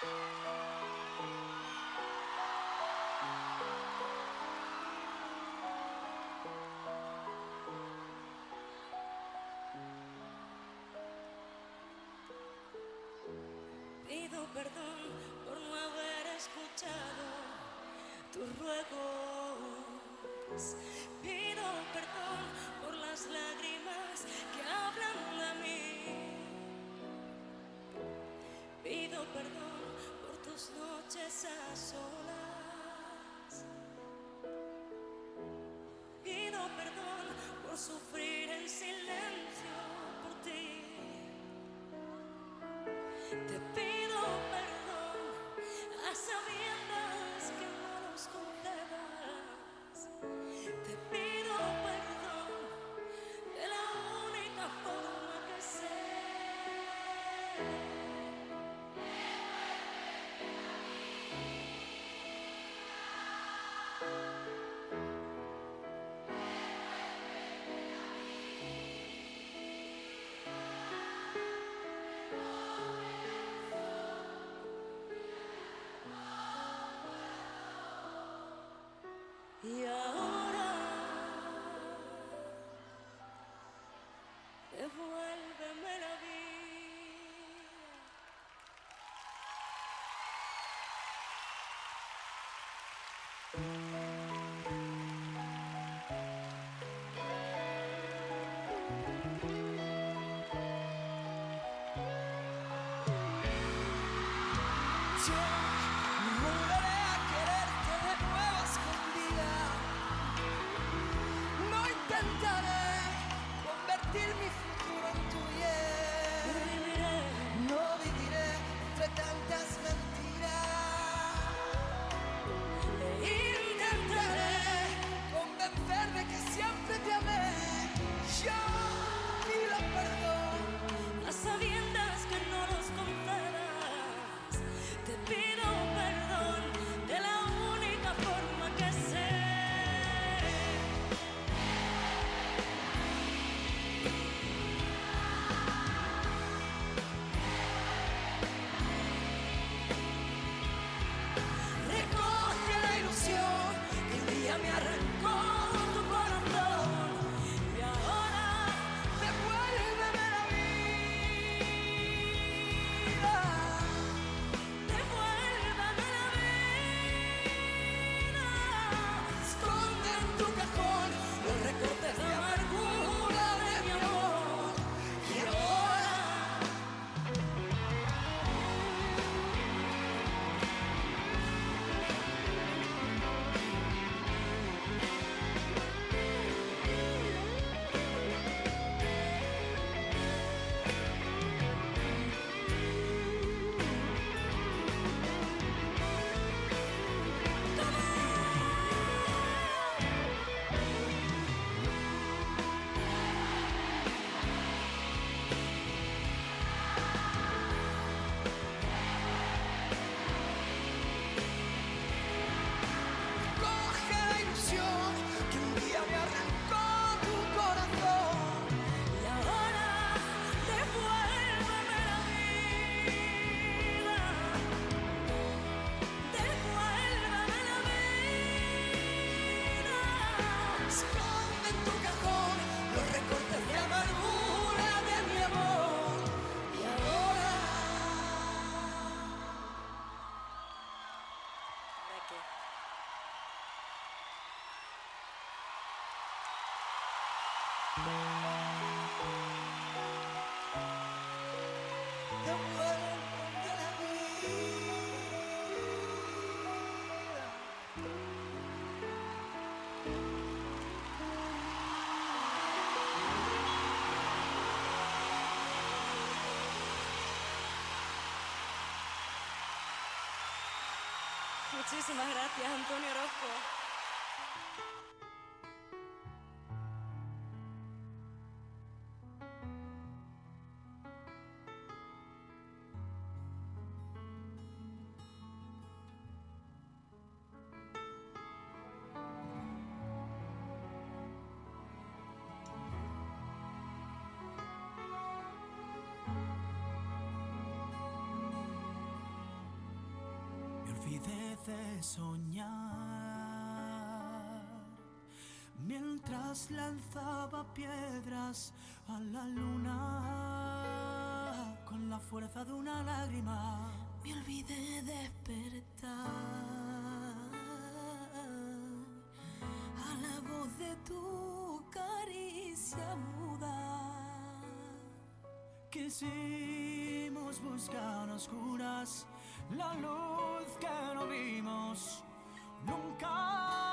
Pido perdón por no haber escuchado tus ruegos. Pido perdón por las lágrimas que Pido perdón por sufrir en silencio por ti. Y ahora devuélveme la Muchísimas gracias, Antonio Orozco. Lanzaba piedras a la luna con la fuerza de una lágrima. Me olvidé de despertar a la voz de tu caricia muda. Quisimos buscar oscuras la luz que no vimos nunca.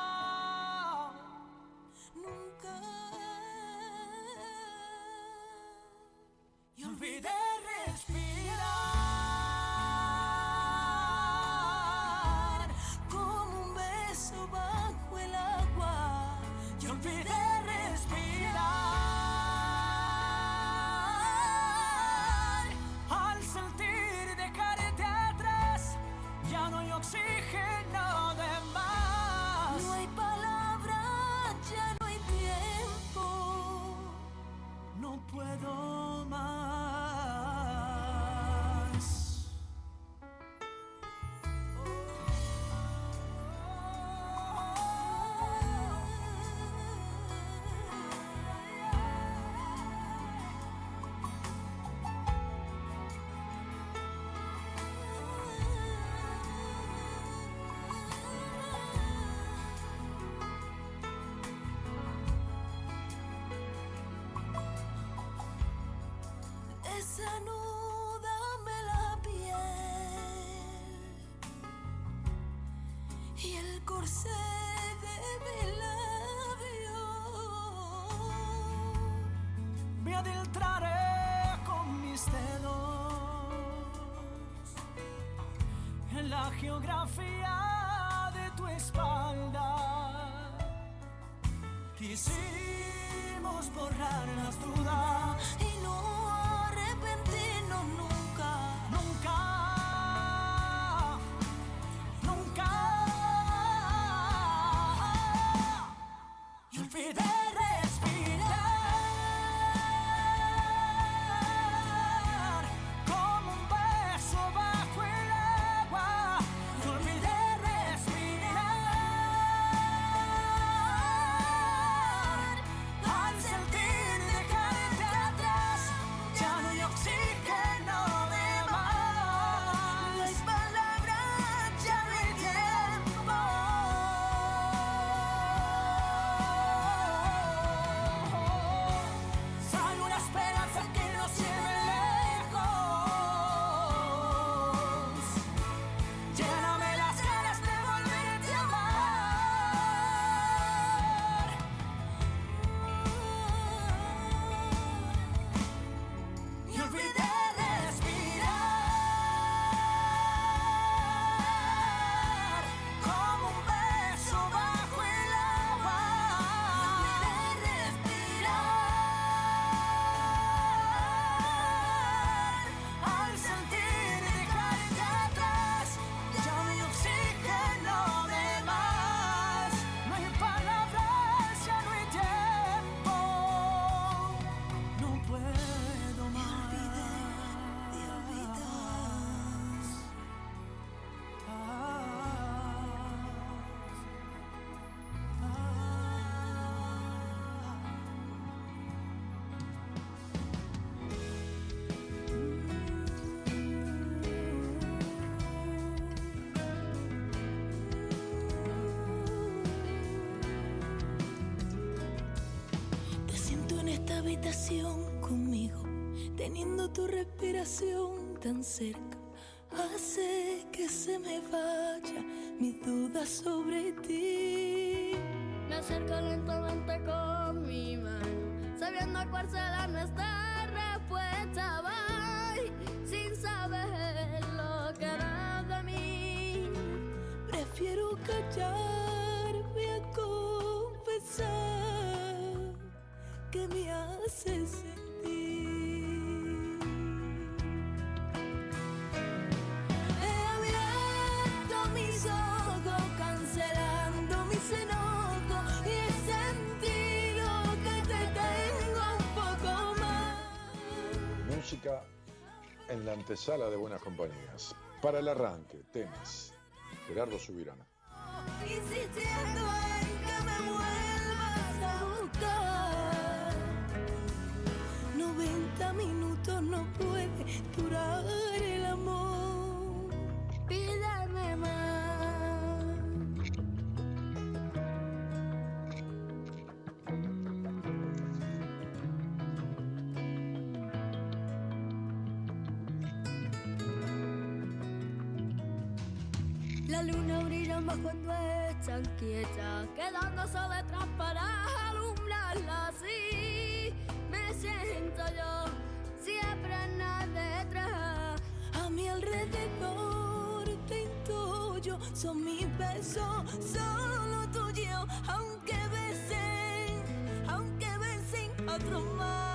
Desnúdame la piel y el corsé de mi labio. me adentraré con mis dedos en la geografía de tu espalda. Quisimos borrar las dudas, y no arrepentirnos nunca. nunca, nunca. Habitación conmigo, teniendo tu respiración tan cerca. Hace que se me vaya mi duda sobre ti. Me acerco lentamente con mi mano, sabiendo cuál será nuestra respuesta. Voy sin saber lo que hará de mí. Prefiero callarme hace sentir. He abierto mis ojos, cancelando mis enojos, y he sentido que te tengo un poco más. Música en la antesala de buenas compañías. Para el arranque, temas Gerardo Subirana. Insistiendo en que me vuelvas a buscar. 90 minutos no puede durar el amor. Pídeme más. La luna brilla más cuando está quieta, quedándose detrás para alumbrarla así. Siento yo, siempre nada detrás. A mi alrededor te intuyo, son mis besos, solo tuyo, aunque besen, aunque besen otro más.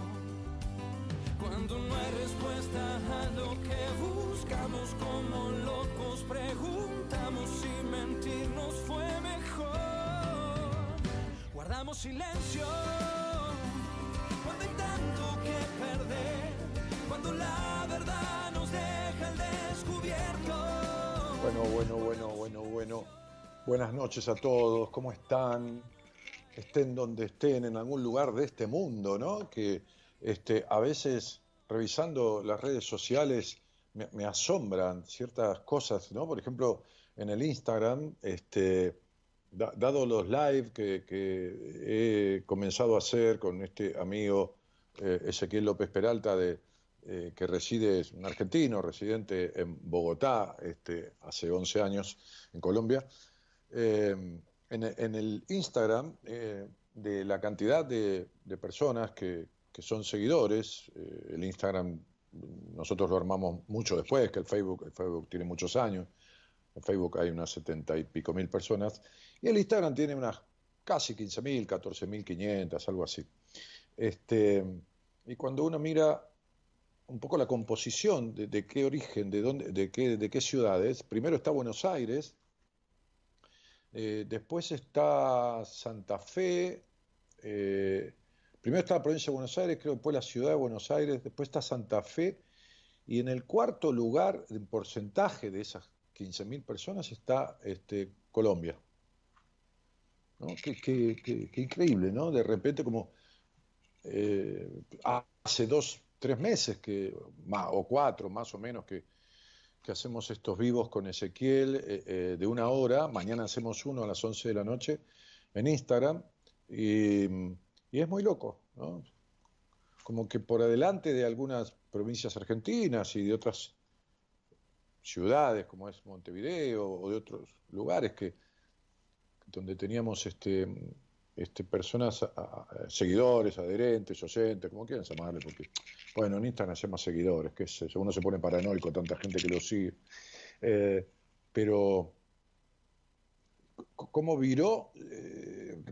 Cuando no hay respuesta a lo que buscamos como locos preguntamos si mentirnos fue mejor. Guardamos silencio cuando hay tanto que perder, cuando la verdad nos deja al descubierto. Bueno, bueno, bueno, bueno, bueno. Buenas noches a todos, ¿cómo están? Estén donde estén, en algún lugar de este mundo, ¿no? Que este, a veces, revisando las redes sociales, me, asombran ciertas cosas, ¿no? Por ejemplo, en el Instagram, este, da- dado los live que, he comenzado a hacer con este amigo eh, Ezequiel López Peralta, eh, que reside, es un argentino, residente en Bogotá, este, hace 11 años en Colombia, eh, en, el Instagram, de la cantidad de personas que, que son seguidores, eh, el Instagram nosotros lo armamos mucho después que el Facebook, el Facebook tiene muchos años, en Facebook hay unas setenta y pico mil personas, y el Instagram tiene unas casi 15 mil, 14 mil 500, algo así. Este, y cuando uno mira un poco la composición de, qué origen, de, dónde, de, qué, de qué ciudades, primero está Buenos Aires, eh, después está Santa Fe, eh, primero está la provincia de Buenos Aires, creo después la ciudad de Buenos Aires, después está Santa Fe, y en el cuarto lugar, en porcentaje de esas 15.000 personas, está este, Colombia. ¿no? Qué, increíble, ¿no? De repente como eh, hace dos, tres meses que, o cuatro más o menos, que, hacemos estos vivos con Ezequiel eh, eh, de una hora, mañana hacemos uno a las 11 de la noche en Instagram, y es muy loco, Como que por adelante de algunas provincias argentinas y de otras ciudades como es Montevideo o de otros lugares que donde teníamos este, este personas, seguidores, adherentes, oyentes, como quieran llamarle, porque, bueno, en Instagram se llama seguidores, que es uno se pone paranoico, tanta gente que lo sigue. Eh, pero, ¿cómo viró eh,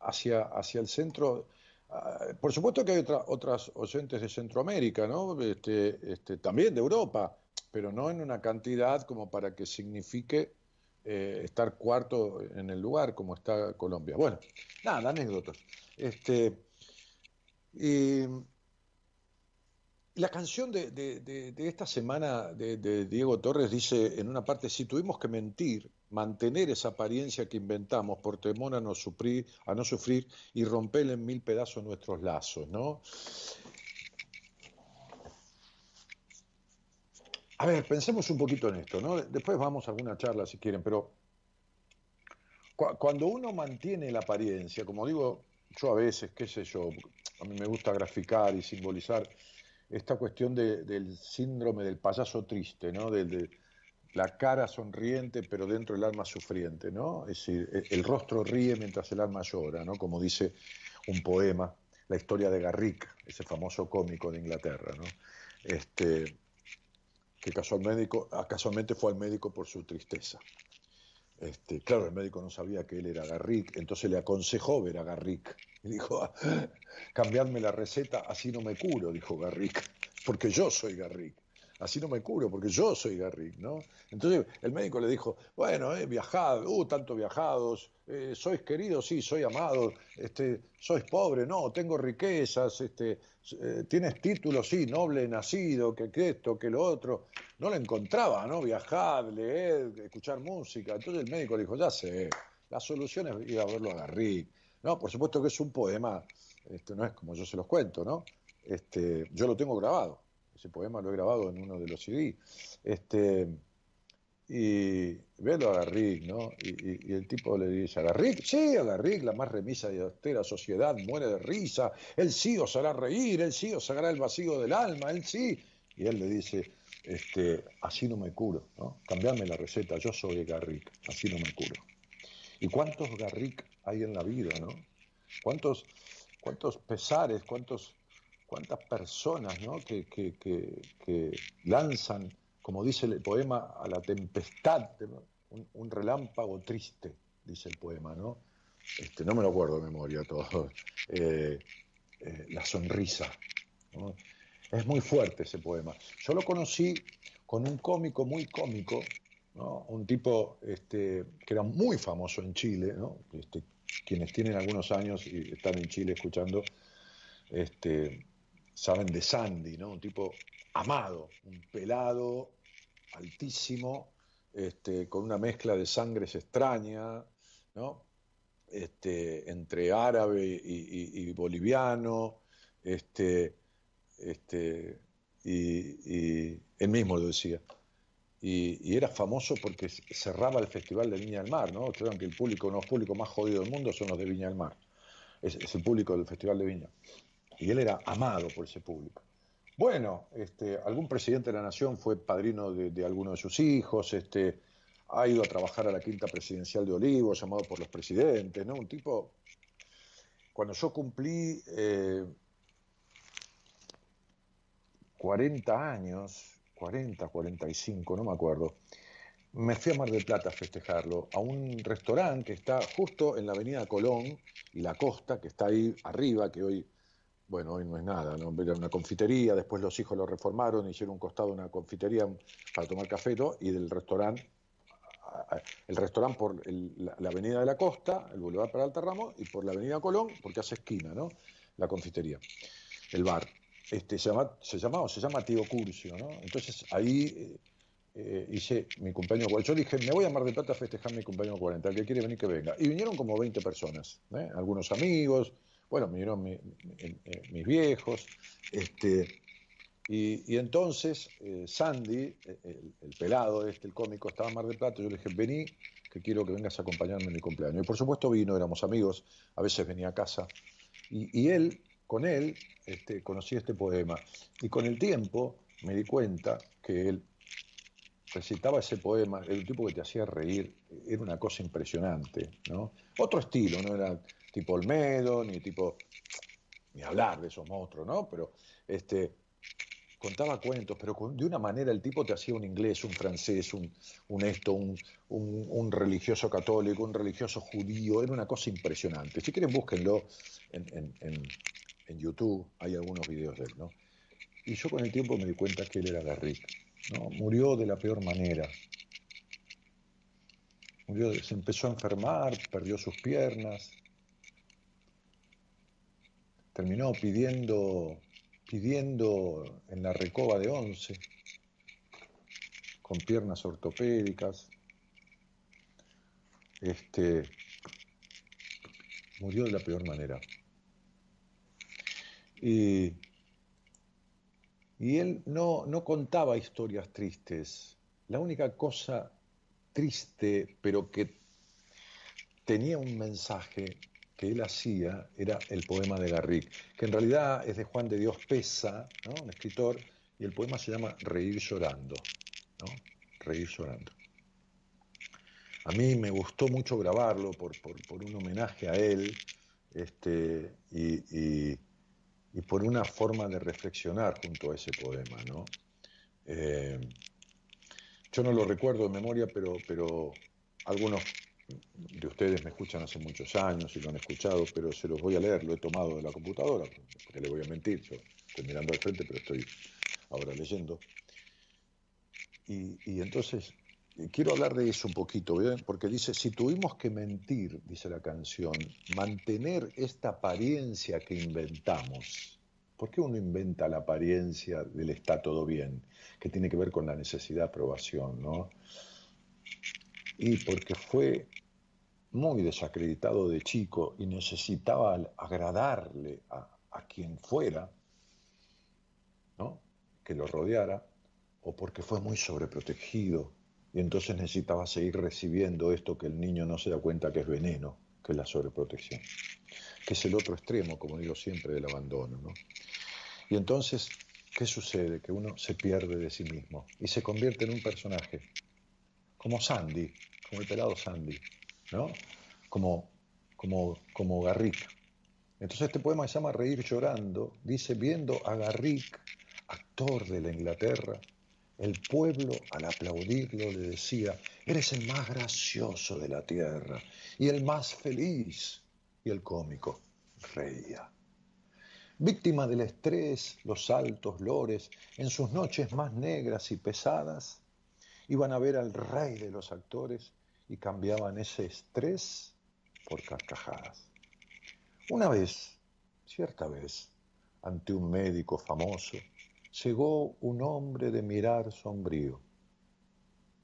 hacia, hacia el centro? Ah, Por supuesto que hay otra- otras oyentes de Centroamérica, ¿no? Este, este, también de Europa, pero no en una cantidad como para que signifique eh, estar cuarto en el lugar como está Colombia. Bueno, nada, anécdotas. Este, y la canción de, de- esta semana de Diego Torres dice en una parte, si tuvimos que mentir, mantener esa apariencia que inventamos por temor a no sufrir, a no sufrir y romper en mil pedazos nuestros lazos, ¿no? A ver, pensemos un poquito en esto, ¿no? Después vamos a alguna charla si quieren, pero cu- cuando uno mantiene la apariencia, como digo yo a veces, qué sé yo, a mí me gusta graficar y simbolizar esta cuestión de- del síndrome del payaso triste, ¿no? De, de la cara sonriente, pero dentro el alma sufriente, ¿no? Es decir, el, el rostro ríe mientras el alma llora, ¿no? Como dice un poema, la historia de Garrick, ese famoso cómico de Inglaterra, ¿no? Este, que casualmente, casualmente fue al médico por su tristeza. Este, claro, el médico no sabía que él era Garrick, entonces le aconsejó ver a Garrick. Y dijo, "Ah, cambiadme la receta, así no me curo, dijo Garrick, porque yo soy Garrick. Así no me curo, porque yo soy Garrick, ¿no? Entonces el médico le dijo, bueno, he viajado, uh, tanto viajados, eh, sois queridos, sí, soy amado, este, sois pobre, no, tengo riquezas, este, eh, tienes títulos, sí, noble nacido, que, esto, que lo otro. No lo encontraba, ¿no? Viajar, leer, escuchar música. Entonces el médico le dijo, ya sé, la solución es ir a verlo a Garrick. No, por supuesto que es un poema, este, no es como yo se los cuento, ¿no? Este, yo lo tengo grabado, ese poema lo he grabado en uno de los CD. Este, y verlo a Garrick, ¿no? Y, el tipo le dice, ¿a Garrick? Sí, a Garrick, la más remisa y austera sociedad muere de risa, él sí os hará reír, él sí os sacará el vacío del alma, él sí. y él le dice, este, así no me curo, ¿no? Cambiame la receta, yo soy Garrick, así no me curo. ¿Y cuántos Garrick hay en la vida, no? ¿Cuántos, cuántos pesares, cuántos, cuántas personas ¿no? que, que, lanzan, como dice el poema, a la tempestad, un, relámpago triste, dice el poema, ¿no? Este, no me lo acuerdo de memoria todo. Eh, eh, la sonrisa. Es muy fuerte ese poema. Yo lo conocí con un cómico muy cómico, un tipo este, que era muy famoso en Chile, este, quienes tienen algunos años y están en Chile escuchando, este, saben de Sandy, ¿no? un tipo amado, un pelado altísimo, este, con una mezcla de sangres extraña, ¿no? este, entre árabe y, boliviano, este, este, y, él mismo lo decía. Y, era famoso porque cerraba el Festival de Viña del Mar, ¿no? Creo que el público, uno de los públicos más jodidos del mundo son los de Viña del Mar. Es, el público del Festival de Viña. Y él era amado por ese público. Bueno, este, algún presidente de la nación fue padrino de, alguno de sus hijos, este, ha ido a trabajar a la quinta presidencial de Olivos, llamado por los presidentes, ¿no? Un tipo, cuando yo cumplí 40 eh, años, 40, 45, no me acuerdo, me fui a Mar del Plata a festejarlo, a un restaurante que está justo en la avenida Colón y la costa, que está ahí arriba, que hoy, bueno, hoy no es nada, ¿no? era una confitería, después los hijos lo reformaron, hicieron un costado una confitería para tomar café y del restaurante el restaurante por la, Avenida de la Costa, el Boulevard Peralta Ramos, y por la Avenida Colón, porque hace esquina, ¿no? La confitería, el bar. Este, se, llama, se llamaba, se llama Tío Curcio, ¿no? Entonces ahí eh, eh, hice mi cumpleaños 40. Yo dije, me voy a Mar de Plata a festejar mi cumpleaños 40, el que quiere venir que venga. Y vinieron como 20 personas, ¿eh? algunos amigos, bueno, vinieron mis viejos, este, y, entonces eh, Sandy, eh, el, pelado este, el cómico, estaba en Mar del Plata, yo le dije, vení, que quiero que vengas a acompañarme en mi cumpleaños. Y por supuesto vino, éramos amigos, a veces venía a casa. Y, él, con él, este, conocí este poema. Y con el tiempo me di cuenta que él recitaba ese poema, era un tipo que te hacía reír, era una cosa impresionante, ¿no? Otro estilo, no era tipo Olmedo, ni tipo, ni hablar de esos monstruos, ¿no? Pero este, contaba cuentos, pero de una manera el tipo te hacía un inglés, un francés, un, esto, un, religioso católico, un religioso judío, era una cosa impresionante. Si quieren, búsquenlo en, YouTube, hay algunos videos de él, ¿no? Y yo con el tiempo me di cuenta que él era Garrick, ¿no? Murió de la peor manera. Murió, se empezó a enfermar, perdió sus piernas, terminó pidiendo pidiendo en la recoba de once, con piernas ortopédicas. Este, murió de la peor manera. Y, y él no, no contaba historias tristes. La única cosa triste, pero que tenía un mensaje, que él hacía era el poema de Garrick, que en realidad es de Juan de Dios Pesa, un escritor, y el poema se llama Reír llorando. ¿no? Reír llorando. A mí me gustó mucho grabarlo por, un homenaje a él este, y, por una forma de reflexionar junto a ese poema. ¿no? Eh, yo no lo recuerdo de memoria, pero, pero algunos de ustedes me escuchan hace muchos años y lo han escuchado, pero se los voy a leer, lo he tomado de la computadora, porque le voy a mentir, yo estoy mirando al frente, pero estoy ahora leyendo. Y, entonces, quiero hablar de eso un poquito, porque dice, si tuvimos que mentir, dice la canción, mantener esta apariencia que inventamos, ¿por qué uno inventa la apariencia del está todo bien? Que tiene que ver con la necesidad de aprobación, ¿no? Y porque fue muy desacreditado de chico y necesitaba agradarle a, quien fuera, ¿no? que lo rodeara, o porque fue muy sobreprotegido y entonces necesitaba seguir recibiendo esto que el niño no se da cuenta que es veneno, que es la sobreprotección, que es el otro extremo, como digo siempre, del abandono. ¿no? Y entonces ¿qué sucede? Que uno se pierde de sí mismo y se convierte en un personaje, como Sandy, como el pelado Sandy, Como, como, como Garrick. Entonces este poema se llama Reír llorando, dice, viendo a Garrick, actor de la Inglaterra, el pueblo al aplaudirlo le decía, eres el más gracioso de la tierra y el más feliz. Y el cómico reía. Víctima del estrés, los altos lores, en sus noches más negras y pesadas, iban a ver al rey de los actores y cambiaban ese estrés por carcajadas. Una vez, cierta vez, ante un médico famoso, llegó un hombre de mirar sombrío.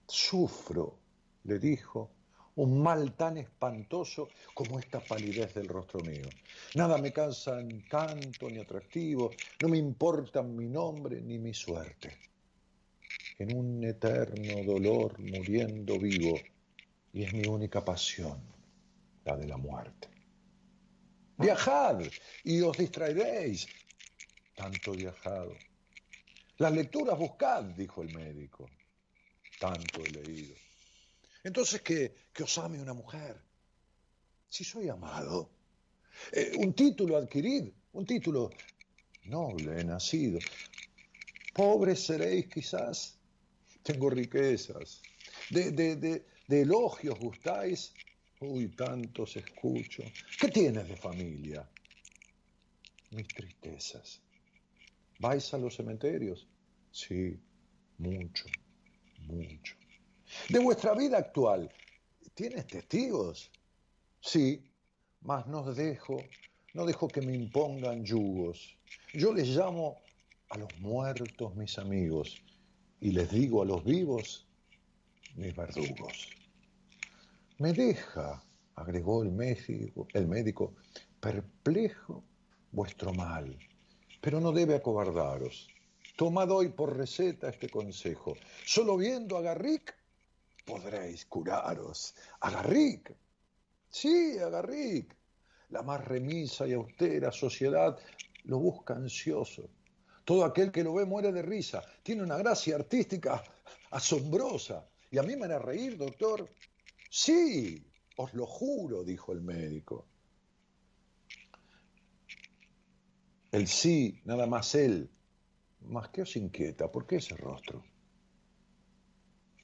Sufro, le dijo, un mal tan espantoso como esta palidez del rostro mío. Nada me cansa encanto ni atractivo, no me importan mi nombre ni mi suerte. En un eterno dolor muriendo vivo, y es mi única pasión, la de la muerte. Viajad y os distraeréis. Tanto viajado. Las lecturas buscad, dijo el médico. Tanto he leído. Entonces que, que os ame una mujer. Si soy amado. Eh, un título adquirid, un título noble, nacido. Pobres seréis quizás. Tengo riquezas. De, de, de, de elogios gustáis. Uy, tantos escucho. ¿Qué tienes de familia? Mis tristezas. ¿Vais a los cementerios? Sí, mucho, mucho. De vuestra vida actual, ¿tienes testigos? Sí, mas no dejo, no dejo que me impongan yugos. Yo les llamo a los muertos mis amigos y les digo a los vivos mis verdugos. Me deja, agregó el médico, el médico, perplejo vuestro mal, pero no debe acobardaros. Tomad hoy por receta este consejo. Solo viendo a Garrick podréis curaros. A Garrick. Sí, a Garrick. La más remisa y austera sociedad lo busca ansioso. Todo aquel que lo ve muere de risa. Tiene una gracia artística asombrosa. Y a mí me hará reír, doctor. Sí, os lo juro, dijo el médico. El sí, nada más él. Más que os inquieta, ¿por qué ese rostro?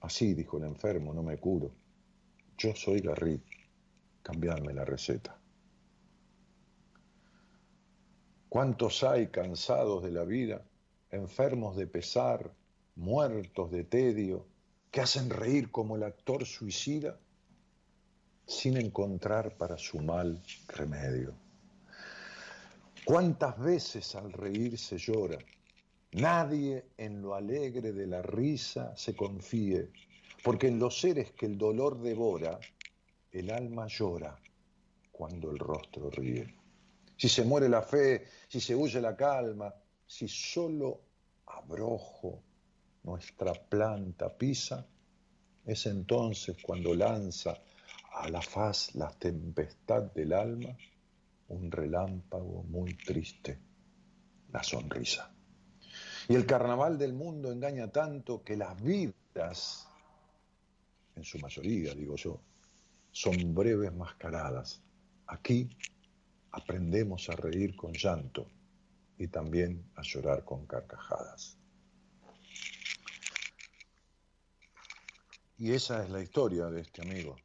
Así, dijo el enfermo, no me curo. Yo soy Garrit, cambiadme la receta. ¿Cuántos hay cansados de la vida, enfermos de pesar, muertos de tedio, que hacen reír como el actor suicida sin encontrar para su mal remedio? ¿Cuántas veces al reír se llora? Nadie en lo alegre de la risa se confíe, porque en los seres que el dolor devora, el alma llora cuando el rostro ríe. Si se muere la fe, si se huye la calma, si solo abrojo nuestra planta pisa, es entonces cuando lanza a la faz la tempestad del alma un relámpago muy triste, la sonrisa. Y el carnaval del mundo engaña tanto que las vidas, en su mayoría digo yo, son breves mascaradas. Aquí aprendemos a reír con llanto y también a llorar con carcajadas. Y esa es la historia de este amigo,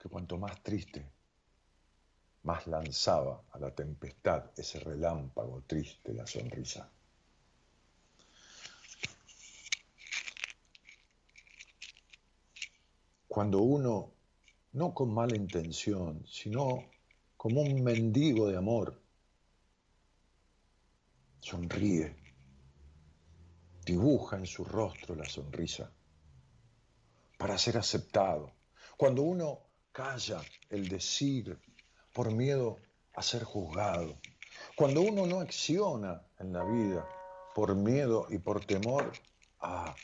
que cuanto más triste más lanzaba a la tempestad ese relámpago triste la sonrisa. Cuando uno, no con mala intención, sino como un mendigo de amor, sonríe, dibuja en su rostro la sonrisa para ser aceptado. Cuando uno calla el decir por miedo a ser juzgado. Cuando uno no acciona en la vida por miedo y por temor a,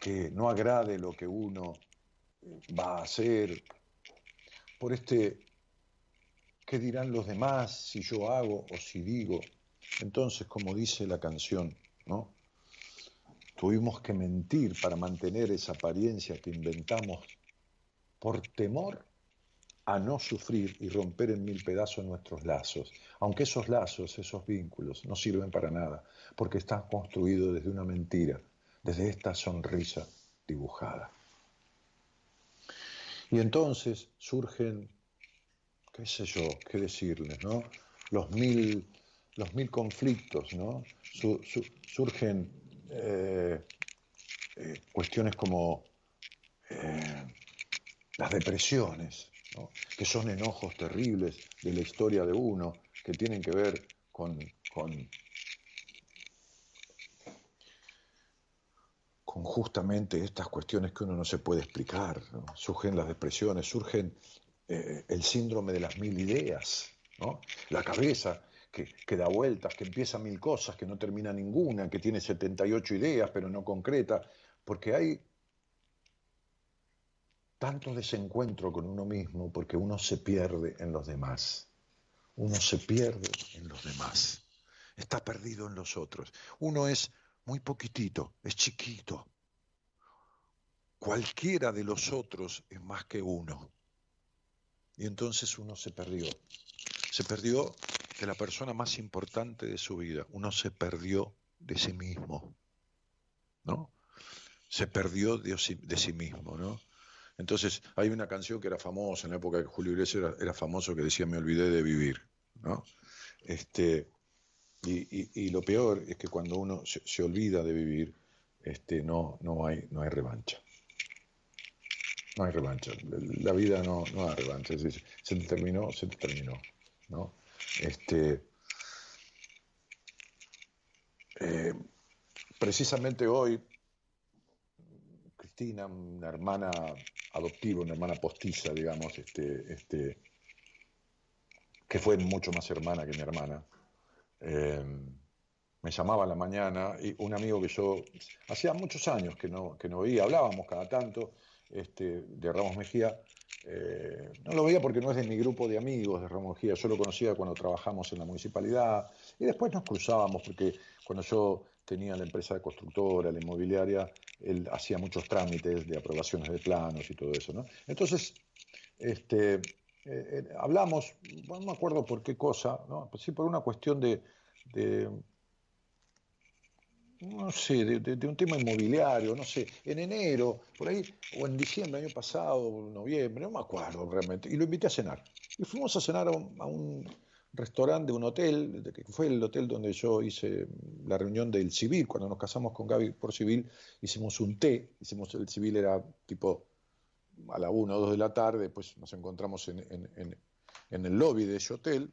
que no agrade lo que uno va a hacer, por este qué dirán los demás si yo hago o si digo, Entonces, como dice la canción, ¿no? Tuvimos que mentir para mantener esa apariencia que inventamos por temor a no sufrir y romper en mil pedazos nuestros lazos, aunque esos lazos, esos vínculos no sirven para nada, porque están construidos desde una mentira, desde esta sonrisa dibujada. Y entonces surgen, qué sé yo, qué decirles, ¿no? Los mil, los mil conflictos, ¿no? surgen eh, eh, cuestiones como eh, las depresiones, que son enojos terribles de la historia de uno, que tienen que ver con, con, justamente estas cuestiones que uno no se puede explicar. Surgen las depresiones, surgen el síndrome de las mil ideas, la cabeza que, da vueltas, que empieza mil cosas, que no termina ninguna, que tiene 78 ideas pero no concreta, porque hay tanto desencuentro con uno mismo, porque uno se pierde en los demás. Uno se pierde en los demás. Está perdido en los otros. Uno es muy poquitito, es chiquito. Cualquiera de los otros es más que uno. Y entonces uno se perdió. Se perdió de la persona más importante de su vida. Uno se perdió de sí mismo, ¿no? Se perdió de, sí mismo, ¿no? Entonces, hay una canción que era famosa en la época que Julio Iglesias era, famoso que decía Me olvidé de vivir, ¿no? Este, y, lo peor es que cuando uno se, olvida de vivir, este, no, no, hay, no hay revancha. No hay revancha. La vida no, no hay revancha. se te terminó, se te terminó. ¿no? Este, eh, precisamente hoy, Cristina, una hermana adoptiva, una hermana postiza, digamos, este, este, que fue mucho más hermana que mi hermana, eh, me llamaba a la mañana y un amigo que yo hacía muchos años que no, que no veía, hablábamos cada tanto este, de Ramos Mejía, eh, no lo veía porque no es de mi grupo de amigos de Ramos Mejía, yo lo conocía cuando trabajamos en la municipalidad. Y después nos cruzábamos porque cuando yo tenía la empresa de constructora, la inmobiliaria, él hacía muchos trámites de aprobaciones de planos y todo eso. ¿no? Entonces, este, eh, eh, hablamos, no me acuerdo por qué cosa, ¿no? Pues sí por una cuestión de no sé, de, un tema inmobiliario, no sé, en enero, por ahí, o en diciembre, año pasado, noviembre, no me acuerdo realmente, y lo invité a cenar. Y fuimos a cenar a un, restaurante de un hotel, que fue el hotel donde yo hice la reunión del civil, cuando nos casamos con Gaby por civil, hicimos un té, hicimos el civil era tipo a la 1 o 2 de la tarde, pues nos encontramos en, el lobby de ese hotel,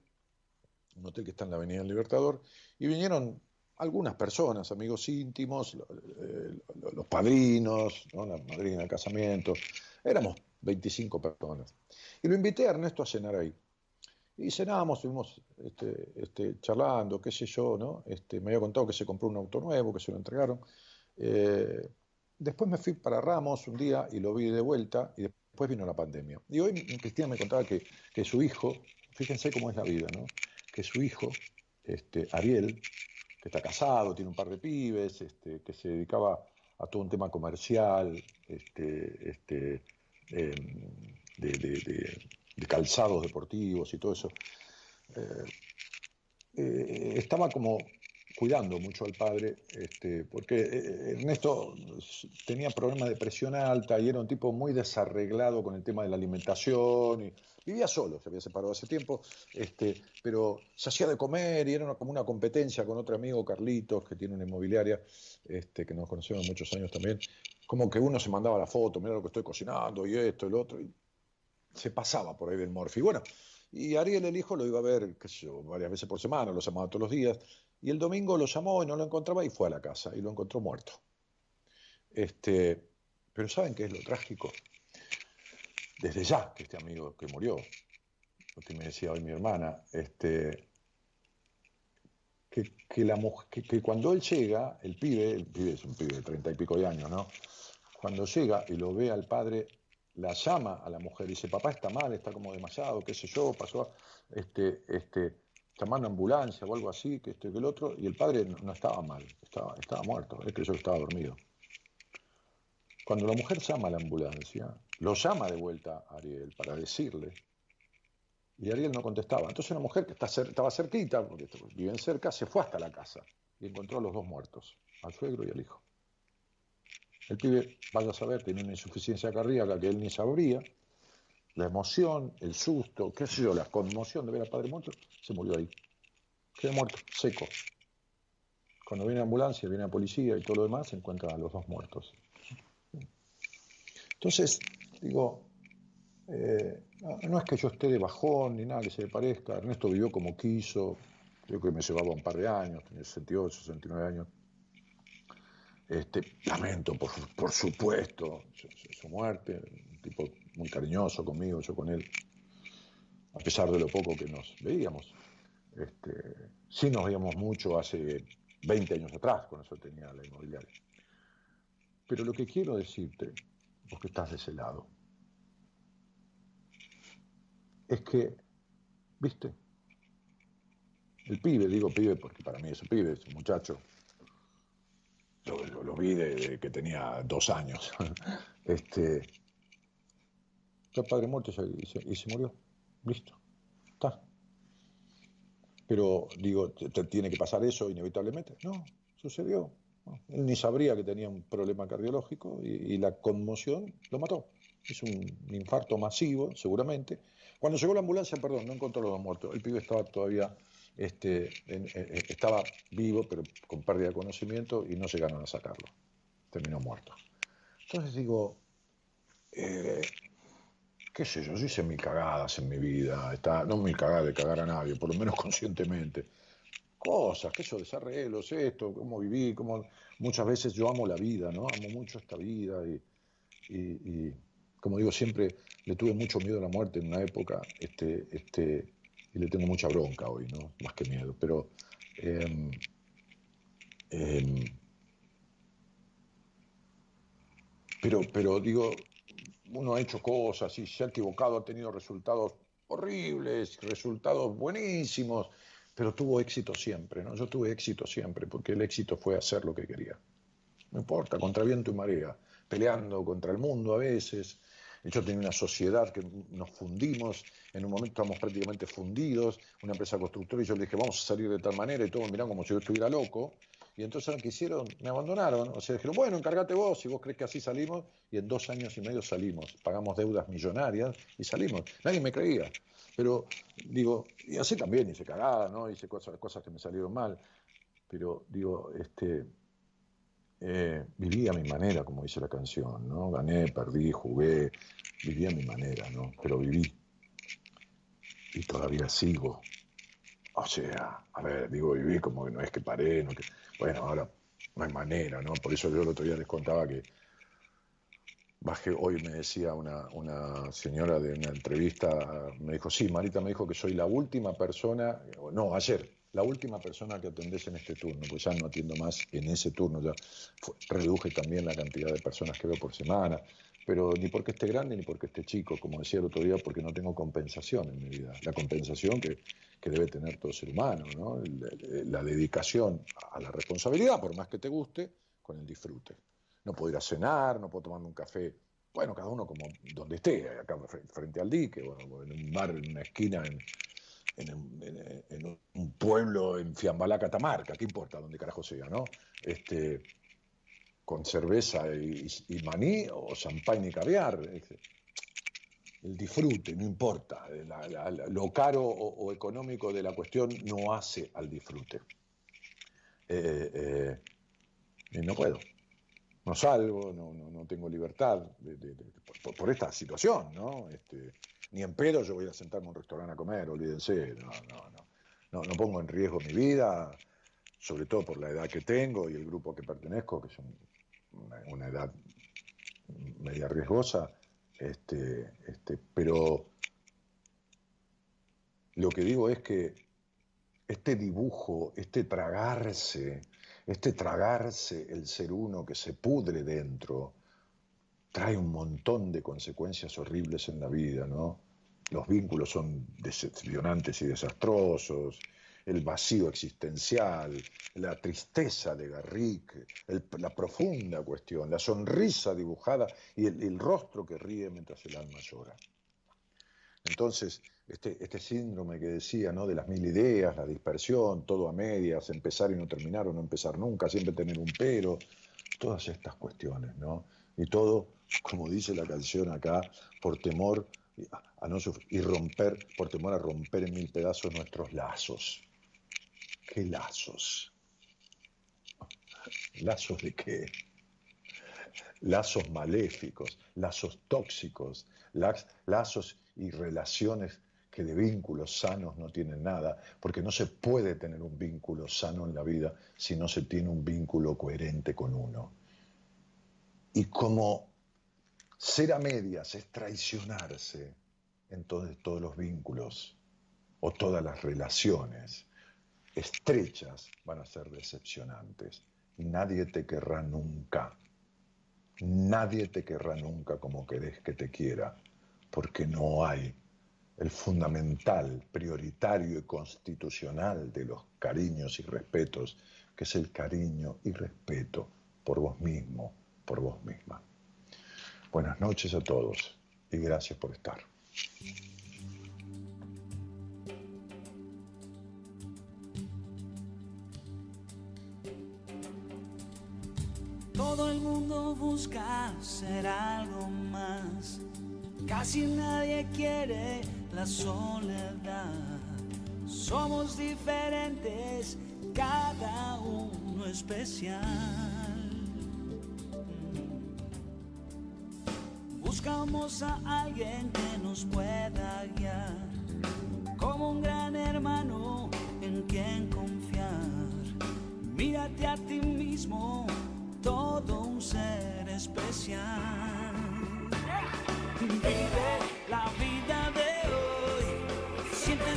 un hotel que está en la Avenida del Libertador, y vinieron algunas personas, amigos íntimos, eh, los padrinos, la madrina del casamiento, éramos 25 personas. Y lo invité a Ernesto a cenar ahí. Y cenábamos, estuvimos este, este, charlando, qué sé yo, ¿no? Este, me había contado que se compró un auto nuevo, que se lo entregaron. Eh, después me fui para Ramos un día y lo vi de vuelta y después vino la pandemia. Y hoy Cristina me contaba que, que su hijo, fíjense cómo es la vida, ¿no? Que su hijo, este, Ariel, que está casado, tiene un par de pibes, este, que se dedicaba a todo un tema comercial, este, este, em, de, calzados deportivos y todo eso. Eh, eh, estaba como cuidando mucho al padre, este, porque eh, Ernesto tenía problemas de presión alta y era un tipo muy desarreglado con el tema de la alimentación y Vivía solo, se había separado hace tiempo, este, pero se hacía de comer y era como una competencia con otro amigo, Carlitos, que tiene una inmobiliaria, este, que nos conocemos muchos años también. Como que uno se mandaba la foto, mira lo que estoy cocinando y esto y lo otro. Y se pasaba por ahí del morfi. Bueno, y Ariel, el hijo, lo iba a ver, varias veces por semana, lo llamaba todos los días. Y el domingo lo llamó y no lo encontraba y fue a la casa y lo encontró muerto. Este, pero ¿saben qué es lo trágico? desde ya que este amigo que murió, que me decía hoy mi hermana, este, que, la, que, cuando él llega, el pibe, el pibe es un pibe de treinta y pico de años, ¿no? Cuando llega y lo ve al padre, la llama a la mujer y dice, papá está mal, está como demasiado, qué sé yo, pasó, este, este, llamar una ambulancia o algo así, que este que el otro, y el padre no, estaba mal, estaba, estaba muerto, creyó que estaba dormido. Cuando la mujer llama a la ambulancia, lo llama de vuelta a Ariel para decirle, y Ariel no contestaba. Entonces una mujer que estaba cerquita, porque viven cerca, se fue hasta la casa y encontró a los dos muertos, al suegro y al hijo. El pibe, vaya a saber, tenía una insuficiencia cardíaca que él ni sabría, la emoción, el susto, qué sé yo, la conmoción de ver al padre muerto, se murió ahí. Quedó muerto, seco. Cuando viene la ambulancia, viene la policía y todo lo demás, se encuentran a los dos muertos. Entonces, digo, eh, no, es que yo esté de bajón ni nada que se le parezca. Ernesto vivió como quiso, yo que me llevaba un par de años, tenía 68, 69 años. Este, lamento, por, por supuesto, su muerte, un tipo muy cariñoso conmigo, yo con él, a pesar de lo poco que nos veíamos. Este, sí nos veíamos mucho hace 20 años atrás, con eso tenía la inmobiliaria. Pero lo que quiero decirte, vos que estás de ese lado, es que, viste, el pibe, digo pibe porque para mí es un pibe, es un muchacho, lo, vi de, que tenía dos años, este, el padre muerto y se, murió. Listo. Está. Pero digo, ¿te, tiene que pasar eso inevitablemente? No, sucedió. Él ni sabría que tenía un problema cardiológico y, la conmoción lo mató. Es un infarto masivo, seguramente. Cuando llegó la ambulancia, perdón, no encontró los dos muertos. El pibe estaba todavía, este, estaba vivo, pero con pérdida de conocimiento y no llegaron a sacarlo. Terminó muerto. Entonces digo, eh, qué sé yo, yo hice mil cagadas en mi vida, está, no mil cagadas de cagar a nadie, por lo menos conscientemente. Cosas, sé yo, desarreglos, esto, cómo viví, cómo... Muchas veces yo amo la vida, ¿no? Amo mucho esta vida y, como digo, siempre le tuve mucho miedo a la muerte en una época, este, este, y le tengo mucha bronca hoy, ¿no? Más que miedo, pero... Em, em, pero, pero digo, uno ha hecho cosas y se ha equivocado, ha tenido resultados horribles, resultados buenísimos, pero tuvo éxito siempre, ¿no? Yo tuve éxito siempre, porque el éxito fue hacer lo que quería. No importa, contra viento y marea, peleando contra el mundo a veces. Yo tenía una sociedad que nos fundimos, en un momento estábamos prácticamente fundidos, una empresa constructora, y yo le dije, vamos a salir de tal manera, y todos miraron como si yo estuviera loco. Y entonces lo que hicieron, me abandonaron. O sea, dijeron, bueno, encárgate vos, si vos crees que así salimos. Y en dos años y medio salimos. Pagamos deudas millonarias y salimos. Nadie me creía. Pero digo, y así también hice cagada, ¿no? Hice cosas, cosas que me salieron mal. Pero digo, este, eh, viví a mi manera, como dice la canción, ¿no? Gané, perdí, jugué, viví a mi manera, ¿no? Pero viví. Y todavía sigo. O sea, a ver, digo, viví como que no es que paré, no que bueno, ahora no hay manera, ¿no? Por eso yo el otro día les contaba que bajé, hoy me decía una, una señora de una entrevista, me dijo, sí, Marita me dijo que soy la última persona, no, ayer, la última persona que atendés en este turno, pues ya no atiendo más en ese turno, ya reduje también la cantidad de personas que veo por semana, pero ni porque esté grande ni porque esté chico, como decía el otro día, porque no tengo compensación en mi vida. La compensación que, debe tener todo ser humano, ¿no? la, dedicación a la responsabilidad, por más que te guste, con el disfrute. No puedo ir a cenar, no puedo tomarme un café, bueno, cada uno como donde esté, acá frente al dique, bueno, en un bar, en una esquina, en, en, un pueblo en Fiambalá, Catamarca, ¿qué importa dónde carajo sea, no? Este, con cerveza y, maní o champagne y caviar. El disfrute, no importa. lo caro o, económico de la cuestión no hace al disfrute. Eh, eh, y no puedo. No salgo, no, tengo libertad por, esta situación, ¿no? Este, ni en pedo yo voy a sentarme a un restaurante a comer, olvídense. No, no, no. No, pongo en riesgo mi vida, sobre todo por la edad que tengo y el grupo que pertenezco, que son una, edad media riesgosa, este, este, pero lo que digo es que este dibujo, este tragarse, este tragarse el ser uno que se pudre dentro, trae un montón de consecuencias horribles en la vida, ¿no? los vínculos son decepcionantes y desastrosos, el vacío existencial, la tristeza de Garrick, la profunda cuestión, la sonrisa dibujada y el, rostro que ríe mientras el alma llora. Entonces, este, este, síndrome que decía, ¿no? De las mil ideas, la dispersión, todo a medias, empezar y no terminar o no empezar nunca, siempre tener un pero, todas estas cuestiones, ¿no? Y todo, como dice la canción acá, por temor a no y romper, por temor a romper en mil pedazos nuestros lazos. ¿Qué lazos? ¿Lazos de qué? Lazos maléficos, lazos tóxicos, lazos y relaciones que de vínculos sanos no tienen nada, porque no se puede tener un vínculo sano en la vida si no se tiene un vínculo coherente con uno. Y como ser a medias es traicionarse en todos los vínculos o todas las relaciones, estrechas van a ser decepcionantes. Nadie te querrá nunca. Nadie te querrá nunca como querés que te quiera, porque no hay el fundamental, prioritario y constitucional de los cariños y respetos, que es el cariño y respeto por vos mismo, por vos misma. Buenas noches a todos y gracias por estar. Todo el mundo busca ser algo más. Casi nadie quiere la soledad. Somos diferentes, cada uno especial. Buscamos a alguien que nos pueda guiar, como un gran hermano en quien confiar. Mírate a ti mismo todo un ser especial. Vive la vida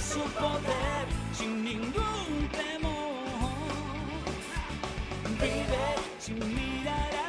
su poder sin ningún temor. Vive sin mirar atrás,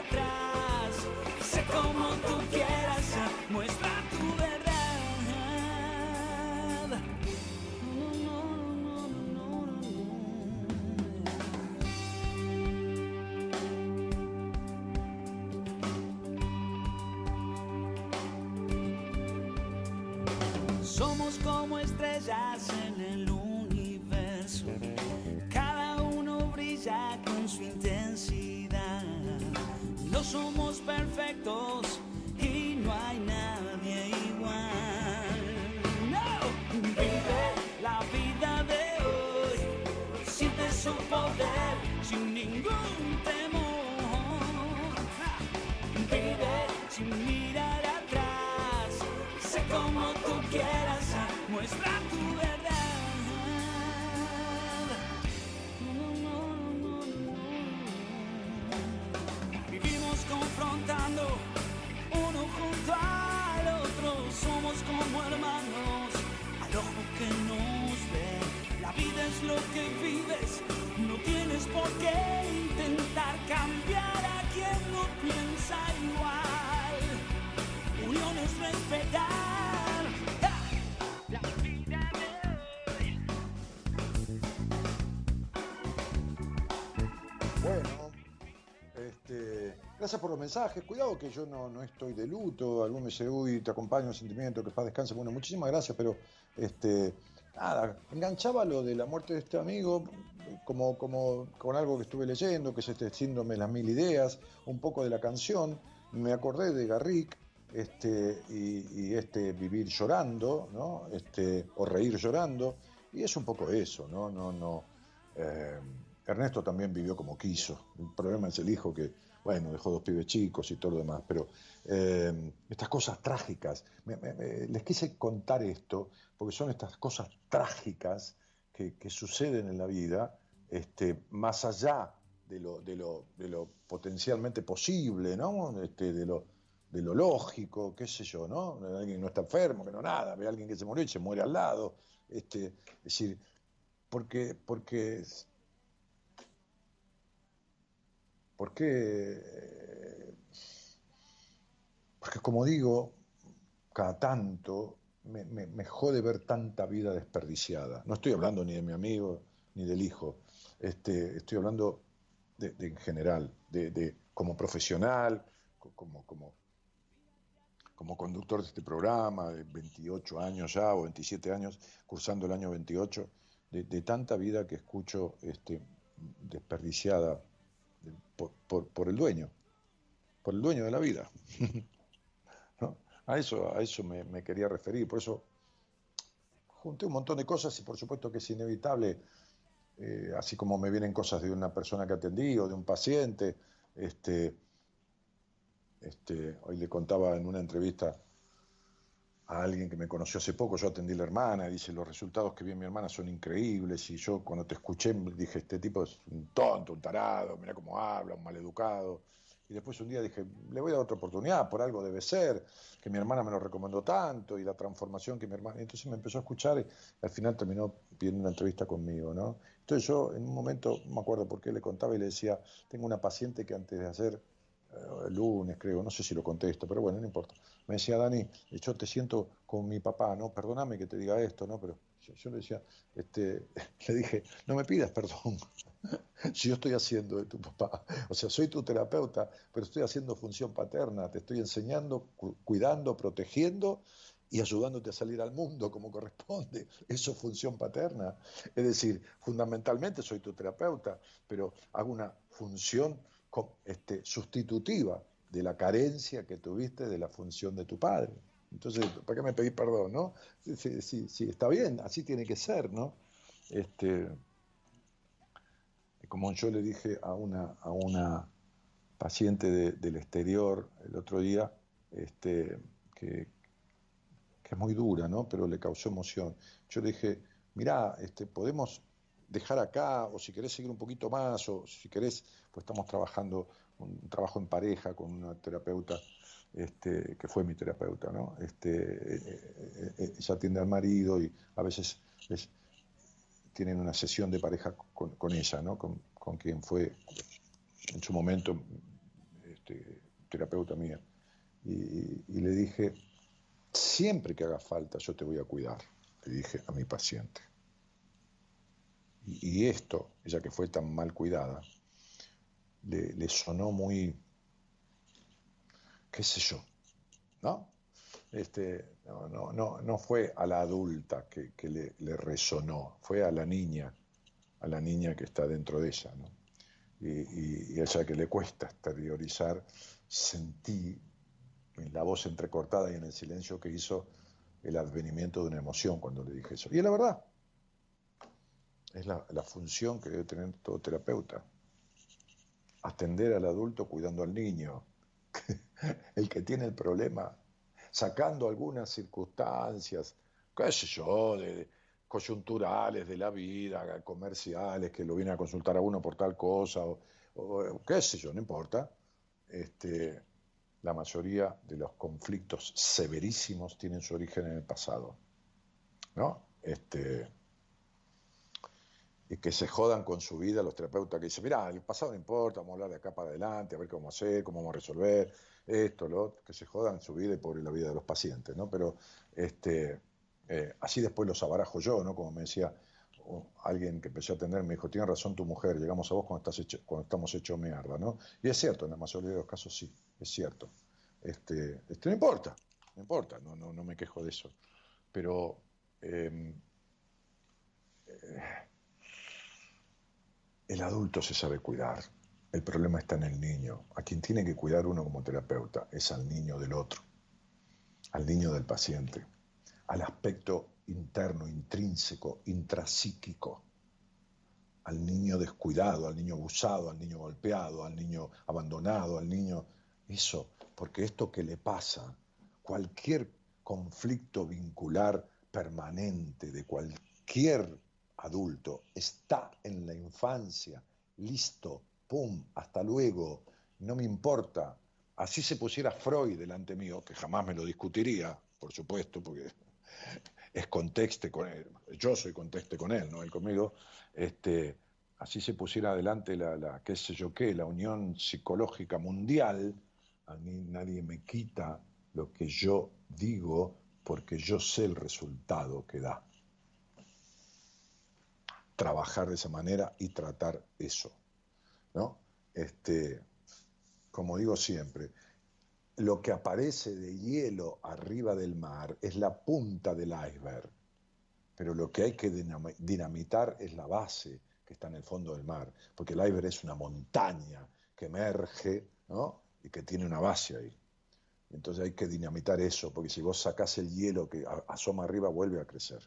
Gracias por los mensajes. Cuidado que yo no, estoy de luto. Algún me dice, uy, te acompaño un sentimiento, que paz descanse. Bueno, muchísimas gracias, pero este, nada, enganchaba lo de la muerte de este amigo como, como con algo que estuve leyendo, que es este síndrome de las mil ideas, un poco de la canción. Me acordé de Garrick este, y, este vivir llorando, ¿no? Este, o reír llorando. Y es un poco eso, ¿no? no, no eh, Ernesto también vivió como quiso. El problema es el hijo que bueno, dejó dos pibes chicos y todo lo demás, pero eh, estas cosas trágicas, les quise contar esto porque son estas cosas trágicas que, suceden en la vida, este, más allá de lo, de lo, potencialmente posible, ¿no? Este, de, lo, de lo lógico, qué sé yo, ¿no? Alguien no está enfermo, que no nada, ve a alguien que se murió y se muere al lado. Este, es decir, porque, porque porque, porque como digo, cada tanto me, jode ver tanta vida desperdiciada. No estoy hablando ni de mi amigo ni del hijo, este, estoy hablando en general, de, como profesional, como, como, como conductor de este programa, de 28 años ya, o 27 años, cursando el año 28, de, tanta vida que escucho este, desperdiciada por, por, el dueño, por el dueño de la vida. A eso, a eso me, quería referir, por eso junté un montón de cosas y por supuesto que es inevitable, eh, así como me vienen cosas de una persona que atendí o de un paciente, este, este, hoy le contaba en una entrevista a alguien que me conoció hace poco, yo atendí a la hermana, dice, los resultados que vi en mi hermana son increíbles, y yo cuando te escuché dije, este tipo es un tonto, un tarado, mira cómo habla, un maleducado, y después un día dije, le voy a dar otra oportunidad, por algo debe ser, que mi hermana me lo recomendó tanto y la transformación que mi hermana... entonces me empezó a escuchar y al final terminó pidiendo una entrevista conmigo, ¿no? Entonces yo en un momento, no me acuerdo por qué, le contaba y le decía, tengo una paciente que antes de hacer lunes, creo, no sé si lo contesto, pero bueno, no importa. Me decía, Dani, yo te siento con mi papá, ¿no? Perdóname que te diga esto, ¿no? Pero yo, le decía, este, le dije, no me pidas perdón si yo estoy haciendo de tu papá. O sea, soy tu terapeuta, pero estoy haciendo función paterna, te estoy enseñando, cuidando, protegiendo y ayudándote a salir al mundo como corresponde. Eso es función paterna. Es decir, fundamentalmente soy tu terapeuta, pero hago una función este, sustitutiva de la carencia que tuviste de la función de tu padre. Entonces, ¿para qué me pedís perdón, no? Sí, sí, está bien, así tiene que ser, ¿no? Este, como yo le dije a una, a una paciente del exterior el otro día, este, que, es muy dura, ¿no? Pero le causó emoción. Yo le dije, mirá, este, podemos dejar acá, o si querés seguir un poquito más, o si querés, pues estamos trabajando un trabajo en pareja con una terapeuta este, que fue mi terapeuta, ¿no? Este, eh, eh, eh, ella atiende al marido y a veces tienen una sesión de pareja con, ella, ¿no? Con, quien fue en su momento este, terapeuta mía. Y, le dije, siempre que haga falta yo te voy a cuidar, le dije a mi paciente. Y, esto, ella que fue tan mal cuidada, le sonó muy qué sé yo, ¿no? Este, no, no, no, fue a la adulta que, le, resonó, fue a la niña, a la niña que está dentro de ella, ¿no? Y, y, ella que le cuesta exteriorizar, sentí en la voz entrecortada y en el silencio que hizo el advenimiento de una emoción cuando le dije eso. Y es la verdad, es la, función que debe tener todo terapeuta, atender al adulto cuidando al niño, el que tiene el problema, sacando algunas circunstancias, qué sé yo, de, coyunturales de la vida, comerciales, que lo viene a consultar a uno por tal cosa, o, qué sé yo, no importa. Este, la mayoría de los conflictos severísimos tienen su origen en el pasado. ¿No? Este, y que se jodan con su vida los terapeutas que dicen, mira, el pasado no importa, vamos a hablar de acá para adelante, a ver cómo hacer, cómo vamos a resolver esto, lo otro, que se jodan su vida y por la vida de los pacientes, ¿no? Pero este, eh, así después los abarajo yo, ¿no? Como me decía alguien que empezó a atender, me dijo, tiene razón tu mujer, llegamos a vos cuando, estás hecho, cuando estamos hechos mierda, ¿no? Y es cierto, en la mayoría de los casos sí, es cierto. Este, este no importa, no importa, no, no, no me quejo de eso. Pero... Em, eh, el adulto se sabe cuidar. El problema está en el niño. A quien tiene que cuidar uno como terapeuta es al niño del otro, al niño del paciente, al aspecto interno, intrínseco, intrapsíquico, al niño descuidado, al niño abusado, al niño golpeado, al niño abandonado, al niño... Eso, porque esto que le pasa, cualquier conflicto vincular permanente de cualquier adulto, está en la infancia, listo, pum, hasta luego, no me importa. Así se pusiera Freud delante mío, que jamás me lo discutiría, por supuesto, porque es contexte con él, yo soy contexte con él, no él conmigo, este, así se pusiera adelante la, la, qué sé yo qué, la unión psicológica mundial, a mí nadie me quita lo que yo digo porque yo sé el resultado que da trabajar de esa manera y tratar eso. ¿no? Este, como digo siempre, lo que aparece de hielo arriba del mar es la punta del iceberg, pero lo que hay que dinamitar es la base que está en el fondo del mar, porque el iceberg es una montaña que emerge y que tiene una base ahí. Entonces hay que dinamitar eso, porque si vos sacás el hielo que asoma arriba, vuelve a crecer.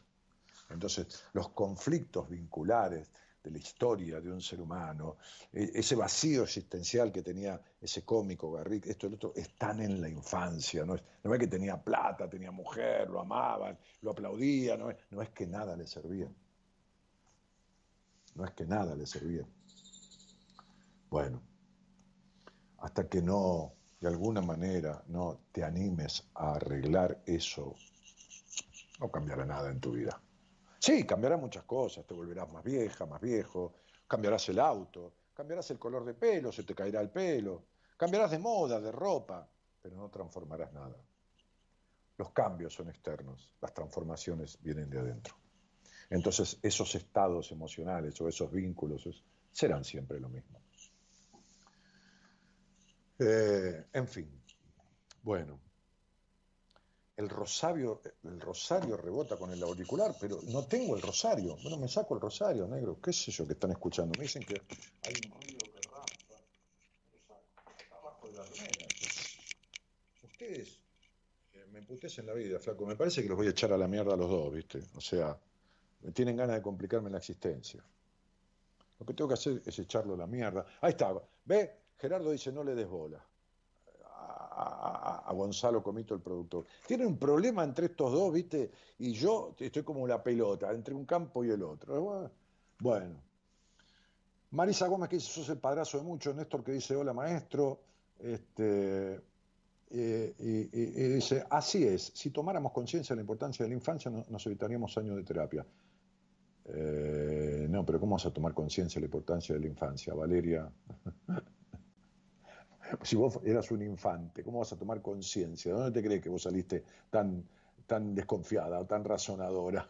Entonces, los conflictos vinculares de la historia de un ser humano, e, ese vacío existencial que tenía ese cómico Garrick, esto y lo otro, están en la infancia. No es, no es que tenía plata, tenía mujer, lo amaban, lo aplaudían, no es, no es que nada le servía. No es que nada le servía. Bueno, hasta que no, de alguna manera, no te animes a arreglar eso, no cambiará nada en tu vida. Sí, cambiará muchas cosas, te volverás más vieja, más viejo, cambiarás el auto, cambiarás el color de pelo, se te caerá el pelo, cambiarás de moda, de ropa, pero no transformarás nada. Los cambios son externos, las transformaciones vienen de adentro. Entonces esos estados emocionales o esos vínculos serán siempre lo mismo. Eh, en fin, bueno, el rosario, el rosario rebota con el auricular, pero no tengo el rosario. Bueno, me saco el rosario, negro. ¿Qué es eso que están escuchando? Me dicen que hay un ruido que raspa. abajo de la remera. Ustedes me en la vida, flaco. Me parece que los voy a echar a la mierda a los dos, ¿viste? O sea, me tienen ganas de complicarme la existencia. Lo que tengo que hacer es echarlo a la mierda. Ahí está. ¿Ve? Gerardo dice, no le des bola a, Gonzalo Comito, el productor. Tiene un problema entre estos dos, ¿viste? Y yo estoy como la pelota, entre un campo y el otro. Bueno. Marisa Gómez que dice, sos el padrazo de muchos. Néstor que dice, hola maestro. Este, eh, y, dice, así es, si tomáramos conciencia de la importancia de la infancia, nos evitaríamos años de terapia. Eh, no, pero ¿cómo vas a tomar conciencia de la importancia de la infancia, Valeria? Si vos eras un infante, ¿cómo vas a tomar conciencia? ¿Dónde te crees que vos saliste tan, tan desconfiada o tan razonadora?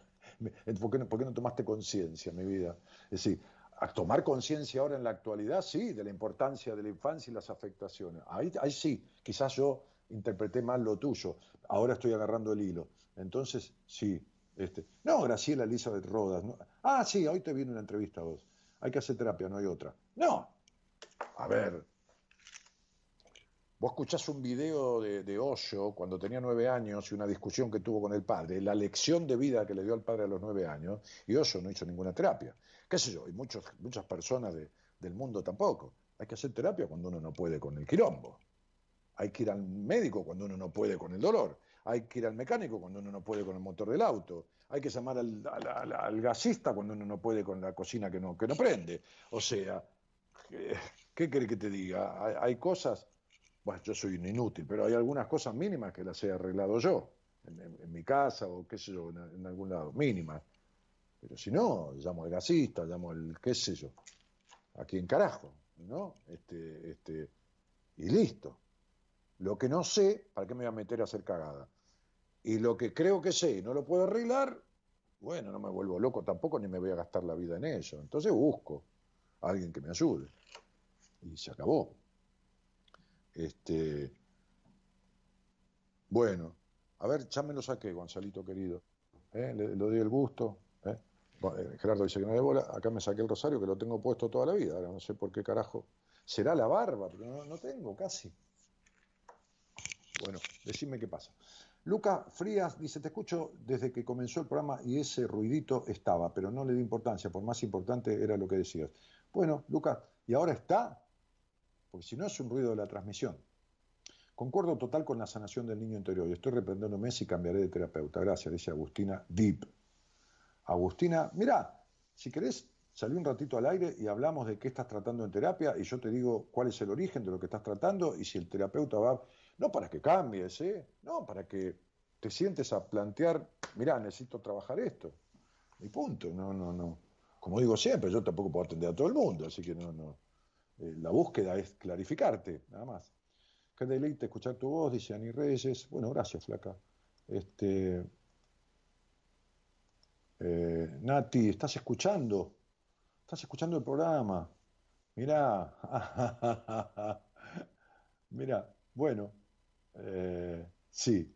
¿Por qué, no, ¿Por qué no tomaste conciencia, mi vida? Es decir, a tomar conciencia ahora en la actualidad, sí, de la importancia de la infancia y las afectaciones. Ahí, ahí sí, quizás yo interpreté mal lo tuyo, ahora estoy agarrando el hilo. Entonces, sí. Este, no, Graciela Elizabeth Rodas. Ah, sí, hoy te viene una entrevista a vos. Hay que hacer terapia, no hay otra. No. A ver, Vos escuchás un video de, de Osho cuando tenía nueve años y una discusión que tuvo con el padre, la lección de vida que le dio al padre a los nueve años, y Osho no hizo ninguna terapia. ¿Qué sé yo? Y muchos, muchas personas del mundo tampoco. Hay que hacer terapia cuando uno no puede con el quilombo. Hay que ir al médico cuando uno no puede con el dolor. Hay que ir al mecánico cuando uno no puede con el motor del auto. Hay que llamar al, gasista cuando uno no puede con la cocina que no, que no prende. O sea, ¿qué, quiere que te diga? hay cosas bueno, yo soy un inútil, pero hay algunas cosas mínimas que las he arreglado yo, en, mi casa o qué sé yo, en, algún lado, mínimas. Pero si no, llamo al gasista, llamo al qué sé yo, aquí en carajo, ¿no? Este, este, y listo. Lo que no sé, ¿para qué me voy a meter a hacer cagada? Y lo que creo que sé y no lo puedo arreglar, bueno, no me vuelvo loco tampoco ni me voy a gastar la vida en ello. Entonces busco a alguien que me ayude. Y se acabó. Este, bueno, a ver, ya me lo saqué, Gonzalito querido. ¿eh? Le, doy el gusto. ¿eh? Eh, Gerardo dice que no de bola. Acá me saqué el rosario que lo tengo puesto toda la vida. Ahora no sé por qué carajo. Será la barba, pero no, tengo casi. Bueno, decime qué pasa. Luca Frías dice, te escucho desde que comenzó el programa y ese ruidito estaba, pero no le di importancia, por más importante era lo que decías. Bueno, Luca, ¿y ahora está? Porque si no es un ruido de la transmisión. Concuerdo total con la sanación del niño interior y estoy reprendiéndome si cambiaré de terapeuta. Gracias, dice Agustina Deep. Agustina, mira, si querés, salí un ratito al aire y hablamos de qué estás tratando en terapia y yo te digo cuál es el origen de lo que estás tratando y si el terapeuta va, no para que cambies, ¿eh? no, para que te sientes a plantear, mira, necesito trabajar esto. Y punto, no, no, no. Como digo siempre, yo tampoco puedo atender a todo el mundo, así que no, no. Eh, la búsqueda es clarificarte, nada más. Qué deleite escuchar tu voz, dice Ani Reyes. Bueno, gracias, flaca. Este, eh, Nati, ¿estás escuchando? ¿Estás escuchando el programa? Mirá, mira, bueno, eh, sí,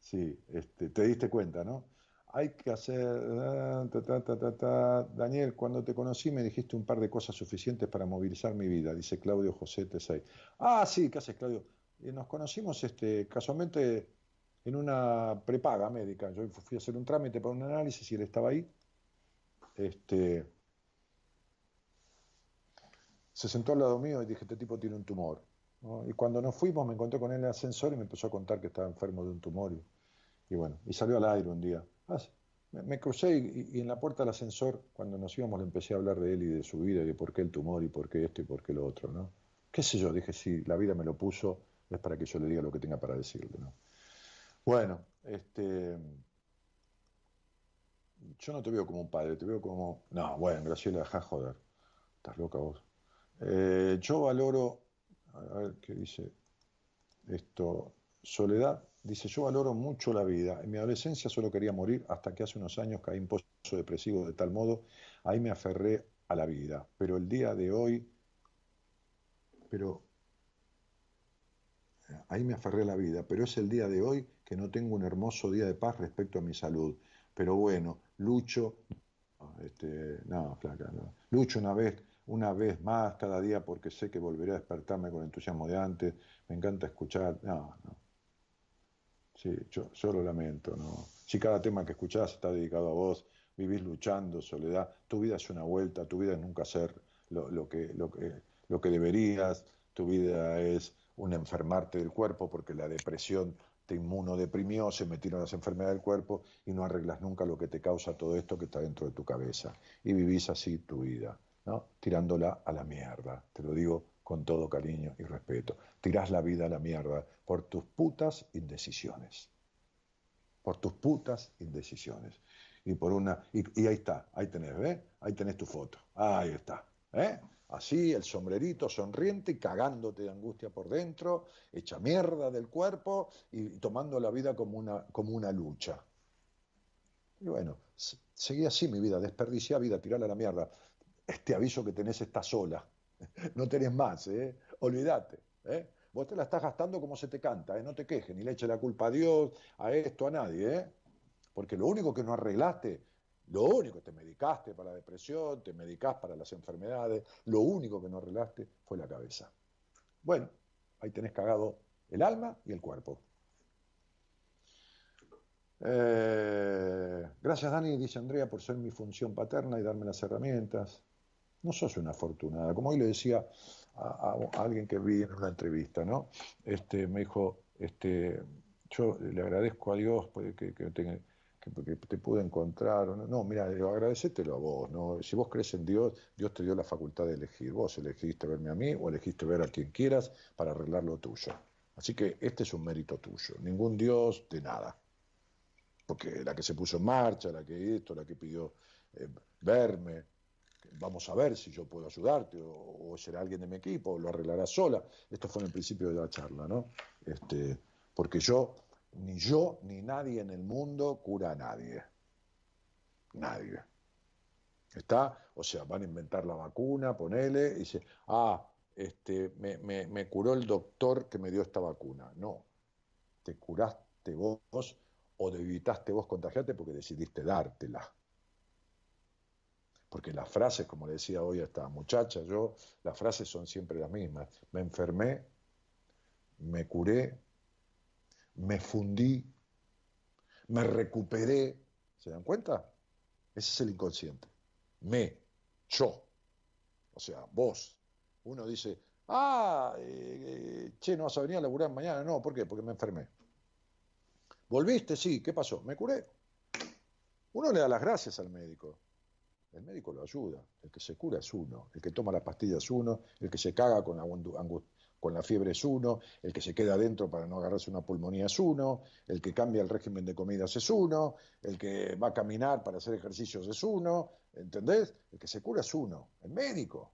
sí, este, te diste cuenta, ¿no? Hay que hacer... Ah, Daniel, cuando te conocí me dijiste un par de cosas suficientes para movilizar mi vida, dice Claudio José Tesay. Ah, sí, ¿qué haces, Claudio? Y nos conocimos este, casualmente en una prepaga médica. Yo fui a hacer un trámite para un análisis y él estaba ahí. Este, se sentó al lado mío y dije, este tipo tiene un tumor. Y cuando nos fuimos me encontré con él en el ascensor y me empezó a contar que estaba enfermo de un tumor. Y, bueno, y salió al aire un día. Me, crucé y, en la puerta del ascensor, cuando nos íbamos, le empecé a hablar de él y de su vida y de por qué el tumor y por qué esto y por qué lo otro. ¿no? ¿Qué sé yo? Dije, sí, la vida me lo puso, es para que yo le diga lo que tenga para decirle. ¿no? Bueno, este, yo no te veo como un padre, te veo como... No, bueno, Graciela, deja joder. Estás loca vos. Eh, yo valoro, a ver qué dice esto, Soledad, dice, yo valoro mucho la vida. En mi adolescencia solo quería morir hasta que hace unos años caí en pozo depresivo de tal modo, ahí me aferré a la vida. Pero el día de hoy, pero ahí me aferré a la vida, pero es el día de hoy que no tengo un hermoso día de paz respecto a mi salud. Pero bueno, lucho, este, no, flaca, no. lucho una vez, una vez más cada día porque sé que volveré a despertarme con entusiasmo de antes. Me encanta escuchar, no, no. Sí, yo, lo lamento, ¿no? Si cada tema que escuchás está dedicado a vos, vivís luchando, soledad, tu vida es una vuelta, tu vida es nunca ser lo, que, lo, que, lo que deberías, tu vida es un enfermarte del cuerpo porque la depresión te inmunodeprimió, se metieron las enfermedades del cuerpo y no arreglas nunca lo que te causa todo esto que está dentro de tu cabeza. Y vivís así tu vida. Tirándola a la mierda, te lo digo con todo cariño y respeto. Tirás la vida a la mierda por tus putas indecisiones. Por tus putas indecisiones. Y por una. Y, ahí está, ahí tenés, ¿ves? Ahí tenés tu foto. Ahí está. ¿eh? así, el sombrerito sonriente y cagándote de angustia por dentro, hecha mierda del cuerpo y tomando la vida como una, como una lucha. Y bueno, seguí así mi vida, desperdiciá vida, tirarla a la mierda. Este aviso que tenés está sola, no tenés más, ¿eh? olvídate. ¿eh? Vos te la estás gastando como se te canta, ¿eh? no te quejes, ni le eches la culpa a Dios, a esto, a nadie, ¿eh? porque lo único que no arreglaste lo único, te medicaste para la depresión, te medicás para las enfermedades, lo único que no arreglaste fue la cabeza. Bueno, ahí tenés cagado el alma y el cuerpo. Eh, gracias Dani, dice Andrea, por ser mi función paterna y darme las herramientas. No sos una afortunada. Como hoy le decía a, alguien que vi en una entrevista, ¿no? Este, me dijo, este, yo le agradezco a Dios que, que te pude encontrar. No, no mira, agradecételo a vos. ¿no? Si vos crees en Dios, Dios te dio la facultad de elegir. Vos elegiste verme a mí o elegiste ver a quien quieras para arreglar lo tuyo. Así que este es un mérito tuyo. Ningún Dios de nada. Porque la que se puso en marcha, la que esto, la que pidió eh, verme, vamos a ver si yo puedo ayudarte o, será alguien de mi equipo o lo arreglará sola. Esto fue en el principio de la charla, ¿no? Este, porque yo ni yo ni nadie en el mundo cura a nadie. Nadie. ¿Está? O sea, van a inventar la vacuna, ponele, y dice, ah, este, me, me, curó el doctor que me dio esta vacuna. No, te curaste vos o evitaste vos contagiarte porque decidiste dártela. Porque las frases, como le decía hoy a esta muchacha, yo, las frases son siempre las mismas. Me enfermé, me curé, me fundí, me recuperé. ¿Se dan cuenta? Ese es el inconsciente. Me, yo. O sea, vos. Uno dice, ah, eh, che, no vas a venir a laburar mañana. No, ¿por qué? Porque me enfermé. ¿Volviste? Sí. ¿Qué pasó? Me curé. Uno le da las gracias al médico. El médico lo ayuda. El que se cura es uno. El que toma las pastillas es uno. El que se caga con la con la fiebre es uno, el que se queda adentro para no agarrarse una pulmonía es uno, el que cambia el régimen de comidas es uno, el que va a caminar para hacer ejercicios es uno, ¿entendés? El que se cura es uno, el médico,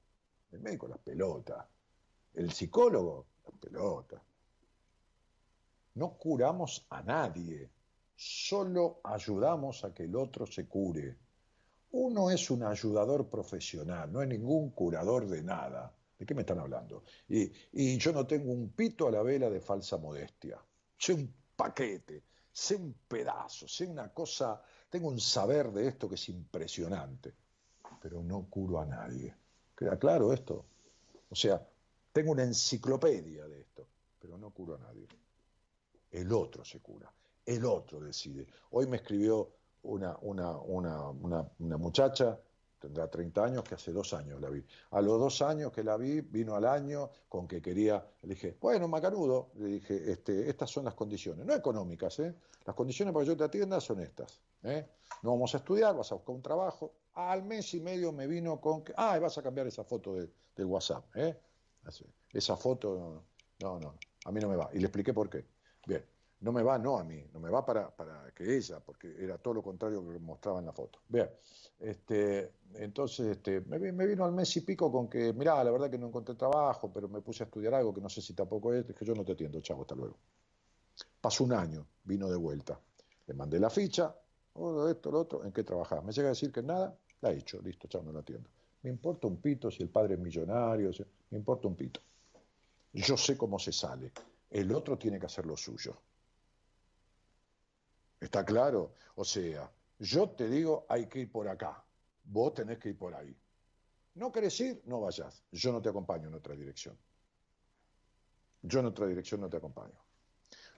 el médico las pelotas, el psicólogo las pelotas. No curamos a nadie, solo ayudamos a que el otro se cure. Uno es un ayudador profesional, no es ningún curador de nada. ¿De qué me están hablando? Y, yo no tengo un pito a la vela de falsa modestia. Sé un paquete, sé un pedazo, sé una cosa, tengo un saber de esto que es impresionante, pero no curo a nadie. ¿Queda claro esto? O sea, tengo una enciclopedia de esto, pero no curo a nadie. El otro se cura, el otro decide. Hoy me escribió una, una, una, una muchacha tendrá 30 años, que hace dos años la vi. A los dos años que la vi, vino al año con que quería, le dije, bueno, Macanudo, le dije, este, estas son las condiciones, no económicas, ¿eh? las condiciones para que yo te atienda son estas. ¿eh? No vamos a estudiar, vas a buscar un trabajo. Al mes y medio me vino con que, ah, vas a cambiar esa foto del WhatsApp. ¿eh? Esa foto, no, no, a mí no me va. Y le expliqué por qué. Bien, no me va, no a mí, no me va para, para que ella, porque era todo lo contrario que mostraba en la foto. Bien, este, entonces este, me, vino al mes y pico con que, mirá, la verdad que no encontré trabajo, pero me puse a estudiar algo que no sé si tampoco es, que yo no te atiendo, chavo, hasta luego. Pasó un año, vino de vuelta. Le mandé la ficha, oh, esto, lo otro, ¿en qué trabajaba? Me llega a decir que nada, la he hecho, listo, chavo, no lo atiendo. Me importa un pito si el padre es millonario, me importa un pito. Yo sé cómo se sale, el otro tiene que hacer lo suyo. ¿Está claro? O sea, yo te digo, hay que ir por acá. Vos tenés que ir por ahí. ¿No querés ir? No vayas. Yo no te acompaño en otra dirección. Yo en otra dirección no te acompaño.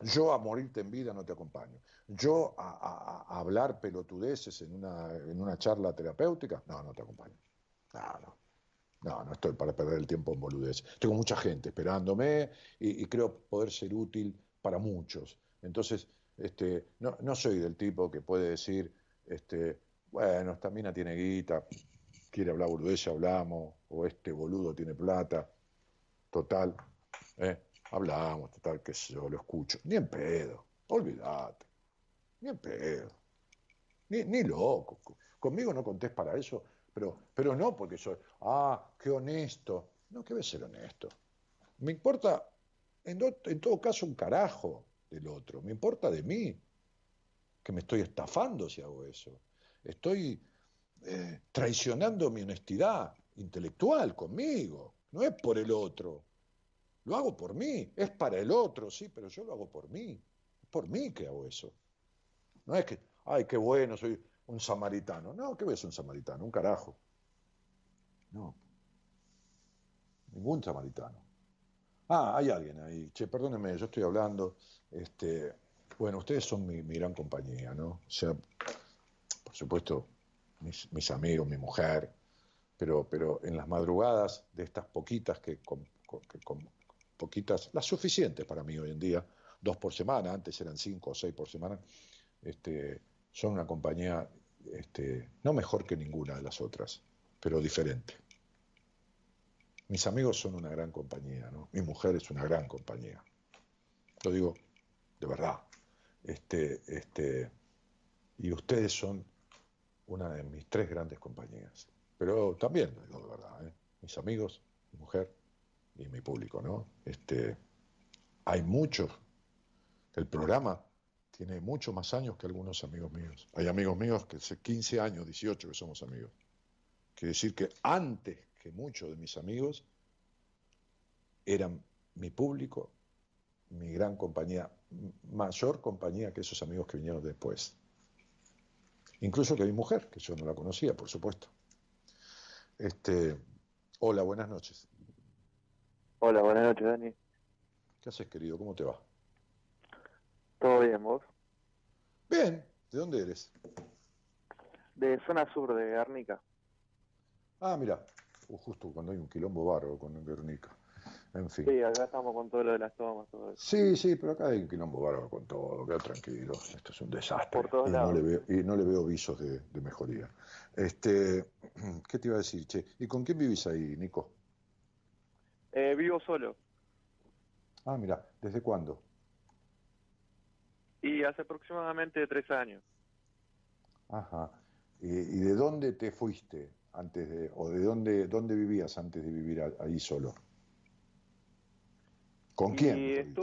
Yo a morirte en vida no te acompaño. Yo a, hablar pelotudeces en una, en una charla terapéutica, no, no te acompaño. No, no. No, no estoy para perder el tiempo en boludeces. Tengo mucha gente esperándome y creo poder ser útil para muchos. Entonces, este, no, no soy del tipo que puede decir, este, bueno, esta mina tiene guita, quiere hablar burdez, hablamos, o este boludo tiene plata, total, ¿eh? hablamos, total, que yo lo escucho, ni en pedo, olvídate, ni en pedo, ni, ni loco, conmigo no contés para eso, pero, pero no porque soy, ah, qué honesto, no, que a ser honesto, me importa, en, en todo caso, un carajo del otro, me importa de mí, que me estoy estafando si hago eso. Estoy eh, traicionando mi honestidad intelectual conmigo. No es por el otro. Lo hago por mí. Es para el otro, sí, pero yo lo hago por mí. Es por mí que hago eso. No es que, ay, qué bueno, soy un samaritano. No, ¿qué ves un samaritano? Un carajo. No. Ningún samaritano. Ah, hay alguien ahí. Che, perdóneme, yo estoy hablando. Este, bueno, ustedes son mi, gran compañía, ¿no? O sea, por supuesto, mis, amigos, mi mujer, pero, pero en las madrugadas de estas poquitas que poquitas, las suficientes para mí hoy en día, dos por semana, antes eran cinco o seis por semana, este, son una compañía este, no mejor que ninguna de las otras, pero diferente. Mis amigos son una gran compañía, ¿no? Mi mujer es una gran compañía. Lo digo de verdad. Este, este, y ustedes son una de mis tres grandes compañías. Pero también, lo digo de verdad, ¿eh? mis amigos, mi mujer y mi público, ¿no? Este, hay muchos. El programa tiene muchos más años que algunos amigos míos. Hay amigos míos que hace 15 años, 18 que somos amigos. Quiere decir que antes que muchos de mis amigos eran mi público, mi gran compañía, mayor compañía que esos amigos que vinieron después. Incluso que mi mujer, que yo no la conocía, por supuesto. Este, hola, buenas noches. Hola, buenas noches, Dani. ¿Qué haces, querido? ¿Cómo te va? Todo bien, ¿vos? Bien. ¿De dónde eres? De zona sur de Guernica. Ah, mira, justo cuando hay un quilombo barro con Guernica. En fin. Sí, acá estamos con todo lo de las tomas. Todo eso. Sí, sí, pero acá hay un quilombo bárbaro con todo, queda tranquilo. Esto es un desastre. Por todos y, lados. No le veo, y no le veo visos de, de, mejoría. Este, ¿Qué te iba a decir, che? ¿Y con quién vivís ahí, Nico? Eh, vivo solo. Ah, mira, ¿desde cuándo? Y hace aproximadamente tres años. Ajá. ¿Y, y de dónde te fuiste antes de, o de dónde, dónde vivías antes de vivir ahí solo? ¿Con quién?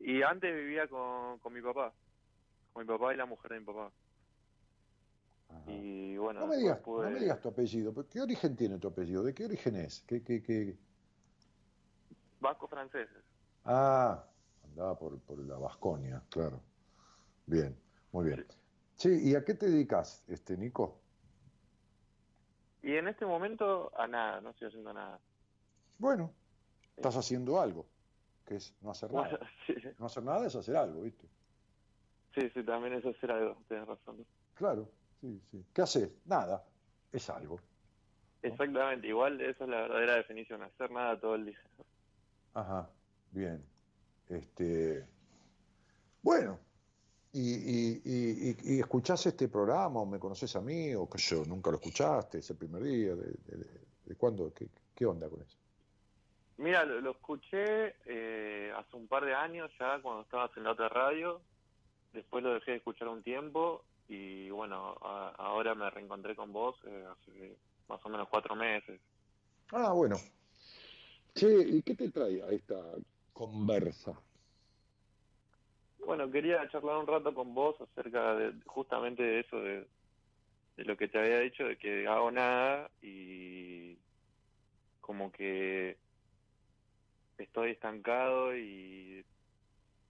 Y antes vivía con, con mi papá, con mi papá y la mujer de mi papá. Y bueno, no me, digas, no me digas tu apellido, ¿qué origen tiene tu apellido? ¿De qué origen es? ¿Qué, qué, qué? Vasco franceses. Ah, andaba por, por la Vasconia, claro. Bien, muy bien. Sí. ¿y a qué te dedicas, este Nico? Y en este momento a nada, no estoy haciendo nada. Bueno, estás haciendo algo, que es no hacer nada. No hacer nada es hacer algo, ¿viste? Sí, sí, también es hacer algo, tienes razón. Claro, sí, sí. ¿Qué haces? Nada, es algo. Exactamente, igual esa es la verdadera definición, hacer nada todo el día. Ajá, bien. Este, bueno, y, y, y, y, escuchás este programa o me conoces a mí o que yo, nunca lo escuchaste, es el primer día, de, de, cuándo, qué, qué, onda con eso? Mira, lo, escuché eh, hace un par de años ya cuando estabas en la otra radio, después lo dejé de escuchar un tiempo y bueno, ahora me reencontré con vos eh, hace más o menos cuatro meses. Ah, bueno. Che, ¿y qué te trae a esta conversa? Bueno, quería charlar un rato con vos acerca de justamente de eso, de, lo que te había dicho, de que hago nada y como que estoy estancado y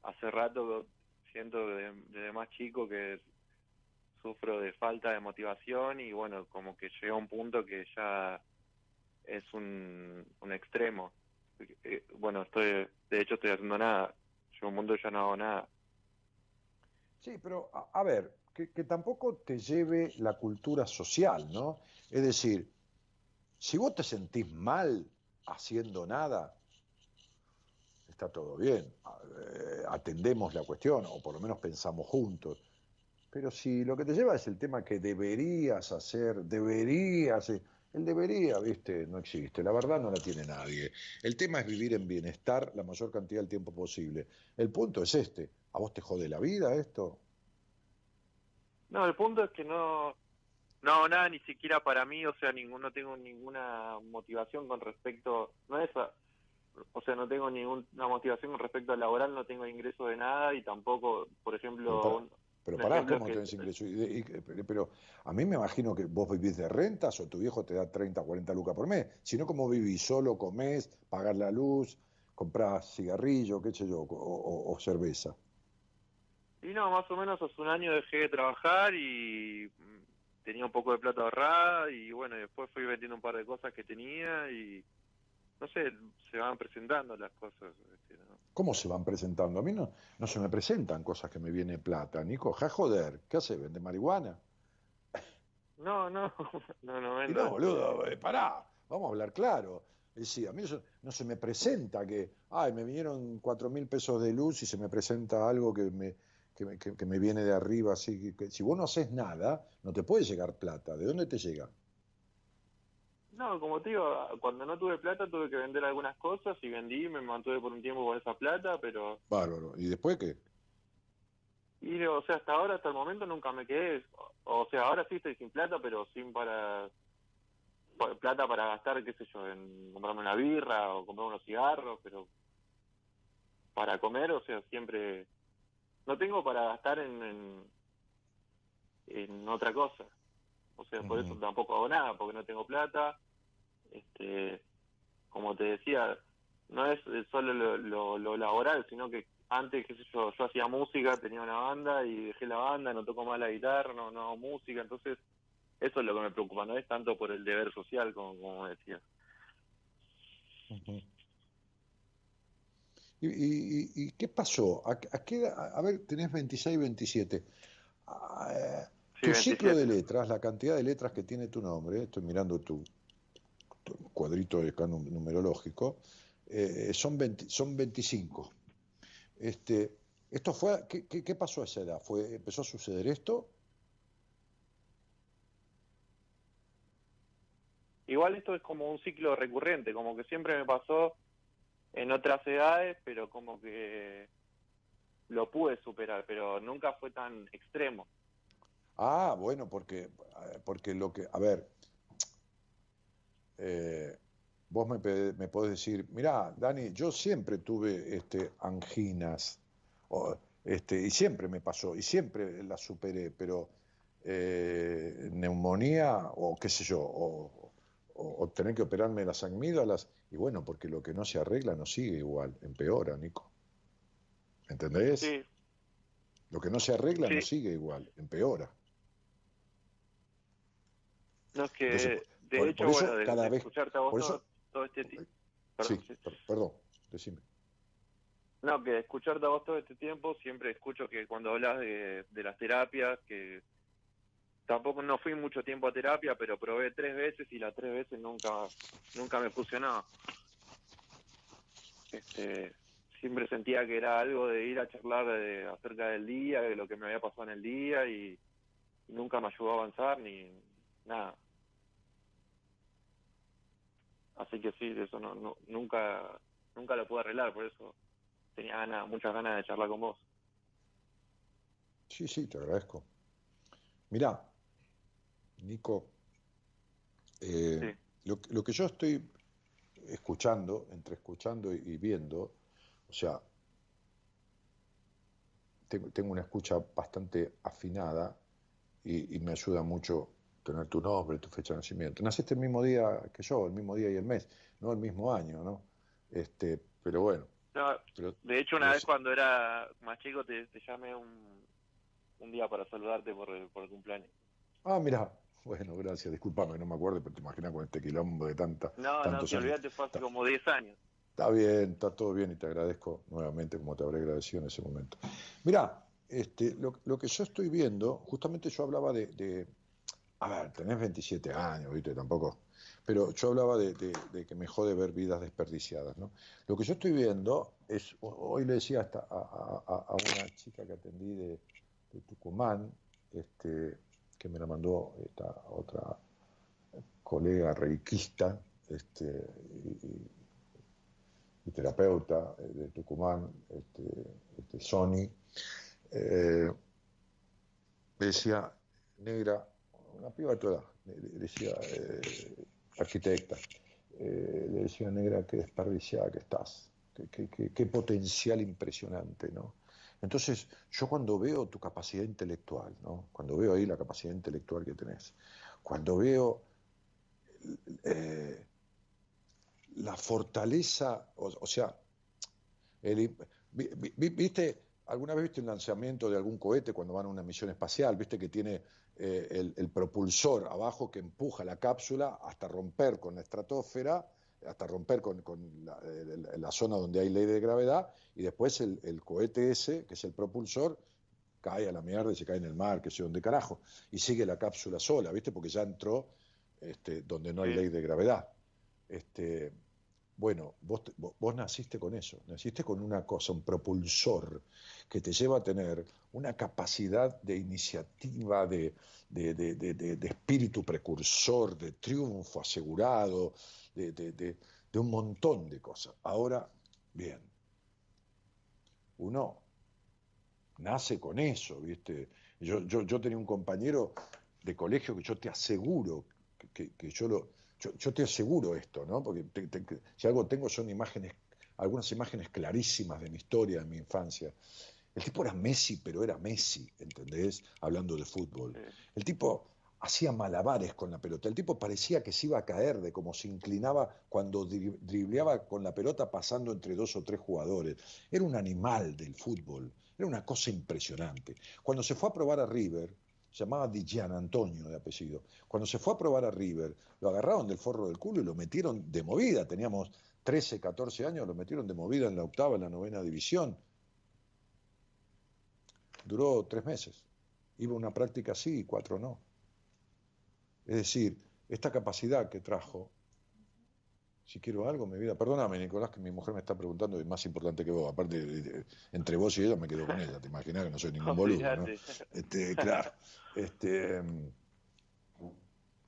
hace rato siento desde, más chico que sufro de falta de motivación y bueno, como que llega un punto que ya es un, extremo. Eh, bueno, estoy, de hecho estoy haciendo nada. Yo un mundo ya no hago nada. Sí, pero a, ver, que, tampoco te lleve la cultura social, ¿no? Es decir, si vos te sentís mal haciendo nada, está todo bien, eh, atendemos la cuestión, o por lo menos pensamos juntos. Pero si lo que te lleva es el tema que deberías hacer, deberías... El debería, viste, no existe. La verdad no la tiene nadie. El tema es vivir en bienestar la mayor cantidad del tiempo posible. El punto es este. ¿A vos te jode la vida esto? No, el punto es que no, no hago nada ni siquiera para mí, o sea, ningún, no tengo ninguna motivación con respecto, no es, o sea, no tengo ninguna motivación con respecto al laboral, no tengo ingreso de nada y tampoco, por ejemplo... Pero pará, ¿cómo tenés ingreso? pero a mí me imagino que vos vivís de rentas o tu viejo te da 30, 40 lucas por mes. Si no, ¿cómo vivís? ¿Solo comés, pagar la luz, compras cigarrillo, qué sé yo, o cerveza? Y no, más o menos hace un año dejé de trabajar y mm, tenía un poco de plata ahorrada y bueno, después fui vendiendo un par de cosas que tenía y no sé, se van presentando las cosas. ¿Cómo se van presentando? A mí no, no se me presentan cosas que me viene plata, Nico. Ja, joder, ¿qué hace? ¿Vende marihuana? No, no, no, no vendo. No, boludo, eh, pará, vamos a hablar claro. Es decir, a mí no se me presenta que, ay, me vinieron cuatro mil pesos de luz y se me presenta algo que me, que, me viene de arriba, así que, si vos no haces nada, no te puede llegar plata. ¿De dónde te llega? No, como te digo, cuando no tuve plata tuve que vender algunas cosas y vendí, me mantuve por un tiempo con esa plata, pero... Bárbaro. ¿Y después qué? Y, o sea, hasta ahora, hasta el momento nunca me quedé. O sea, ahora sí estoy sin plata, pero sin para... Plata para gastar, qué sé yo, en comprarme una birra o comprar unos cigarros, pero... Para comer, o sea, siempre no tengo para gastar en, en, otra cosa. O sea, por eso tampoco hago nada, porque no tengo plata. Este, como te decía, no es solo lo, lo, laboral, sino que antes, qué sé yo, yo hacía música, tenía una banda y dejé la banda, no toco más la guitarra, no, no hago música, entonces eso es lo que me preocupa, no es tanto por el deber social, como, como decía. ¿Y, qué pasó? ¿A, a, ver, tenés 26, 27. Ah, tu ciclo de letras, la cantidad de letras que tiene tu nombre, estoy mirando tu, cuadrito de numerológico, eh, son, son 25. Este, esto fue, ¿qué, qué, pasó a esa edad? ¿Fue, ¿Empezó a suceder esto? Igual esto es como un ciclo recurrente, como que siempre me pasó en otras edades, pero como que lo pude superar, pero nunca fue tan extremo. Ah, bueno, porque, porque lo que, a ver, eh, vos me, me podés decir, mirá, Dani, yo siempre tuve este, anginas, este, y siempre me pasó, y siempre la superé, pero eh, neumonía o qué sé yo, o, o, tener que operarme las amígdalas, y bueno, porque lo que no se arregla no sigue igual, empeora, Nico. ¿Entendés? Sí. Lo que no se arregla no sigue igual, empeora. No, es que, de hecho, bueno, cada vez, escucharte a vos todo, este tiempo. sí, perdón, decime. No, que escucharte a vos todo este tiempo, siempre escucho que cuando hablas de, de las terapias, que tampoco no fui mucho tiempo a terapia, pero probé tres veces y las tres veces nunca nunca me funcionó. Este, siempre sentía que era algo de ir a charlar de, acerca del día, de lo que me había pasado en el día y, nunca me ayudó a avanzar ni nada. Así que sí, eso no, nunca nunca lo pude arreglar, por eso tenía ganas, muchas ganas de charlar con vos. Sí, sí, te agradezco. Mira, Nico, eh, lo, que yo estoy escuchando, entre escuchando y, viendo, o sea, tengo, una escucha bastante afinada y, me ayuda mucho tener tu nombre, tu fecha de nacimiento. Naciste el mismo día que yo, el mismo día y el mes, no el mismo año, ¿no? Este, pero bueno. de hecho, una vez cuando era más chico te, te llamé un, un, día para saludarte por, por el cumpleaños. Ah, mira, bueno, gracias, disculpame, no me acuerdo, pero te imaginas con este quilombo de tanta. No, no, te olvidaste, fue hace como 10 años. Está bien, está todo bien y te agradezco nuevamente como te habré agradecido en ese momento. Mirá, este, lo, que yo estoy viendo, justamente yo hablaba de, a ver, tenés 27 años, viste, tampoco, pero yo hablaba de, que me jode ver vidas desperdiciadas, ¿no? Lo que yo estoy viendo es, hoy le decía hasta a, una chica que atendí de, Tucumán, este, que me la mandó esta otra colega reikista este, y, terapeuta eh, de Tucumán, este, este Sony, eh, decía, negra, una piba toda, decía, eh, arquitecta, le decía, negra, qué desperdiciada que estás, qué potencial impresionante, ¿no? Entonces, yo cuando veo tu capacidad intelectual, ¿no? cuando veo ahí la capacidad intelectual que tenés, cuando veo eh, la fortaleza, o, sea, ¿viste? ¿Alguna vez viste un lanzamiento de algún cohete cuando van a una misión espacial? ¿Viste que tiene eh, el, propulsor abajo que empuja la cápsula hasta romper con la estratosfera hasta romper con, la, zona donde hay ley de gravedad, y después el, cohete ese, que es el propulsor, cae a la mierda y se cae en el mar, que sé dónde carajo, y sigue la cápsula sola, ¿viste? Porque ya entró este, donde no hay ley de gravedad. Este, bueno, vos, vos, naciste con eso, naciste con una cosa, un propulsor que te lleva a tener una capacidad de iniciativa, de, de espíritu precursor, de triunfo asegurado, de, un montón de cosas. Ahora, bien, uno nace con eso, ¿viste? Yo, yo, tenía un compañero de colegio que yo te aseguro, que, yo lo... Yo, te aseguro esto, ¿no? Porque si algo tengo son imágenes, algunas imágenes clarísimas de mi historia, de mi infancia. El tipo era Messi, pero era Messi, ¿entendés? Hablando de fútbol. El tipo hacía malabares con la pelota. El tipo parecía que se iba a caer de cómo se inclinaba cuando dribleaba con la pelota pasando entre dos o tres jugadores. Era un animal del fútbol, era una cosa impresionante. Cuando se fue a probar a River, se llamaba Di Gian Antonio de apellido, cuando se fue a probar a River, lo agarraron del forro del culo y lo metieron de movida. Teníamos 13, 14 años, lo metieron de movida en la octava, en la novena división. Duró tres meses. Iba una práctica así y cuatro no. Es decir, esta capacidad que trajo, si quiero algo, mi vida, perdóname Nicolás, que mi mujer me está preguntando, es más importante que vos, aparte entre vos y ella me quedo con ella, te imaginas que no soy ningún boludo, ¿no? Este, claro, este,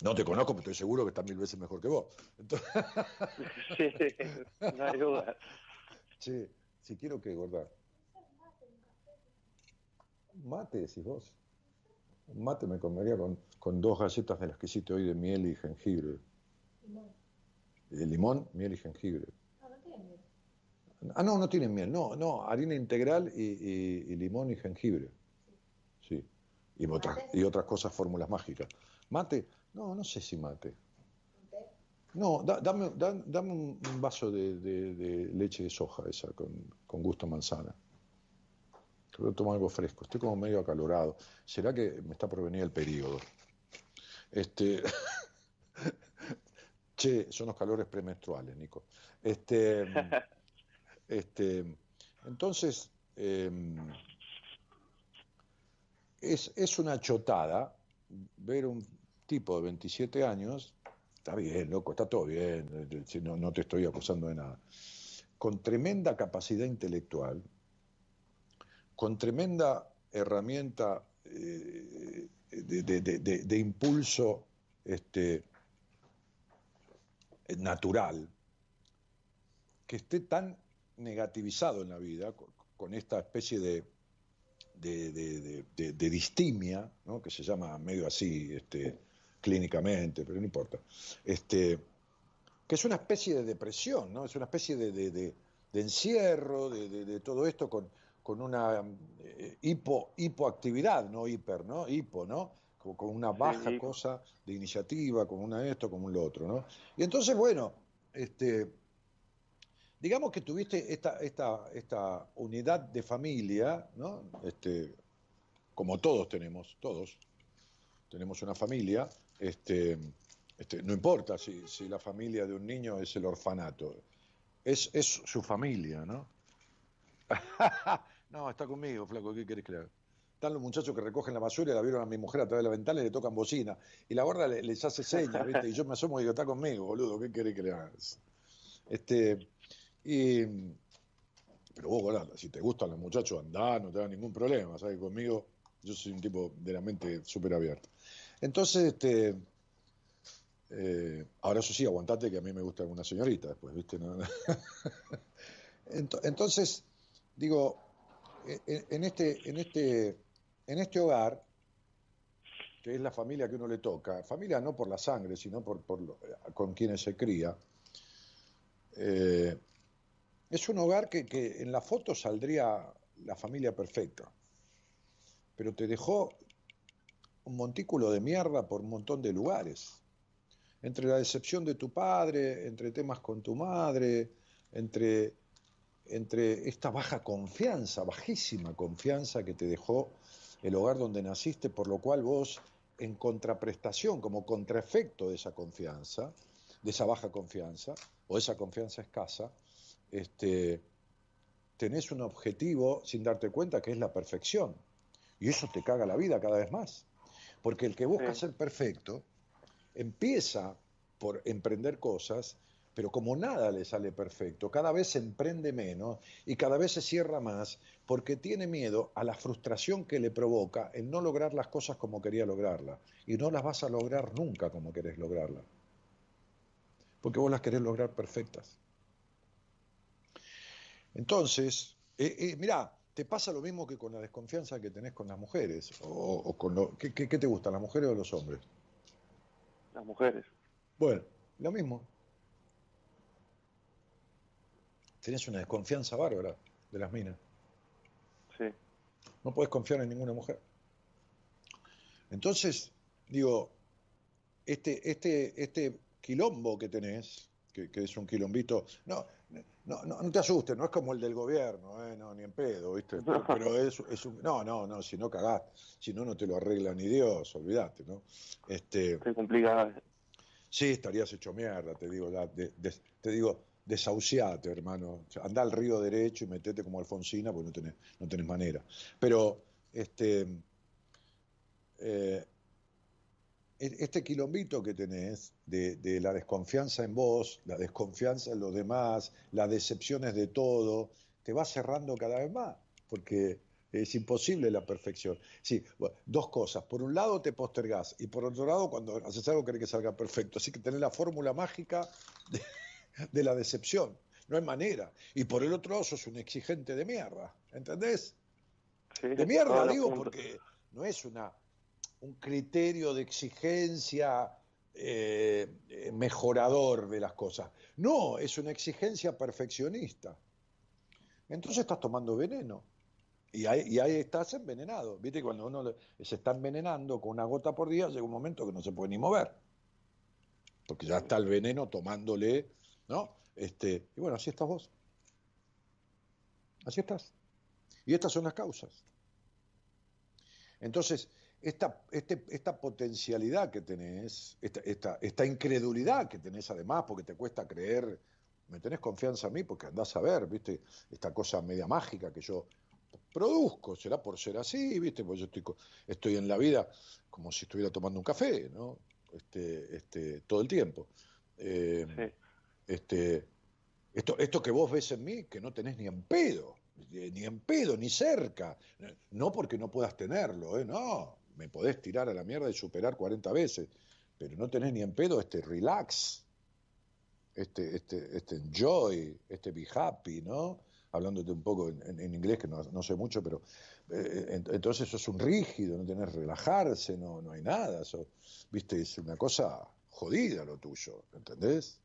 no te conozco, pero estoy seguro que está mil veces mejor que vos. Sí, no hay duda. Sí, si quiero que gorda. Mate, decís vos. Mate me comería con con dos galletas de las que hiciste hoy de miel y jengibre. Limón. limón, miel y jengibre. Ah, no, no tienen miel, no, no, harina integral y, limón y jengibre. Sí. Y otras, y otras cosas, fórmulas mágicas. Mate, no, no sé si mate. No, dame, dame, un vaso de, leche de soja esa con, con gusto manzana. Quiero tomar algo fresco. Estoy como medio acalorado. ¿Será que me está por venir el periodo? Este. che, son los calores premenstruales, Nico. Este. este. Entonces. Em, es, es una chotada ver un tipo de 27 años Está bien, loco, está todo bien, no, no te estoy acusando de nada. Con tremenda capacidad intelectual, con tremenda herramienta eh, de, impulso este, natural, que esté tan negativizado en la vida, con, esta especie de, de, distimia, que se llama medio así, este, clínicamente, pero no importa, este, que es una especie de depresión, ¿no? es una especie de, encierro, de, todo esto con, con una eh, hipo, hipoactividad, no hiper, ¿no? Hipo, ¿no? Como con una baja cosa de iniciativa, como una esto, como un lo otro, ¿no? Y entonces, bueno, este, digamos que tuviste esta, esta, esta unidad de familia, ¿no? Este, como todos tenemos, todos tenemos una familia, este, este, no importa si, la familia de un niño es el orfanato, es, es su familia, ¿no? no, está conmigo, flaco, ¿qué querés que le haga? Están los muchachos que recogen la basura y la vieron a mi mujer a través de la ventana y le tocan bocina. Y la gorda les, hace señas, ¿viste? Y yo me asomo y digo, está conmigo, boludo, ¿qué querés que? Este, y, pero vos, gorda, si te gustan los muchachos, andá, no te da ningún problema, ¿sabes? Conmigo, yo soy un tipo de la mente súper abierta. Entonces, este, eh, ahora eso sí, aguantate que a mí me gusta alguna señorita después, ¿viste? Entonces, digo, en este, en, este, en este hogar, que es la familia que uno le toca, familia no por la sangre, sino por, con quienes se cría, eh, es un hogar que, que en la foto saldría la familia perfecta, pero te dejó un montículo de mierda por un montón de lugares. Entre la decepción de tu padre, entre temas con tu madre, entre, entre esta baja confianza, bajísima confianza que te dejó el hogar donde naciste, por lo cual vos, en contraprestación, como contraefecto de esa confianza, de esa baja confianza, o esa confianza escasa, este, tenés un objetivo sin darte cuenta que es la perfección. Y eso te caga la vida cada vez más. Porque el que busca ser perfecto empieza por emprender cosas, pero como nada le sale perfecto, cada vez se emprende menos y cada vez se cierra más porque tiene miedo a la frustración que le provoca en no lograr las cosas como quería lograrlas. Y no las vas a lograr nunca como querés lograrlas. Porque vos las querés lograr perfectas. Entonces, eh, eh, mirá, te pasa lo mismo que con la desconfianza que tenés con las mujeres. O, con lo, ¿qué, te gustan, las mujeres o los hombres? Las mujeres. Bueno, lo mismo. Tenés una desconfianza bárbara de las minas. Sí. No puedes confiar en ninguna mujer. Entonces, digo, este, este, este quilombo que tenés, que, que es un quilombito, no, no, no, no te asustes, no es como el del gobierno, eh, no, ni en pedo, ¿viste? Pero, es, es, un. No, no, no, si no cagás, si no, no te lo arregla ni Dios, olvídate, ¿no? Este, Qué complicado. Sí, estarías hecho mierda, te digo, te digo, desahuciate, hermano. anda al río derecho y metete como Alfonsina, porque no tenés, no manera. Pero, este. Eh, e-, este quilombito que tenés de, la desconfianza en vos, la desconfianza en los demás, las decepciones de todo, te va cerrando cada vez más, porque es imposible la perfección. Sí, dos cosas. Por un lado te postergás y por otro lado cuando haces algo querés que salga perfecto. Así que tenés la fórmula mágica de, la decepción. No hay manera. Y por el otro lado sos un exigente de mierda. ¿Entendés? de mierda, digo, porque no es una un criterio de exigencia eh, eh, mejorador de las cosas. No, es una exigencia perfeccionista. entonces estás tomando veneno. Y ahí, y ahí estás envenenado. Viste, cuando uno se está envenenando con una gota por día, llega un momento que no se puede ni mover. Porque ya está el veneno tomándole, ¿no? Este, y bueno, así estás vos. Así estás. Y estas son las causas. Entonces, esta, este, esta potencialidad que tenés, esta, esta, esta, incredulidad que tenés además, porque te cuesta creer, me tenés confianza a mí porque andás a ver, ¿viste? Esta cosa media mágica que yo produzco, será por ser así, ¿viste? Porque yo estoy, estoy en la vida como si estuviera tomando un café, ¿no? Este, este, todo el tiempo. Eh, este, esto, esto que vos ves en mí, que no tenés ni en pedo, ni en pedo, ni cerca. No porque no puedas tenerlo, ¿eh? No, me podés tirar a la mierda y superar 40 veces, pero no tenés ni en pedo este relax, este, este, este enjoy, este be happy, ¿no? Hablándote un poco en, inglés, que no, sé mucho, pero eh, entonces eso es un rígido, no tenés relajarse, no, no hay nada, eso, viste, es una cosa jodida lo tuyo, ¿entendés?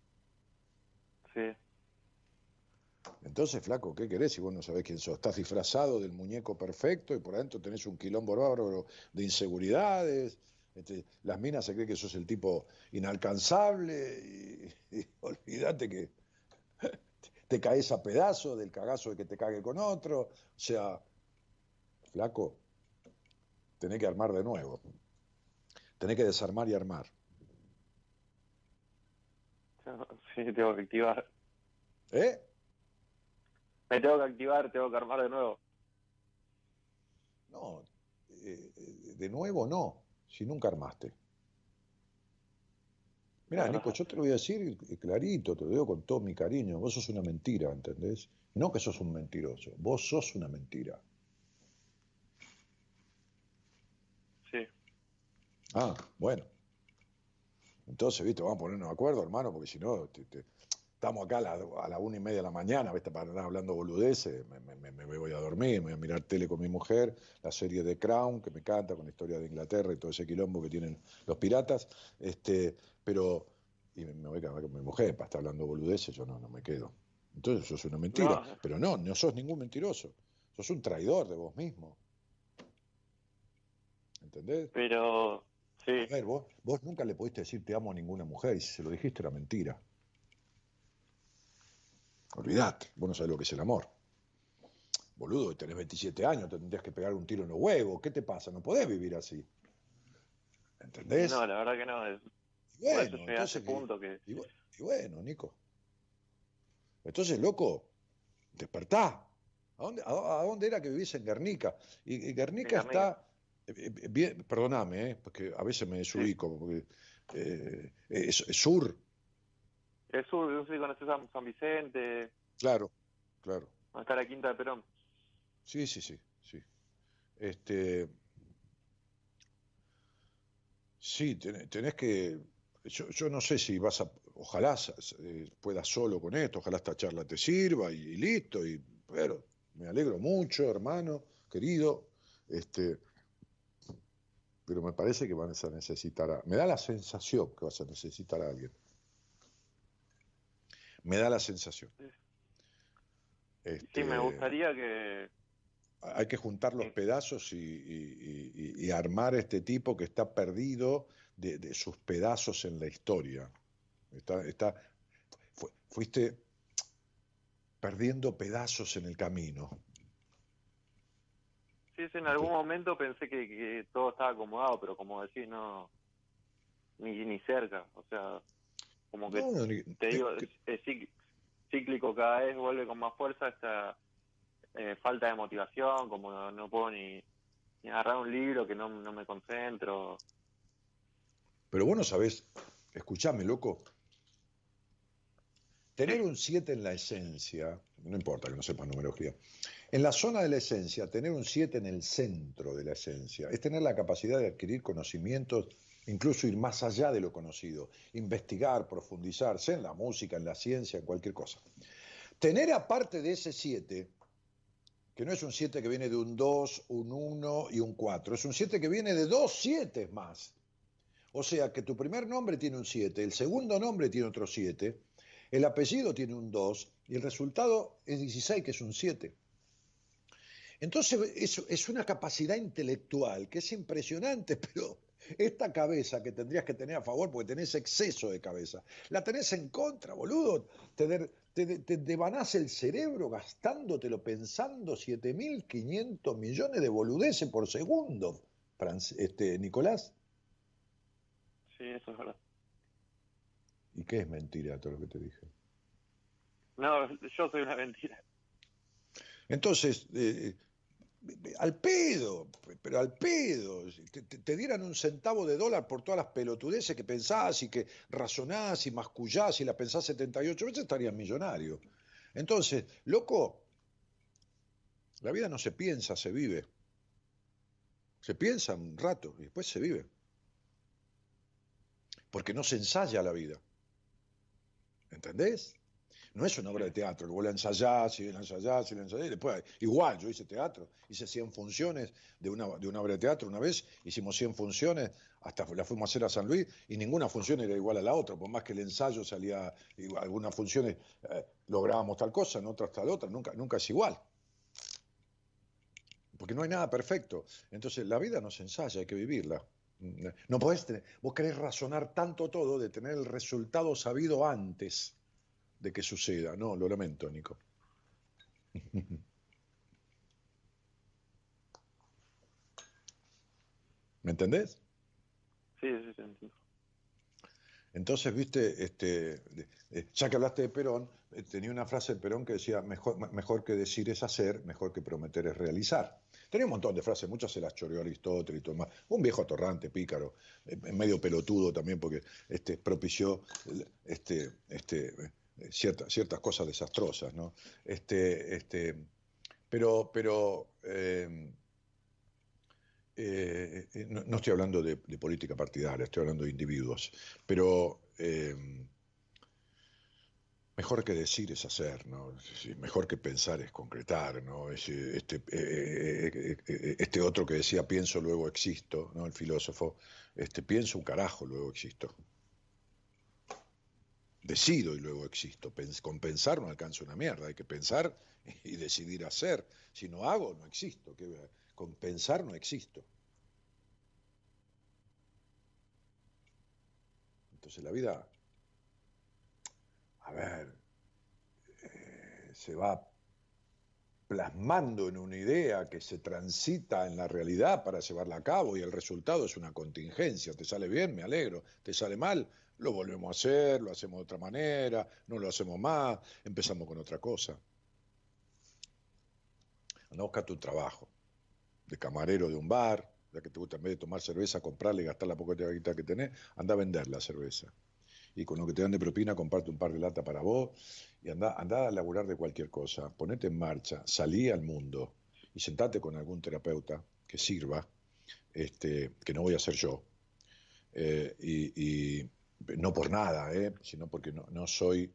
Entonces, flaco, ¿qué querés si vos no sabés quién sos? Estás disfrazado del muñeco perfecto y por adentro tenés un quilombo bárbaro de inseguridades. Este, las minas se creen que sos el tipo inalcanzable y, olvídate que te caes a pedazos del cagazo de que te cague con otro. O sea, flaco, tenés que armar de nuevo. Tenés que desarmar y armar. Sí, tengo que activar. ¿Eh? Me tengo que activar, tengo que armar de nuevo. No, eh, eh, de nuevo no, si nunca armaste. Mira, Nico, yo te lo voy a decir clarito, te lo digo con todo mi cariño. Vos sos una mentira, ¿entendés? No que sos un mentiroso, vos sos una mentira. Sí. Ah, bueno. Entonces, viste, vamos a ponernos de acuerdo, hermano, porque si no, te, estamos acá a la, una y media de la mañana, ¿viste? para andar hablando boludeces, me, voy a dormir, me voy a mirar tele con mi mujer, la serie de Crown, que me encanta, con la historia de Inglaterra y todo ese quilombo que tienen los piratas, este, pero, y me voy a quedar con mi mujer para estar hablando boludeces, yo no, no me quedo. Entonces eso es una mentira, pero no, no sos ningún mentiroso, sos un traidor de vos mismo. ¿Entendés? Pero, sí. A ver, vos, vos nunca le pudiste decir te amo a ninguna mujer y si se lo dijiste era mentira. Olvídate, vos no sabés lo que es el amor. Boludo, tenés 27 años, te tendrías que pegar un tiro en los huevos. ¿Qué te pasa? No podés vivir así. ¿Entendés? No, la verdad que no. Es... bueno, entonces, punto que... Y, bueno, Nico. Entonces, loco, despertá. ¿A dónde, a, dónde era que vivís en Guernica? Y, Guernica, está... Eh, eh, bien, perdóname, eh, porque a veces me desubico, porque es sur, el sur, sé si conoces San, San Vicente. Claro, claro. ¿Dónde está la Quinta de Perón? Sí, sí, sí, sí. Este. Sí, tenés, que. Yo, yo, no sé si vas a. Ojalá eh, puedas solo con esto, ojalá esta charla te sirva y, listo. Y, pero me alegro mucho, hermano, querido. Este, pero me parece que vas a necesitar. A, me da la sensación que vas a necesitar a alguien. Me da la sensación. sí, me este, gustaría que... Hay que juntar los pedazos y, armar este tipo que está perdido de, sus pedazos en la historia. Está, está, fuiste perdiendo pedazos en el camino. Sí, en algún momento pensé que, todo estaba acomodado, pero como decís, no, ni, ni cerca. O sea, como que, te digo, es, cíclico, cada vez vuelve con más fuerza esta eh, falta de motivación, como no, puedo ni, agarrar un libro que no, me concentro. Pero vos no sabés, escuchame, loco. Tener un 7 en la esencia, no importa que no sepas numerología, en la zona de la esencia, tener un 7 en el centro de la esencia, es tener la capacidad de adquirir conocimientos incluso ir más allá de lo conocido, investigar, profundizarse en la música, en la ciencia, en cualquier cosa. Tener aparte de ese 7, que no es un 7 que viene de un 2, un 1 y un 4, es un 7 que viene de dos 7 más. O sea que tu primer nombre tiene un 7, el segundo nombre tiene otro 7, El apellido tiene un 2 y el resultado es 16, que es un 7. Entonces es, es una capacidad intelectual que es impresionante, pero esta cabeza que tendrías que tener a favor porque tenés exceso de cabeza, la tenés en contra, boludo. Te, te, te devanás el cerebro gastándotelo pensando 7.500 millones de boludeces por segundo, este, Nicolás. Sí, eso es verdad. ¿Y qué es mentira todo lo que te dije? No, yo soy una mentira. Entonces, eh, al pedo, pero al pedo. Te, dieran un centavo de dólar por todas las pelotudeces que pensás y que razonás y mascullás y la pensás 78 veces, estarías millonario. Entonces, loco, la vida no se piensa, se vive. Se piensa un rato y después se vive. Porque no se ensaya la vida. ¿Entendés? No es una obra de teatro, que vos la ensayás y la ensayás y la ensayás. Y después, igual, yo hice teatro, hice 100 funciones de una, de una obra de teatro una vez, hicimos 100 funciones, hasta la fuimos a hacer a San Luis, y ninguna función era igual a la otra, por más que el ensayo salía, algunas funciones eh, lográbamos tal cosa, en otras tal otra, nunca, nunca es igual. Porque no hay nada perfecto. Entonces, la vida no se ensaya, hay que vivirla. No podés tener, vos querés razonar tanto todo de tener el resultado sabido antes de que suceda. No, lo lamento, Nico. ¿Me entendés? Sí, sí, sí, entiendo. Entonces, viste, este, eh, ya que hablaste de Perón, eh, tenía una frase de Perón que decía, mejor, mejor que decir es hacer, mejor que prometer es realizar. Tenía un montón de frases, muchas se las choreó Aristóteles y todo más. Un viejo atorrante, pícaro, eh, medio pelotudo también, porque este, propició este, este, eh, ciertas, cosas desastrosas, ¿no? Este, este, pero, pero eh, eh, no, estoy hablando de, política partidaria, estoy hablando de individuos, pero mejor que decir es hacer, ¿no? Mejor que pensar es concretar, ¿no? Este, este otro que decía pienso, luego existo, ¿no? El filósofo, este, pienso un carajo, luego existo decido y luego existo. Con pensar no alcanzo una mierda, hay que pensar y decidir hacer. Si no hago, no existo. Con pensar no existo. Entonces la vida, a ver, eh, se va plasmando en una idea que se transita en la realidad para llevarla a cabo y el resultado es una contingencia. Te sale bien, me alegro. Te sale mal, lo volvemos a hacer, lo hacemos de otra manera, no lo hacemos más, empezamos con otra cosa. Anda a buscar tu trabajo, de camarero de un bar, ya que te gusta en vez de tomar cerveza, comprarle y gastar la poca que tenés, anda a vender la cerveza. Y con lo que te dan de propina, comparte un par de lata para vos y anda, anda a laburar de cualquier cosa. Ponete en marcha, salí al mundo y sentate con algún terapeuta que sirva, este, que no voy a ser yo, eh, y, no por nada, ¿eh? sino porque no, soy,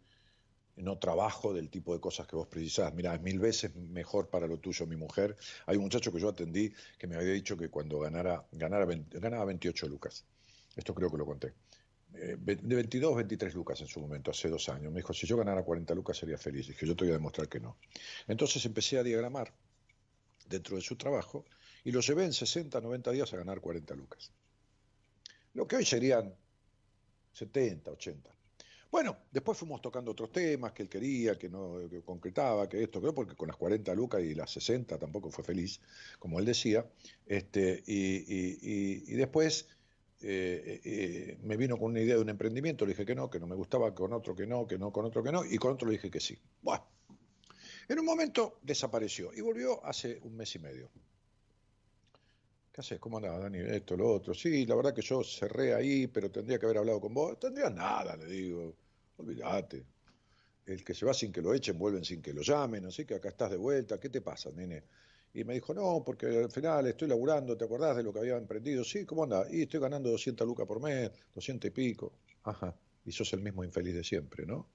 no trabajo del tipo de cosas que vos precisás. Mira, es mil veces mejor para lo tuyo mi mujer. Hay un muchacho que yo atendí que me había dicho que cuando ganara, ganara ganaba 28 lucas. Esto creo que lo conté. Eh, de 22, 23 lucas en su momento, hace dos años. Me dijo, si yo ganara 40 lucas sería feliz. Dije, yo te voy a demostrar que no. Entonces empecé a diagramar dentro de su trabajo y lo llevé en 60, 90 días a ganar 40 lucas. Lo que hoy serían 70, 80. Bueno, después fuimos tocando otros temas que él quería, que no concretaba, que esto, que porque con las 40 lucas y las 60 tampoco fue feliz, como él decía. Este, y, después eh, eh, me vino con una idea de un emprendimiento, le dije que no, que no me gustaba, con otro que no, que no, con otro que no, y con otro le dije que sí. Bueno, en un momento desapareció y volvió hace un mes y medio. ¿Qué haces? ¿Cómo andaba, Dani? Esto, lo otro. Sí, la verdad que yo cerré ahí, pero tendría que haber hablado con vos. Tendría nada, le digo. Olvídate. El que se va sin que lo echen, vuelven sin que lo llamen, así que acá estás de vuelta. ¿Qué te pasa, nene? Y me dijo, no, porque al final estoy laburando, ¿te acordás de lo que había emprendido? Sí, ¿cómo anda? Y estoy ganando 200 lucas por mes, 200 y pico. Ajá, y sos el mismo infeliz de siempre, ¿no?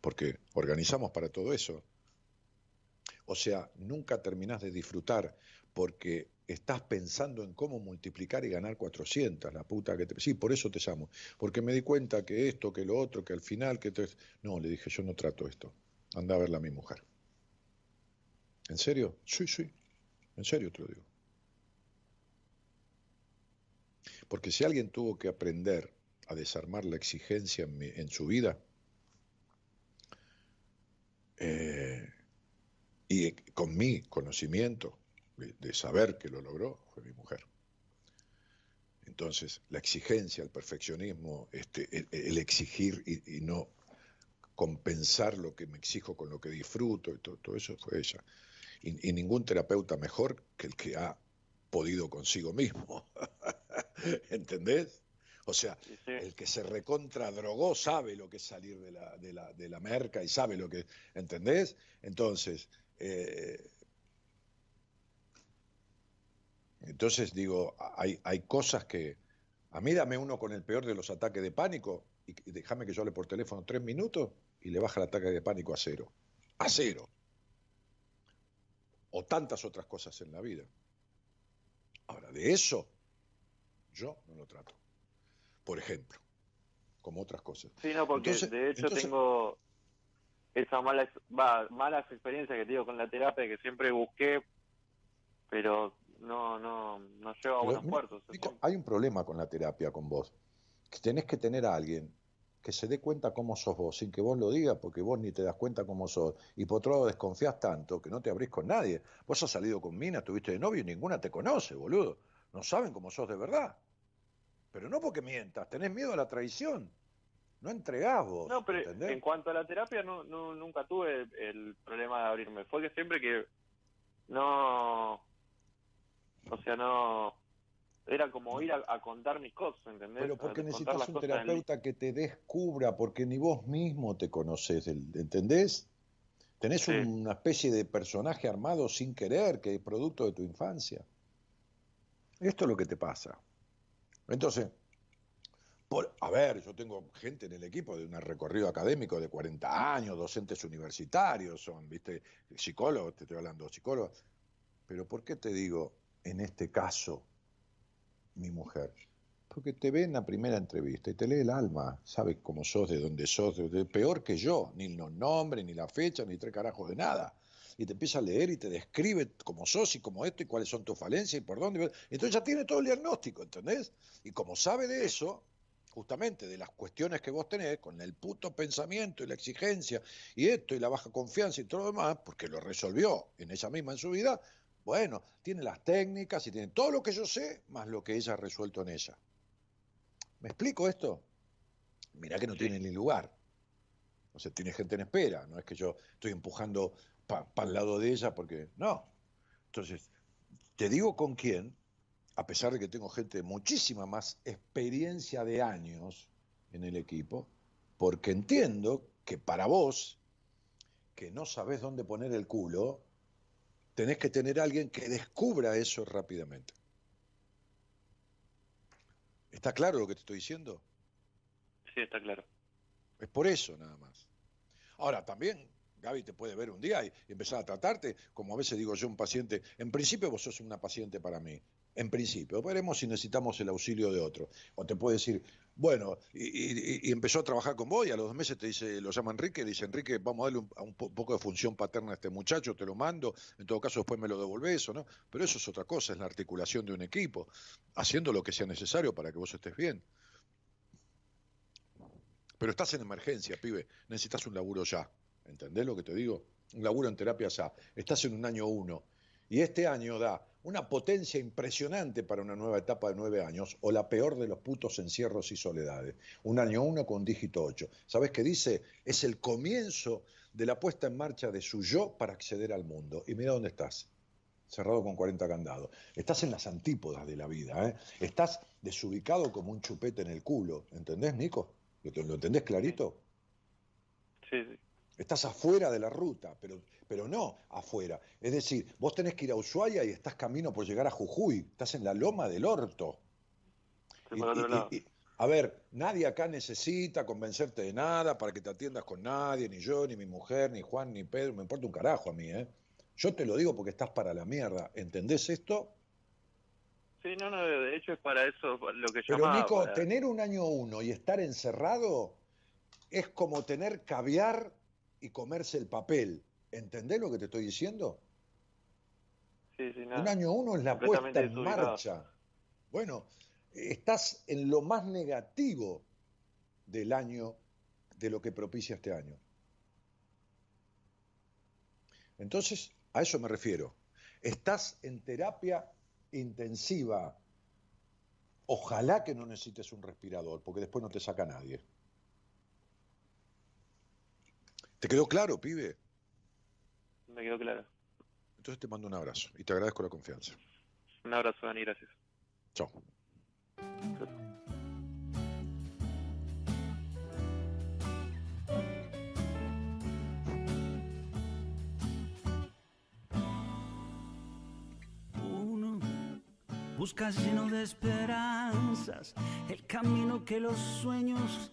Porque organizamos para todo eso. O sea, nunca terminás de disfrutar porque estás pensando en cómo multiplicar y ganar 400, la puta que te... Sí, por eso te llamo, porque me di cuenta que esto, que lo otro, que al final, que te... No, le dije, yo no trato esto, anda a verla a mi mujer. ¿En serio? Sí, sí, en serio te lo digo. Porque si alguien tuvo que aprender a desarmar la exigencia en, su vida, eh, y con mi conocimiento, de, saber que lo logró fue mi mujer. Entonces, la exigencia, el perfeccionismo, este, el, exigir y, no compensar lo que me exijo con lo que disfruto, y todo, eso fue ella. Y, ningún terapeuta mejor que el que ha podido consigo mismo. ¿Entendés? O sea, el que se recontra drogó sabe lo que es salir de la, de la, de la merca y sabe lo que... ¿Entendés? Entonces, eh, entonces digo, hay, hay cosas que... A mí dame uno con el peor de los ataques de pánico y, déjame que yo hable por teléfono tres minutos y le baja el ataque de pánico a cero. A cero. O tantas otras cosas en la vida. Ahora, de eso yo no lo trato. Por ejemplo, como otras cosas. Sí, no, porque de hecho tengo esa mala, malas experiencias que tengo con la terapia que siempre busqué, pero no, no, no lleva a buenos puertos. hay un problema con la terapia con vos, que tenés que tener a alguien que se dé cuenta cómo sos vos, sin que vos lo digas, porque vos ni te das cuenta cómo sos. Y por otro lado desconfías tanto que no te abrís con nadie. Vos has salido con minas, tuviste de novio y ninguna te conoce, boludo. No saben cómo sos de verdad. Pero no porque mientas, tenés miedo a la traición. No entregás vos. No, pero en cuanto a la terapia, no, no, nunca tuve el problema de abrirme. Fue que siempre que no sea, no. Era como ir a, contar mis cosas, ¿entendés? Pero porque necesitas un terapeuta que te descubra, porque ni vos mismo te conoces, ¿entendés? Tenés una especie de personaje armado sin querer, que es producto de tu infancia. Esto es lo que te pasa. Entonces, por, a ver, yo tengo gente en el equipo de un recorrido académico de 40 años, docentes universitarios, son, viste, psicólogos, te estoy hablando, psicólogos. Pero ¿por qué te digo, en este caso, mi mujer? Porque te ve en la primera entrevista y te lee el alma, sabe cómo sos, de dónde sos, de, peor que yo, ni los nombres, ni la fecha, ni tres carajos de nada. Y te empieza a leer y te describe cómo sos y cómo esto y cuáles son tus falencias y por dónde. Entonces ya tiene todo el diagnóstico, ¿entendés? Y como sabe de eso, justamente de las cuestiones que vos tenés, con el puto pensamiento y la exigencia y esto y la baja confianza y todo lo demás, porque lo resolvió en ella misma en su vida, bueno, tiene las técnicas y tiene todo lo que yo sé, más lo que ella ha resuelto en ella. ¿Me explico esto? Mirá que no tiene ni lugar. O sea, tiene gente en espera, no es que yo estoy empujando para el lado de ella porque no. Entonces, te digo con quién, a pesar de que tengo gente de muchísima más experiencia de años en el equipo, porque entiendo que para vos, que no sabés dónde poner el culo, tenés que tener a alguien que descubra eso rápidamente. ¿Está claro lo que te estoy diciendo? Sí, está claro. Es por eso nada más. Ahora, también Gaby te puede ver un día y empezar a tratarte, como a veces digo yo, un paciente, en principio vos sos una paciente para mí, en principio, veremos si necesitamos el auxilio de otro. O te puede decir, bueno, y, empezó a trabajar con vos y a los dos meses te dice, lo llama Enrique, dice Enrique, vamos a darle un, poco de función paterna a este muchacho, te lo mando, en todo caso después me lo devolvés o no, pero eso es otra cosa, es la articulación de un equipo, haciendo lo que sea necesario para que vos estés bien. Pero estás en emergencia, pibe, necesitas un laburo ya, ¿entendés lo que te digo? Un laburo en terapia ya, estás en un año uno, y este año da una potencia impresionante para una nueva etapa de nueve años, o la peor de los putos encierros y soledades. Un año uno con dígito ocho. ¿Sabes qué dice? Es el comienzo de la puesta en marcha de su yo para acceder al mundo. Y mira dónde estás. Cerrado con 40 candados. Estás en las antípodas de la vida. ¿eh? Estás desubicado como un chupete en el culo. ¿Entendés, Nico? ¿Lo entendés clarito? Sí, sí. Estás afuera de la ruta, pero, pero no afuera. Es decir, vos tenés que ir a Ushuaia y estás camino por llegar a Jujuy. Estás en la loma del orto. a ver, nadie acá necesita convencerte de nada para que te atiendas con nadie, ni yo, ni mi mujer, ni Juan, ni Pedro. Me importa un carajo a mí, ¿eh? Yo te lo digo porque estás para la mierda. ¿Entendés esto? Sí, no, no, de hecho es para eso lo que Pero llamaba. Nico, para- tener un año uno y estar encerrado es como tener caviar y comerse el papel. ¿Entendés lo que te estoy diciendo? Sí, sí, nada. Un año uno es la puesta en marcha. Bueno, estás en lo más negativo del año, de lo que propicia este año. Entonces, a eso me refiero. Estás en terapia intensiva. Ojalá que no necesites un respirador, porque después no te saca nadie. ¿Te quedó claro, pibe? Me quedó claro. Entonces te mando un abrazo y te agradezco la confianza. Un abrazo, Dani, gracias. Chao. Uno busca lleno de esperanzas el camino que los sueños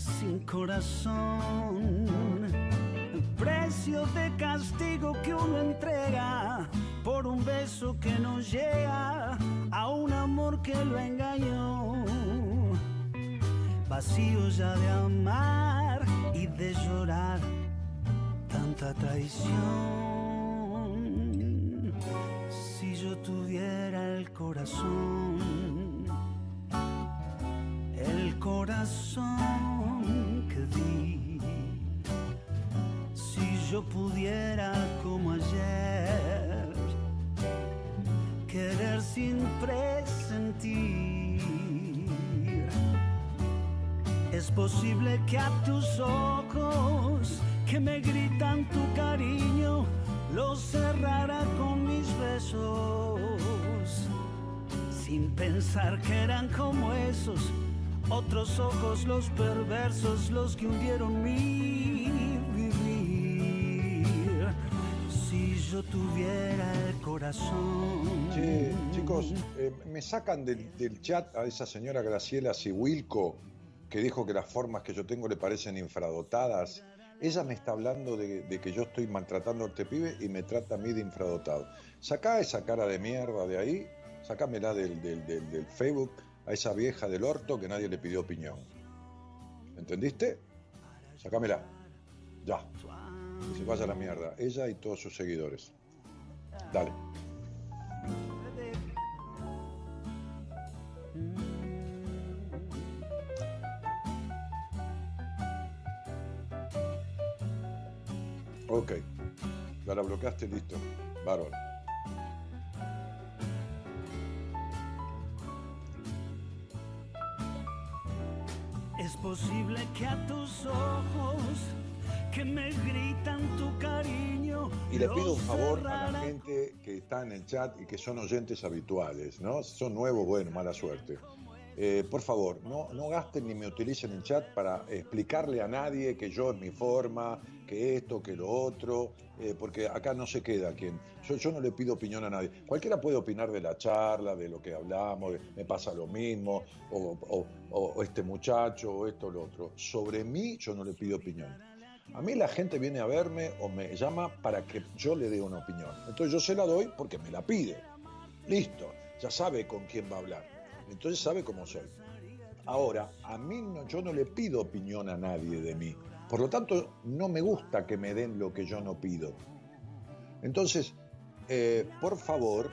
sin corazón. Precio de castigo que uno entrega por un beso que no llega a un amor que lo engañó. Vacío ya de amar y de llorar tanta traición. Si yo tuviera el corazón, el corazón si yo pudiera como ayer, querer sin presentir, es posible que a tus ojos que me gritan tu cariño los cerrara con mis besos sin pensar que eran como esos otros ojos los perversos los que hundieron mi vivir si yo tuviera el corazón Che, chicos, eh, me sacan del, chat a esa señora Graciela Siwilco, que dijo que las formas que yo tengo le parecen infradotadas. Ella me está hablando de, que yo estoy maltratando a este pibe y me trata a mí de infradotado. Sacá esa cara de mierda de ahí, sacámela del, del Facebook a esa vieja del orto que nadie le pidió opinión. ¿Entendiste? Sacámela. Ya. Que se vaya a la mierda. Ella y todos sus seguidores. Dale. Ok. Ya la bloqueaste, listo. Bárbaro. Es posible que a tus ojos que me gritan tu cariño Y le pido un favor a la gente que está en el chat y que son oyentes habituales, ¿no? Si son nuevos, bueno, mala suerte. Eh, por favor, no, gasten ni me utilicen el chat para explicarle a nadie que yo es mi forma, que esto, que lo otro, eh, porque acá no se queda quien. Yo, no le pido opinión a nadie. Cualquiera puede opinar de la charla, de lo que hablamos, de, me pasa lo mismo, o- o este muchacho, o esto, o lo otro. Sobre mí, yo no le pido opinión. A mí la gente viene a verme o me llama para que yo le dé una opinión. Entonces yo se la doy porque me la pide. Listo, ya sabe con quién va a hablar. Entonces sabe cómo soy. Ahora, a mí no, yo no le pido opinión a nadie de mí. Por lo tanto, no me gusta que me den lo que yo no pido. Entonces, eh, por favor,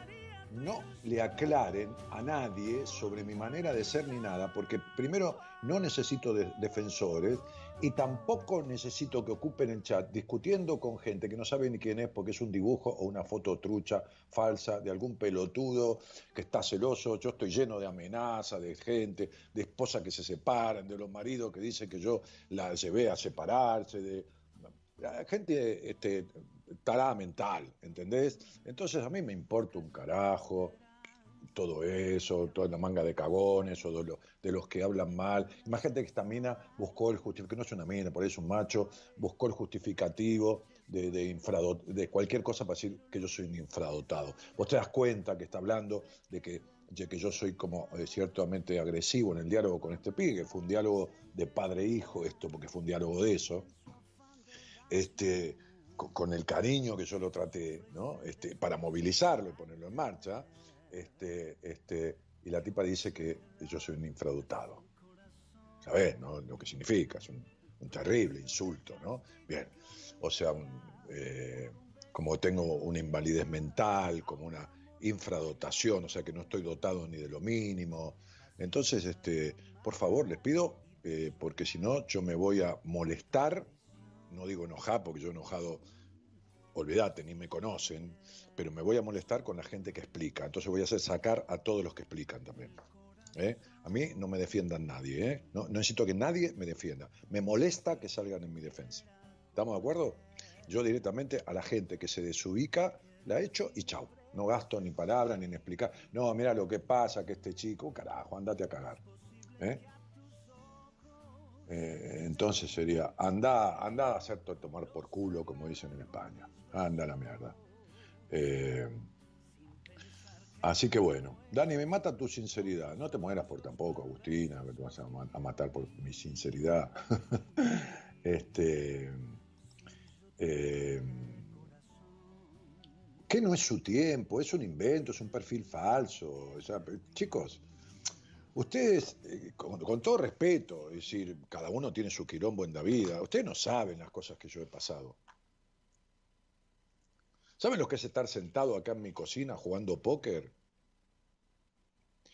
no le aclaren a nadie sobre mi manera de ser ni nada, porque primero no necesito de- defensores y tampoco necesito que ocupen el chat discutiendo con gente que no sabe ni quién es porque es un dibujo o una foto trucha, falsa, de algún pelotudo que está celoso. Yo estoy lleno de amenazas, de gente, de esposas que se separan, de los maridos que dicen que yo la llevé a separarse, de gente este, tarada mental, ¿entendés? Entonces a mí me importa un carajo todo eso, toda la manga de cagones o de, los que hablan mal. Imagínate que esta mina buscó el justificativo, que no es una mina, por ahí es un macho, buscó el justificativo de, de cualquier cosa para decir que yo soy un infradotado. Vos te das cuenta que está hablando de que, que yo soy como eh, ciertamente agresivo en el diálogo con este pibe, que fue un diálogo de padre-hijo esto, porque fue un diálogo de eso. Este, con, el cariño que yo lo traté, ¿no? Este, para movilizarlo y ponerlo en marcha, este, este, y la tipa dice que yo soy un infradotado. ¿Sabes? ¿no? Lo que significa, es un, terrible insulto, ¿no? Bien, o sea, eh, como tengo una invalidez mental, como una infradotación, o sea que no estoy dotado ni de lo mínimo. Entonces, este, por favor, les pido, eh, porque si no, yo me voy a molestar no digo enojar, porque yo enojado, olvídate, ni me conocen, pero me voy a molestar con la gente que explica. Entonces voy a hacer sacar a todos los que explican también. ¿eh? A mí no me defiendan nadie, ¿eh? no, necesito que nadie me defienda. Me molesta que salgan en mi defensa. ¿Estamos de acuerdo? Yo directamente a la gente que se desubica la echo y chau. No gasto ni palabras ni en explicar. No, mira lo que pasa, que este chico, carajo, andate a cagar. ¿eh? Eh, entonces sería, anda, anda a hacerte tomar por culo, como dicen en España. Anda la mierda. Eh, así que bueno, Dani, me mata tu sinceridad. No te mueras por tampoco, Agustina, que te vas a, matar por mi sinceridad. este. Eh, que no es su tiempo, es un invento, es un perfil falso. chicos, Ustedes, eh, con, todo respeto, es decir, cada uno tiene su quilombo en la vida, ustedes no saben las cosas que yo he pasado. ¿Saben lo que es estar sentado acá en mi cocina jugando póker?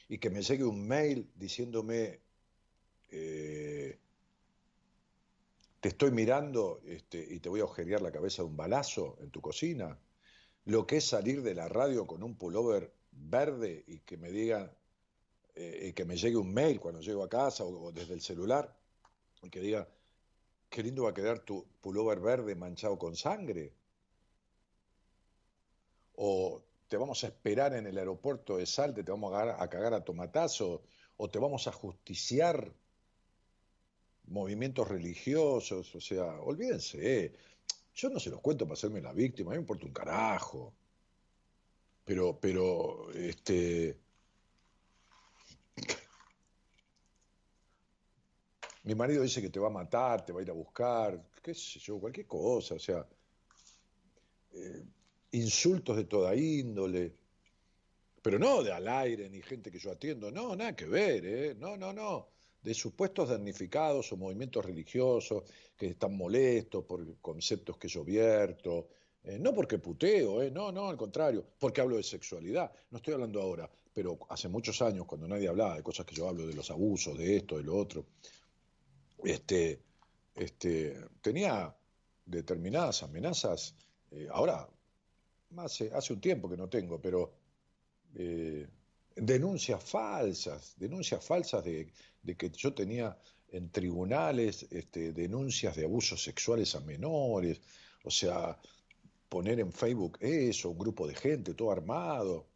Y que me llegue un mail diciéndome, eh, te estoy mirando este, y te voy a agujerear la cabeza de un balazo en tu cocina. Lo que es salir de la radio con un pullover verde y que me digan, eh, que me llegue un mail cuando llego a casa o, desde el celular y que diga, qué lindo va a quedar tu pullover verde manchado con sangre. O te vamos a esperar en el aeropuerto de Salte, te vamos a cagar a, tomatazo, o te vamos a justiciar movimientos religiosos, o sea, olvídense, yo no se los cuento para hacerme la víctima, a mí me importa un carajo. Pero, pero, este, Mi marido dice que te va a matar, te va a ir a buscar, qué sé yo, cualquier cosa, o sea, eh, insultos de toda índole, pero no de al aire ni gente que yo atiendo, no, nada que ver, ¿eh? no, no, no, de supuestos damnificados o movimientos religiosos que están molestos por conceptos que yo vierto, eh, no porque puteo, ¿eh? no, no, al contrario, porque hablo de sexualidad, no estoy hablando ahora, pero hace muchos años, cuando nadie hablaba de cosas que yo hablo, de los abusos, de esto, de lo otro, este, este, tenía determinadas amenazas, eh, ahora hace, hace un tiempo que no tengo, pero eh, denuncias falsas, denuncias falsas de, que yo tenía en tribunales este, denuncias de abusos sexuales a menores, o sea, poner en Facebook eso, un grupo de gente, todo armado.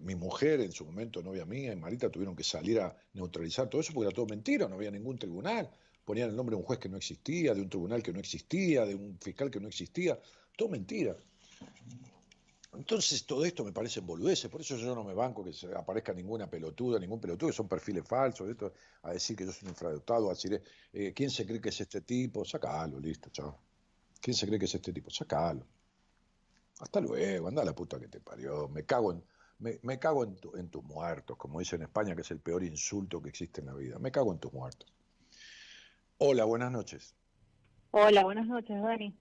Mi mujer, en su momento novia mía y Marita, tuvieron que salir a neutralizar todo eso porque era todo mentira, no había ningún tribunal ponían el nombre de un juez que no existía, de un tribunal que no existía, de un fiscal que no existía, todo mentira. Entonces todo esto me parece boludeces, por eso yo no me banco que aparezca ninguna pelotuda, ningún pelotudo, que son perfiles falsos, a decir que yo soy un infradotado, a decir, eh, ¿quién se cree que es este tipo? Sacalo, listo, chao. ¿Quién se cree que es este tipo? Sacalo. Hasta luego, anda a la puta que te parió, me cago en, me, cago en, en tus muertos, como dice en España, que es el peor insulto que existe en la vida, me cago en tus muertos. Hola, buenas noches. Hola, buenas noches, Dani.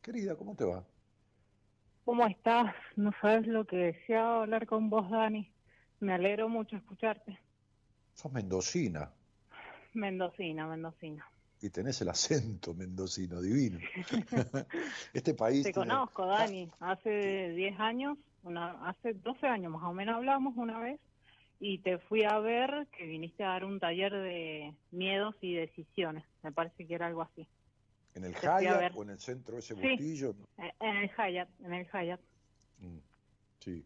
Querida, ¿cómo te va? ¿Cómo estás? No sabes lo que deseaba hablar con vos, Dani. Me alegro mucho escucharte. Sos mendocina. Mendocina, mendocina. Y tenés el acento mendocino, divino. este país... Te conozco, Dani. Hace 10 años, una, hace 12 años más o menos hablamos una vez y te fui a ver que viniste a dar un taller de miedos y decisiones. Me parece que era algo así. ¿En el Hyatt o en el centro ese bustillo? Eh, en el Hyatt, en el Hyatt. Mm, sí.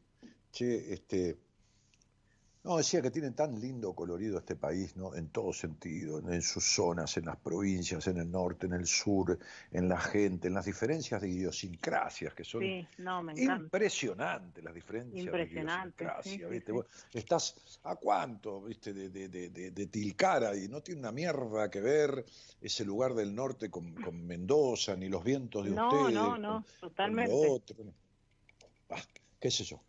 Che, este, No, decía que tiene tan lindo colorido este país, ¿no? En todo sentido, en sus zonas, en las provincias, en el norte, en el sur, en la gente, en las diferencias de idiosincrasias que son Sí, no, me impresionantes las diferencias Impresionante, de sí, idiosincrasia, sí, ¿viste? sí. Vos estás a cuánto, ¿viste? De, de, de, de- de Tilcara y no tiene una mierda que ver ese lugar del norte con, con Mendoza, ni los vientos de No, ustedes. no, no, con totalmente. lo otro. Ah, qué sé yo.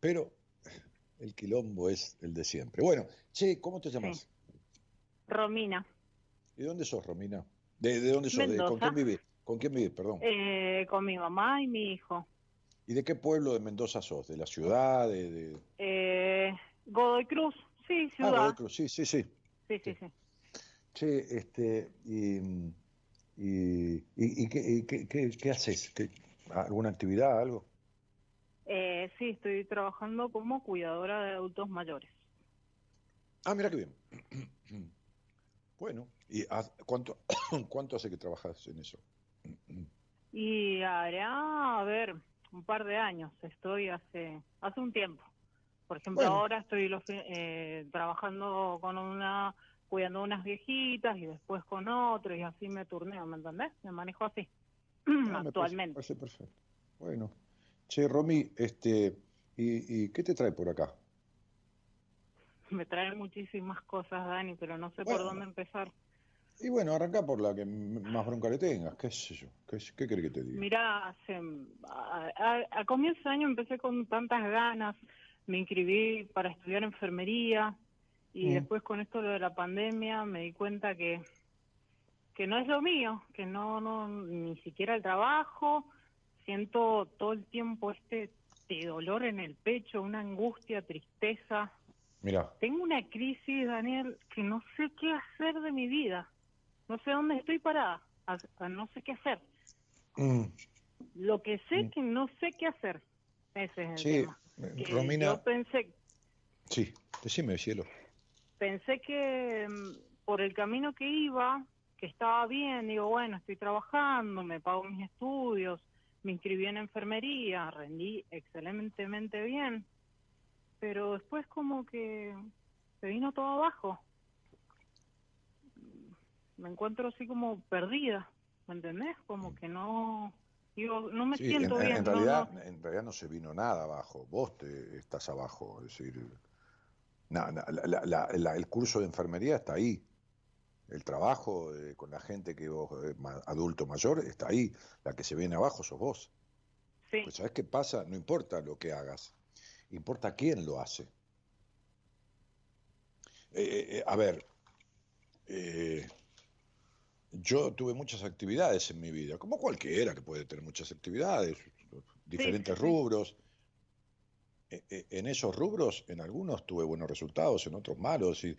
Pero el quilombo es el de siempre. Bueno, che, ¿cómo te llamas? Romina, ¿Y dónde sos, Romina? ¿De, de dónde sos? ¿De- ¿Con quién vivís? ¿Con quién vivís, perdón? eh, con mi mamá y mi hijo. ¿Y de qué pueblo de Mendoza sos? ¿De la ciudad? ¿De, de... Eh, Godoy Cruz, sí, Ah, ciudad. Godoy Cruz, sí, sí, sí. sí, sí, sí. Che, este, y, y, y- y qué, y qué- qué- qué haces? ¿Qué- ¿Alguna actividad, algo? Eh, sí, estoy trabajando como cuidadora de adultos mayores. Ah, mira qué bien. Bueno, ¿y cuánto, cuánto hace que trabajas en eso? Y hará, a ver, un par de años. Estoy hace hace un tiempo. Por ejemplo, Bueno. ahora estoy los eh, trabajando con una, cuidando unas viejitas y después con otro y así me turneo, ¿me entendés? Me manejo así Ah, me parece- actualmente. parece perfecto. Bueno. Che, Romy, este, ¿y, y qué te trae por acá? Me trae muchísimas cosas, Dani, pero no sé Bueno. por dónde empezar. Y bueno, arranca por la que más bronca le tengas, qué sé yo, qué, qué querés que te diga. Mira, hace, a, a- a comienzo de año empecé con tantas ganas, me inscribí para estudiar enfermería y Mm. después con esto lo de la pandemia me di cuenta que que no es lo mío, que no no ni siquiera el trabajo, siento todo el tiempo este, este dolor en el pecho, una angustia, tristeza. Mira, Tengo una crisis, Daniel, que no sé qué hacer de mi vida. No sé dónde estoy parada, a- a no sé qué hacer. mm, Lo que sé Mm. que no sé qué hacer. Ese es el sí, tema. Que Romina, Yo pensé, sí, decime, cielo. pensé que mm, por el camino que iba, que estaba bien, digo, bueno, estoy trabajando, me pago mis estudios, me inscribí en enfermería, rendí excelentemente bien, pero después como que se vino todo abajo. Me encuentro así como perdida, ¿me entendés? Como que no, digo, no me Sí, siento en, bien. en realidad, no. en realidad no se vino nada abajo, vos te estás abajo, es decir, la- el curso de enfermería está ahí, el trabajo eh, con la gente que vos, eh, adulto mayor, está ahí, la que se viene abajo sos vos. Sí. Pues ¿sabés qué pasa? No importa lo que hagas, importa quién lo hace. Eh, a ver, yo tuve muchas actividades en mi vida, como cualquiera que puede tener muchas actividades, diferentes sí, sí. rubros. En esos rubros, en algunos tuve buenos resultados, en otros malos, y,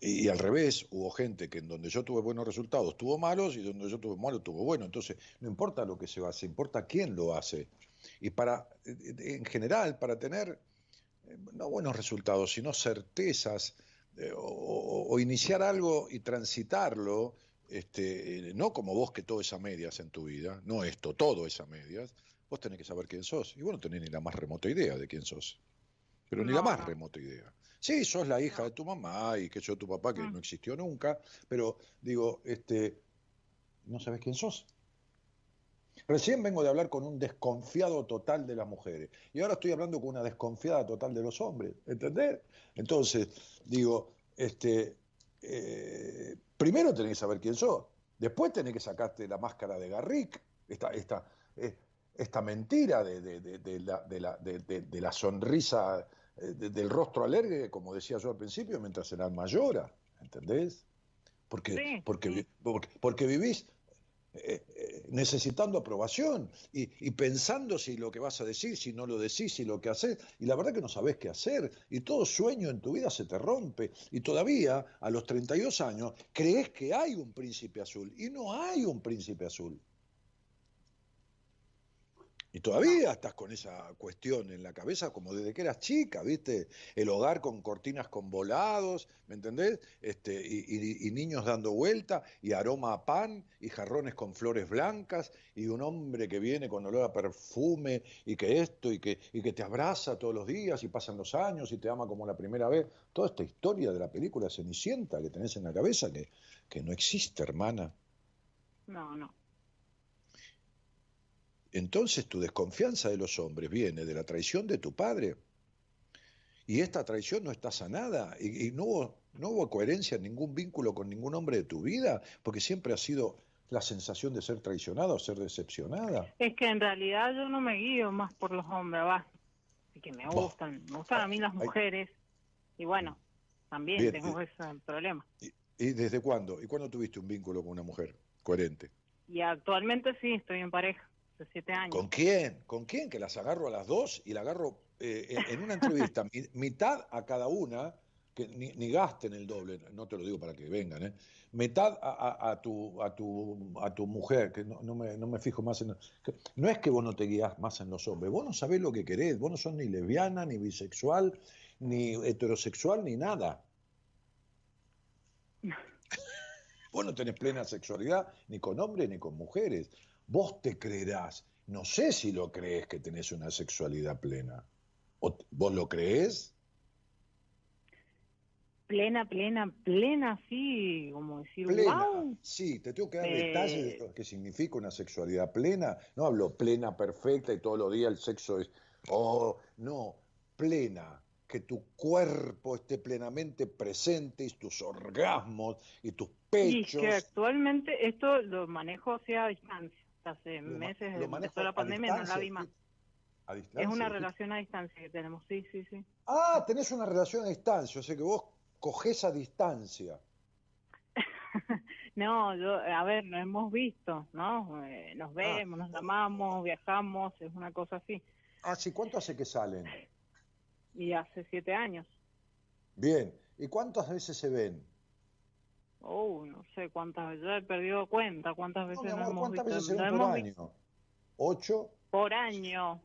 y al revés, hubo gente que en donde yo tuve buenos resultados tuvo malos y donde yo tuve malos tuvo buenos. Entonces, no importa lo que se hace, importa quién lo hace. Y para, en general, para tener eh, no buenos resultados, sino certezas, eh, o, iniciar algo y transitarlo, este, eh, no como vos que todo es a medias en tu vida, no esto, todo es a medias, vos tenés que saber quién sos, y vos no tenés ni la más remota idea de quién sos, pero ni la más no. remota idea. Sí, sos la hija de tu mamá y que yo tu papá que Mm. no existió nunca, pero digo, este, no sabes quién sos. Recién vengo de hablar con un desconfiado total de las mujeres y ahora estoy hablando con una desconfiada total de los hombres, ¿entendés? Entonces, digo, este, eh, primero tenés que saber quién sos, después tenés que sacarte la máscara de Garrick, esta, esta, eh, esta mentira de, de- de- de la, de la- sonrisa, de- del rostro alegre, como decía yo al principio, mientras el alma llora, ¿entendés? Porque, Sí, porque, porque, porque vivís eh, eh, necesitando aprobación y, y pensando si lo que vas a decir, si no lo decís, si lo que haces, y la verdad que no sabés qué hacer, y todo sueño en tu vida se te rompe, y todavía a los 32 años crees que hay un príncipe azul, y no hay un príncipe azul. Y todavía estás con esa cuestión en la cabeza como desde que eras chica, ¿viste? El hogar con cortinas con volados, ¿me entendés? Este, y, niños dando vuelta, y aroma a pan, y jarrones con flores blancas, y un hombre que viene con olor a perfume, y que esto, y que, y que te abraza todos los días, y pasan los años, y te ama como la primera vez. Toda esta historia de la película Cenicienta que tenés en la cabeza, que, que no existe, hermana. No, no. Entonces tu desconfianza de los hombres viene de la traición de tu padre. Y esta traición no está sanada. Y, no, hubo, no hubo coherencia en ningún vínculo con ningún hombre de tu vida, porque siempre ha sido la sensación de ser traicionada o ser decepcionada. Es que en realidad yo no me guío más por los hombres, va. Que me gustan. Me gustan a mí las mujeres. Y bueno, también tengo ese problema. Y, ¿Y desde cuándo? ¿Y cuándo tuviste un vínculo con una mujer coherente? Y actualmente sí, estoy en pareja. ¿Con quién? ¿Con quién? Que las agarro a las dos y la agarro eh, en, una entrevista, mitad a cada una, que ni, gasten el doble, no te lo digo para que vengan, ¿eh? mitad a, tu, a, tu, a tu mujer, que no, me, no me fijo más en... no es que vos no te guías más en los hombres, vos no sabés lo que querés, vos no sos ni lesbiana, ni bisexual, ni heterosexual, ni nada. vos no tenés plena sexualidad ni con hombres ni con mujeres. Vos te creerás. No sé si lo crees que tenés una sexualidad plena. ¿Vos lo crees? Plena, plena, plena, sí, como decir, plena, Sí, te tengo que dar detalles de lo que significa una sexualidad plena. No hablo plena, perfecta y todos los días el sexo es, oh, no, plena, que tu cuerpo esté plenamente presente y tus orgasmos y tus pechos. Y que actualmente esto lo manejo hacia distancia hace meses, desde la pandemia, no la vi más. es una relación a distancia que tenemos, sí, sí, sí. Ah, tenés una relación a distancia, o sea que vos cogés a distancia. no, yo, a ver, nos hemos visto, ¿no? Eh, nos ah. vemos, nos amamos, viajamos, es una cosa así. Ah, sí, ¿cuánto hace que salen? Y hace siete años. Bien, ¿y cuántas veces se ven? Oh, no sé cuántas veces, he perdido cuenta, cuántas veces no, hemos ¿Cuántas veces por año? ¿Ocho? Por año.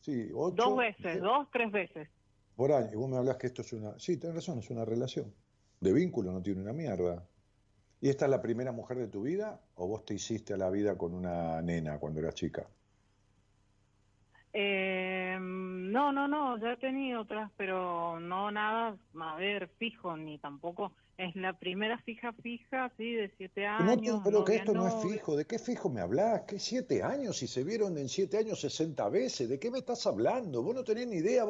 Sí, ocho. Dos veces, dos, tres veces. Por año. Y vos me hablas que esto es una... Sí, tenés razón, es una relación. De vínculo no tiene una mierda. ¿Y esta es la primera mujer de tu vida o vos te hiciste a la vida con una nena cuando eras chica? Eh, no, no, no, ya he tenido otras, pero no nada, a ver, fijo, ni tampoco es la primera fija fija, sí, de siete años. pero que esto no es fijo, ¿de qué fijo me hablas? ¿Qué siete años? Si se vieron en siete años sesenta veces, ¿de qué me estás hablando? Vos no tenés ni idea.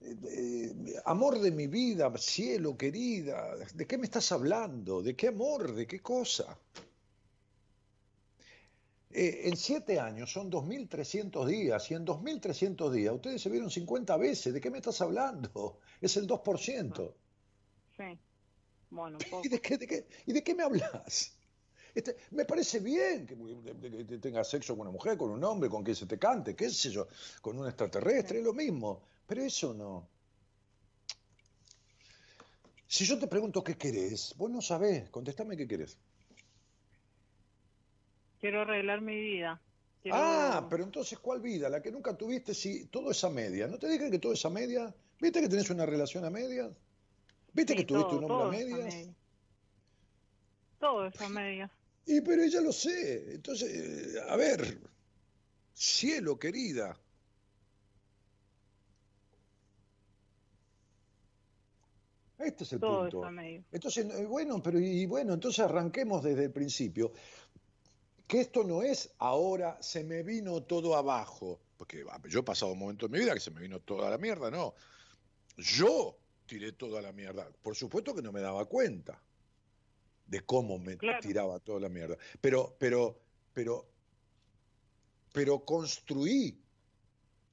Eh, eh, amor de mi vida, cielo, querida, ¿de qué me estás hablando? ¿De qué amor? ¿De qué cosa? Eh, en siete años son 2.300 días y en 2.300 días ustedes se vieron 50 veces. ¿De qué me estás hablando? Es el 2%. Sí. Bueno, ¿Y, de qué, ¿Y de qué me hablas? Este, me parece bien que, tengas sexo con una mujer, con un hombre, con que se te cante, qué sé yo, con un extraterrestre, es lo mismo. Pero eso no. Si yo te pregunto qué querés, vos no sabés, contestame qué querés. Quiero arreglar mi vida. Ah, pero entonces, ¿cuál vida? La que nunca tuviste, si todo es a media. ¿No te dije que todo es a media? ¿Viste que tenés una relación a medias? ¿Viste que tuviste un hombre a medias? Todo es a medias. Y pero ya lo sé. Entonces, a ver, cielo querida. Este es el Todo punto. Es a medias. Entonces, bueno, pero y bueno, entonces arranquemos desde el principio que esto no es ahora se me vino todo abajo, porque ah, yo he pasado un momento en mi vida que se me vino toda la mierda, no. Yo tiré toda la mierda. Por supuesto que no me daba cuenta de cómo me tiraba toda la mierda. Pero, pero, pero, pero construí.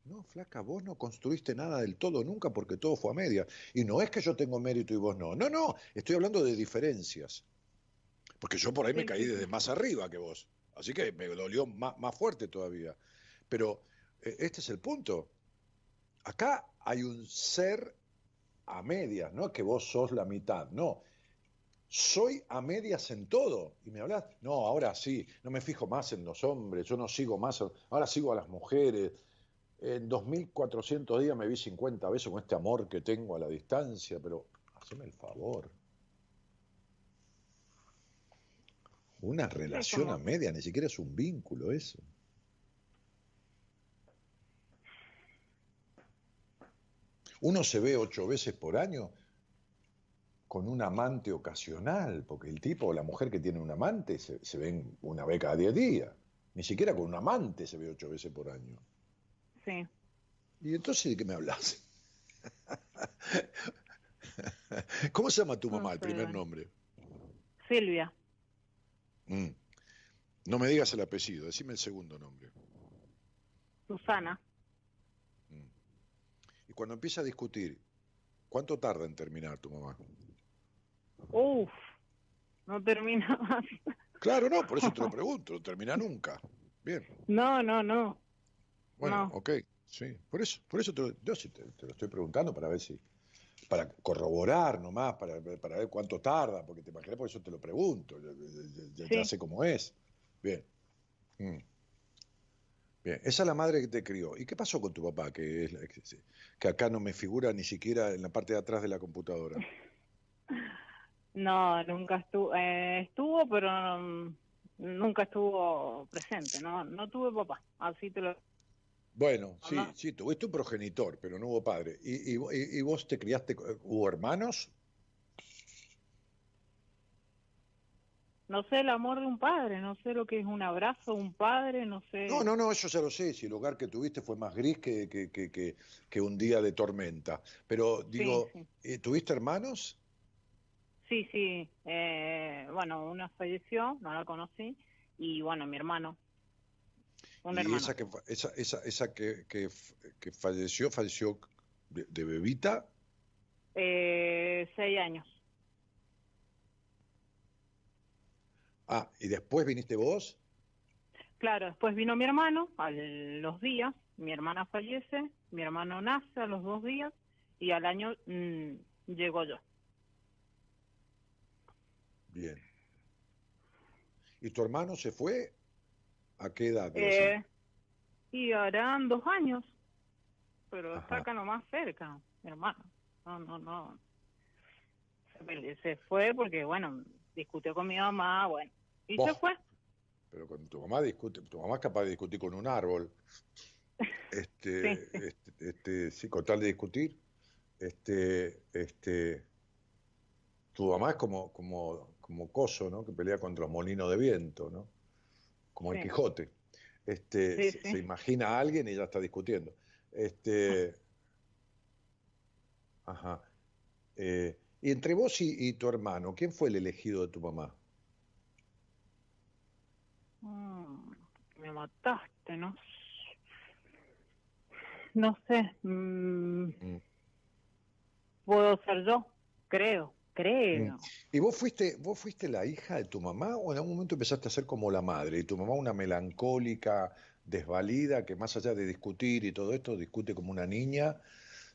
No, flaca, vos no construiste nada del todo nunca porque todo fue a media. Y no es que yo tengo mérito y vos no. No, no, estoy hablando de diferencias. Porque yo por ahí me caí desde más arriba que vos. Así que me dolió más, más fuerte todavía. Pero eh, este es el punto. Acá hay un ser a medias, no es que vos sos la mitad, no. soy a medias en todo. Y me hablas, no, ahora sí, no me fijo más en los hombres, yo no sigo más, ahora sigo a las mujeres. En 2400 días me vi 50 veces con este amor que tengo a la distancia, pero haceme el favor. Una relación a media, ni siquiera es un vínculo eso. Uno se ve ocho veces por año con un amante ocasional, porque el tipo o la mujer que tiene un amante se, ven una vez cada diez días. Ni siquiera con un amante se ve ocho veces por año. Sí. ¿Y entonces de qué me hablas? ¿Cómo se llama tu mamá, el primer nombre? Silvia. Mm. No me digas el apellido, decime el segundo nombre. Susana. Y cuando empieza a discutir, ¿cuánto tarda en terminar tu mamá? Uf, no termina más. Claro, no, por eso te lo pregunto, no termina nunca. Bien. No, no, no. Bueno, ok, sí. Por eso, por eso te, yo sí te, lo estoy preguntando para ver si, para corroborar nomás, para, para ver cuánto tarda, porque te imaginas, por eso te lo pregunto, ya, sé cómo es. Bien. Mm. Bien, esa es la madre que te crió. ¿Y qué pasó con tu papá, que, es, que acá no me figura ni siquiera en la parte de atrás de la computadora? No, nunca estuvo, eh, estuvo, pero mm, nunca estuvo presente, no, no tuve papá, así te lo... Bueno, sí, sí, tuviste un progenitor, pero no hubo padre. ¿Y, y, vos te criaste, hubo hermanos? No sé el amor de un padre, no sé lo que es un abrazo de un padre, no sé... No, no, no, eso ya lo sé, si el hogar que tuviste fue más gris que, que, que, que un día de tormenta. Pero digo, eh, ¿tuviste hermanos? Sí, sí. Eh, bueno, una falleció, no la conocí, y bueno, mi hermano. Un ¿Y esa que, esa, esa, esa que, que, falleció, falleció de, bebita? Eh, seis años. Ah, ¿y después viniste vos? Claro, después vino mi hermano a los días, mi hermana fallece, mi hermano nace a los dos días y al año mm, llego yo. Bien. ¿Y tu hermano se fue? ¿A qué edad? Eh, y harán dos años, pero está acá nomás cerca, mi hermano. No, no, no. Se fue porque, bueno, discutió con mi mamá, bueno, y se fue. Pero cuando tu mamá discute, tu mamá es capaz de discutir con un árbol. Este, este, este, sí, con tal de discutir, este, este, tu mamá es como, como como Coso, ¿no? Que pelea contra los molinos de viento, ¿no? Como el Quijote. Este, se, imagina a alguien y ya está discutiendo. Este, ajá. Eh, y entre vos y, tu hermano, ¿quién fue el elegido de tu mamá? Mm, me mataste, ¿no? No sé. Mm, mm. Puedo ser yo, creo. Creo. ¿Y vos fuiste, vos fuiste la hija de tu mamá o en algún momento empezaste a ser como la madre? Y tu mamá una melancólica, desvalida, que más allá de discutir y todo esto, discute como una niña,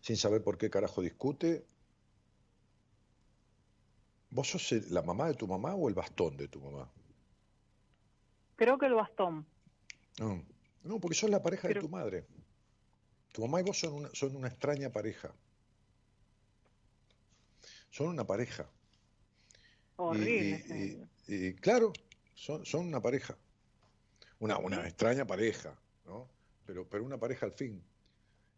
sin saber por qué carajo discute. ¿Vos sos la mamá de tu mamá o el bastón de tu mamá? Creo que el bastón. No, porque sos la pareja de tu madre. Tu mamá y vos son una, son una extraña pareja son una pareja. Horrible. Y, claro, son, son una pareja. Una, una extraña pareja, ¿no? Pero, pero una pareja al fin.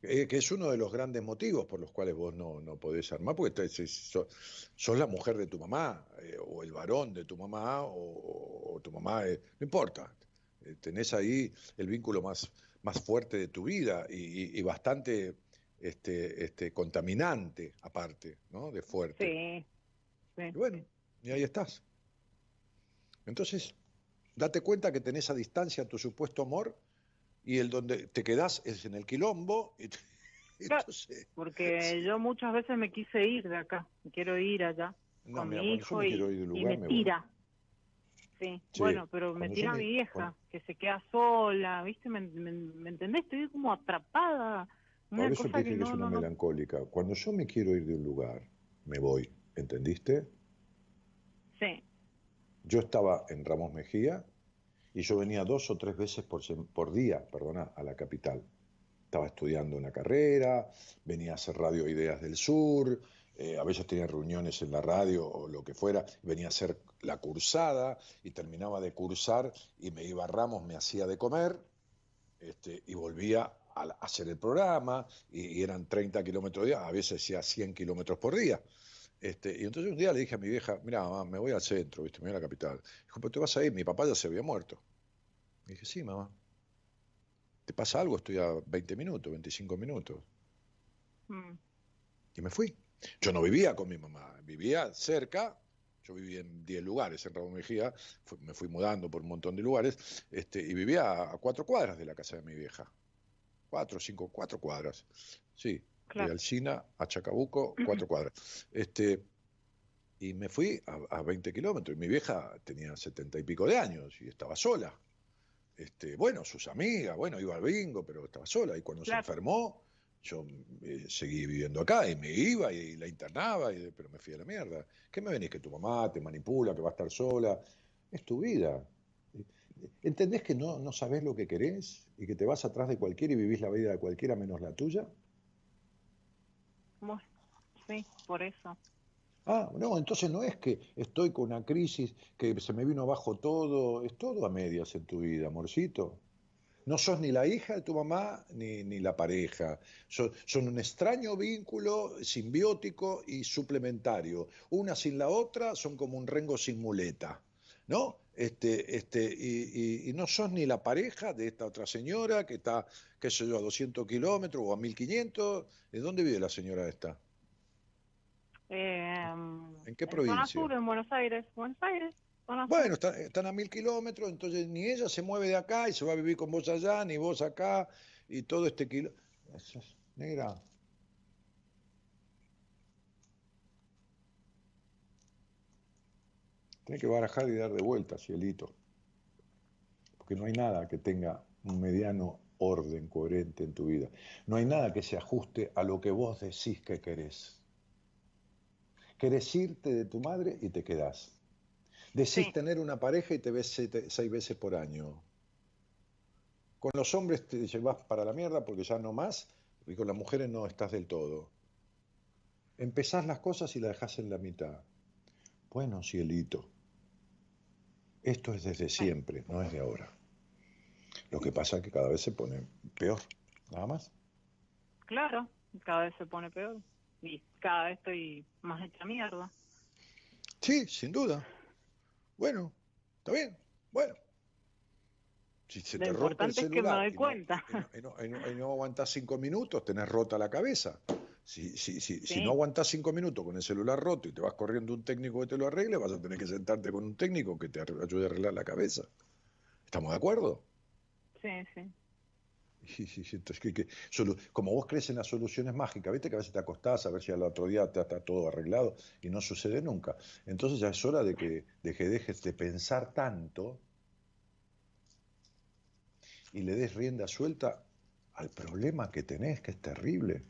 Eh, que es uno de los grandes motivos por los cuales vos no, no podés armar, porque sos, la mujer de tu mamá, eh, o el varón de tu mamá, o, tu mamá, no importa. Eh, tenés ahí el vínculo más, más fuerte de tu vida y bastante este, este, contaminante aparte, ¿no? De fuerte. Sí. Y bueno, y ahí estás. Entonces, date cuenta que tenés a distancia tu supuesto amor y el donde te quedás es en el quilombo. Y porque yo muchas veces me quise ir de acá, quiero ir allá con mi hijo y, me, tira. Sí. bueno, pero me tira mi vieja, que se queda sola, ¿viste? ¿Me, me entendés? Estoy como atrapada por eso te dije que, es una melancólica. Cuando yo me quiero ir de un lugar, me voy, ¿entendiste? Sí. Yo estaba en Ramos Mejía y yo venía dos o tres veces por, día, perdona, a la capital. Estaba estudiando una carrera, venía a hacer Radio Ideas del Sur, eh, a veces tenía reuniones en la radio o lo que fuera, venía a hacer la cursada y terminaba de cursar y me iba a Ramos, me hacía de comer este, y volvía a, hacer el programa y, eran 30 kilómetros día, a veces hacía 100 kilómetros por día. Este, y entonces un día le dije a mi vieja, mira, me voy al centro, ¿viste? me voy a la capital. Dijo, pero te vas a ir, mi papá ya se había muerto. Le dije, sí, mamá. ¿Te pasa algo? Estoy a 20 minutos, 25 minutos. Mm. Y me fui. Yo no vivía con mi mamá, vivía cerca, yo vivía en 10 lugares en Ramón Mejía, me fui mudando por un montón de lugares, este, y vivía a, a cuatro cuadras de la casa de mi vieja. Cuatro, cinco, cuatro cuadras. Sí, Claro. de Alcina a Chacabuco, cuatro cuadras. Este, y me fui a, a 20 kilómetros, y mi vieja tenía setenta y pico de años y estaba sola. Este, bueno, sus amigas, bueno, iba al bingo, pero estaba sola. Y cuando Claro. se enfermó, yo eh, seguí viviendo acá y me iba y la internaba, y, pero me fui a la mierda. ¿Qué me venís? Que tu mamá te manipula, que va a estar sola. Es tu vida. ¿Entendés que no, no sabés lo que querés y que te vas atrás de cualquiera y vivís la vida de cualquiera menos la tuya? Bueno, sí, por eso. Ah, no, entonces no es que estoy con una crisis, que se me vino abajo todo, es todo a medias en tu vida, amorcito. No sos ni la hija de tu mamá ni, ni la pareja. Son, un extraño vínculo simbiótico y suplementario. Una sin la otra son como un rengo sin muleta, ¿no? Este, este, y, y- y no sos ni la pareja de esta otra señora que está, qué sé yo, a 200 kilómetros o a 1500. ¿De dónde vive la señora esta? Eh, ¿En qué provincia? sur, en Buenos Aires. Buenos Aires. Bueno, está- están a mil kilómetros, entonces ni ella se mueve de acá y se va a vivir con vos allá, ni vos acá, y todo este kilo. Eso es negra. Tiene que barajar y dar de vuelta, cielito. Porque no hay nada que tenga un mediano orden coherente en tu vida. No hay nada que se ajuste a lo que vos decís que querés. Querés irte de tu madre y te quedás. Decís Sí. tener una pareja y te ves seis veces por año. Con los hombres te llevas para la mierda porque ya no más, y con las mujeres no estás del todo. Empezás las cosas y las dejás en la mitad. Bueno, cielito, esto es desde siempre, no es de ahora. Lo que pasa es que cada vez se pone peor, nada más. Claro, cada vez se pone peor. Y cada vez estoy más hecha mierda. Sí, sin duda. Bueno, está bien. Bueno. Si se Lo te rompe el importante es que me celular doy cuenta. y no, y no- y no- no aguantás cinco minutos, tenés rota la cabeza. Si, si, si, si no aguantás cinco minutos con el celular roto y te vas corriendo un técnico que te lo arregle, vas a tener que sentarte con un técnico que te ayude a arreglar la cabeza. ¿Estamos de acuerdo? Sí, sí. Entonces, que- como vos crees en las soluciones mágicas, viste que a veces te acostás a ver si al otro día está, está todo arreglado y no sucede nunca. Entonces ya es hora de que, de que dejes de pensar tanto y le des rienda suelta al problema que tenés, que es terrible.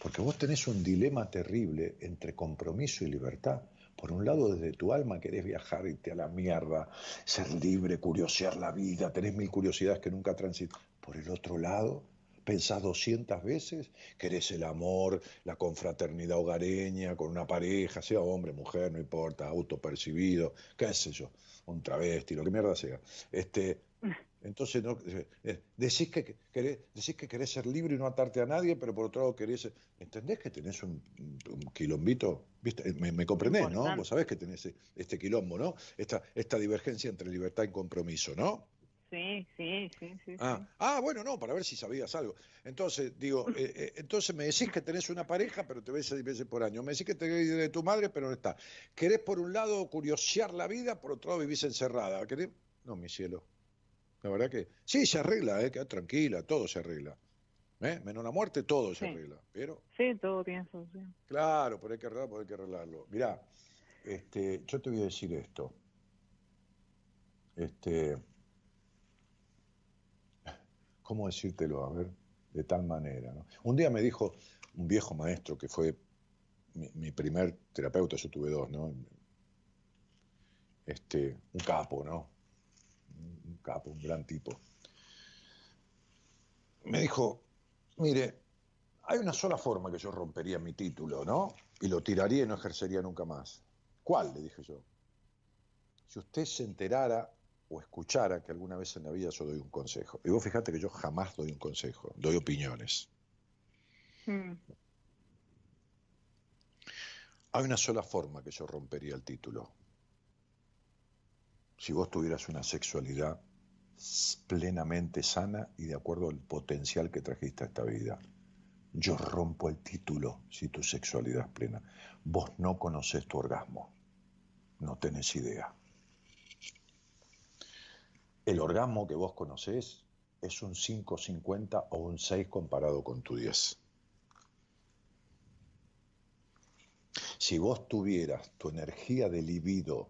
Porque vos tenés un dilema terrible entre compromiso y libertad. Por un lado, desde tu alma querés viajar, irte a la mierda, ser libre, curiosear la vida, tenés mil curiosidades que nunca transitas. Por el otro lado, pensás 200 veces, querés el amor, la confraternidad hogareña, con una pareja, sea hombre, mujer, no importa, autopercibido, qué sé yo, un travesti, lo que mierda sea. Este, entonces, no, eh, eh, decís, que querés, decís que querés ser libre y no atarte a nadie, pero por otro lado querés... ¿Entendés que tenés un, un quilombito? ¿Viste? Eh, Me, me comprendés, ¿no? Vos sabés que tenés este quilombo, ¿no? Esta, esta divergencia entre libertad y compromiso, ¿no? Sí, sí, sí, sí. Ah, sí. ah, bueno, no, para ver si sabías algo. Entonces, digo, eh, eh, entonces me decís que tenés una pareja, pero te ves seis veces por año. Me decís que te ves de tu madre, pero no está. ¿Querés por un lado curiosear la vida, por otro lado vivís encerrada? ¿Querés? No, mi cielo. La verdad que sí, se arregla, eh, queda tranquila, todo se arregla. ¿Eh? Menos la muerte, todo se arregla. Pero, Sí, todo tiene solución. claro, pero hay que arreglarlo, hay que arreglarlo. Mirá, este, yo te voy a decir esto. Este, ¿cómo decírtelo? A ver, de tal manera. ¿no? Un día me dijo un viejo maestro que fue mi, mi primer terapeuta, yo tuve dos, ¿no? este, un capo, ¿no? Capo, un gran tipo. Me dijo, mire, hay una sola forma que yo rompería mi título, ¿no? Y lo tiraría y no ejercería nunca más. ¿Cuál? Le dije yo. Si usted se enterara o escuchara que alguna vez en la vida yo doy un consejo. Y vos fíjate que yo jamás doy un consejo, doy opiniones. Mm. Hay una sola forma que yo rompería el título. Si vos tuvieras una sexualidad plenamente sana y de acuerdo al potencial que trajiste a esta vida. Yo rompo el título si tu sexualidad es plena. Vos no conoces tu orgasmo. No tenés idea. El orgasmo que vos conocés es un 5,50 o un 6 comparado con tu 10. Si vos tuvieras tu energía de libido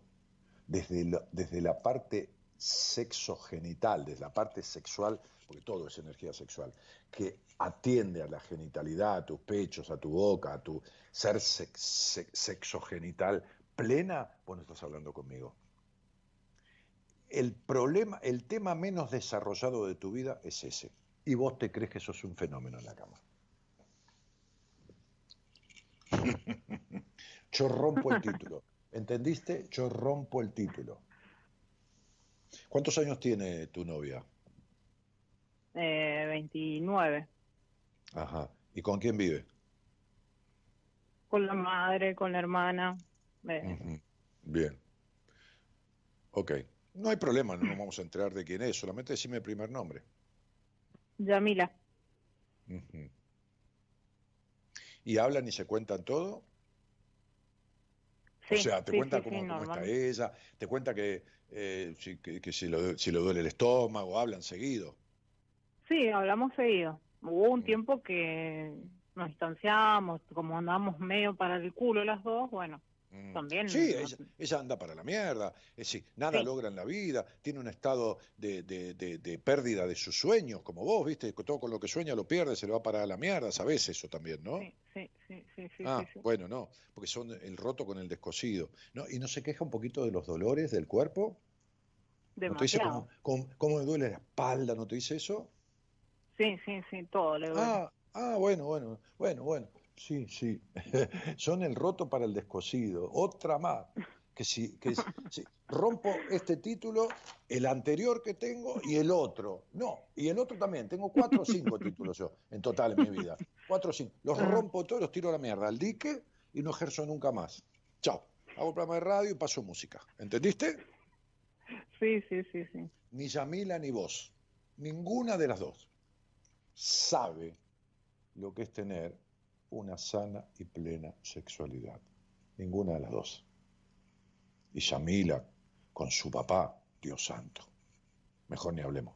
desde desde la parte sexogenital, desde la parte sexual, porque todo es energía sexual, que atiende a la genitalidad, a tus pechos, a tu boca, a tu ser sexogenital plena, vos no estás hablando conmigo. El problema, el tema menos desarrollado de tu vida es ese. Y vos te crees que sos un fenómeno en la cama. Yo rompo el título. ¿Entendiste? Yo rompo el título. ¿Cuántos años tiene tu novia? Eh, 29. Ajá. ¿Y con quién vive? Con la madre, con la hermana. Eh. Bien. Ok. No hay problema, no nos vamos a enterar de quién es, solamente decime el primer nombre. Yamila. ¿Y hablan y se cuentan todo? O sea, te cuenta cómo, está ella, te cuenta que, eh, si, que, si, lo, si lo duele el estómago, hablan seguido. Sí, hablamos seguido. Hubo un mm. tiempo que nos distanciamos, como andábamos medio para el culo las dos, bueno. También. Sí, ella, anda para la mierda, es decir, nada logra en la vida, tiene un estado de, de, pérdida de sus sueños, como vos, viste, todo con lo que sueña lo pierde, se le va para la mierda, sabés eso también, ¿no? Sí, sí, sí. sí, ah, bueno, no, porque son el roto con el descosido. ¿no? ¿Y no se queja un poquito de los dolores del cuerpo? ¿No te dice cómo, me duele la espalda? ¿No te dice eso? Sí, sí, sí, todo le duele. Ah, ah bueno, bueno, bueno, bueno. Sí, sí. Son el roto para el descosido. Otra más. Que si, que si, rompo este título, el anterior que tengo y el otro. No, y el otro también. Tengo cuatro o cinco títulos yo, en total en mi vida. Cuatro o cinco. Los rompo todos, los tiro a la mierda, al dique y no ejerzo nunca más. Chao. Hago programa de radio y paso música. ¿Entendiste? Sí, sí, sí, sí. Ni Yamila ni vos. Ninguna de las dos sabe lo que es tener una sana y plena sexualidad. Ninguna de las dos. Y Yamila con su papá, Dios santo. Mejor ni hablemos.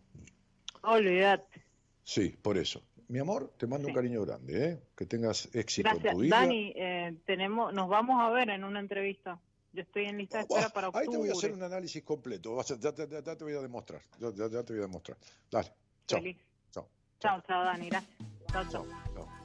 Olvídate. Sí, por eso. Mi amor, te mando un cariño grande, ¿eh? Que tengas éxito en tu vida. Dani, eh, tenemos, nos vamos a ver en una entrevista. Yo estoy en lista de espera para octubre. Ahí te voy a hacer un análisis completo. Ya, te voy a demostrar. Ya, te voy a demostrar. Dale. Chao. Chao. Chao, chao, Dani. Gracias. Chao, chao.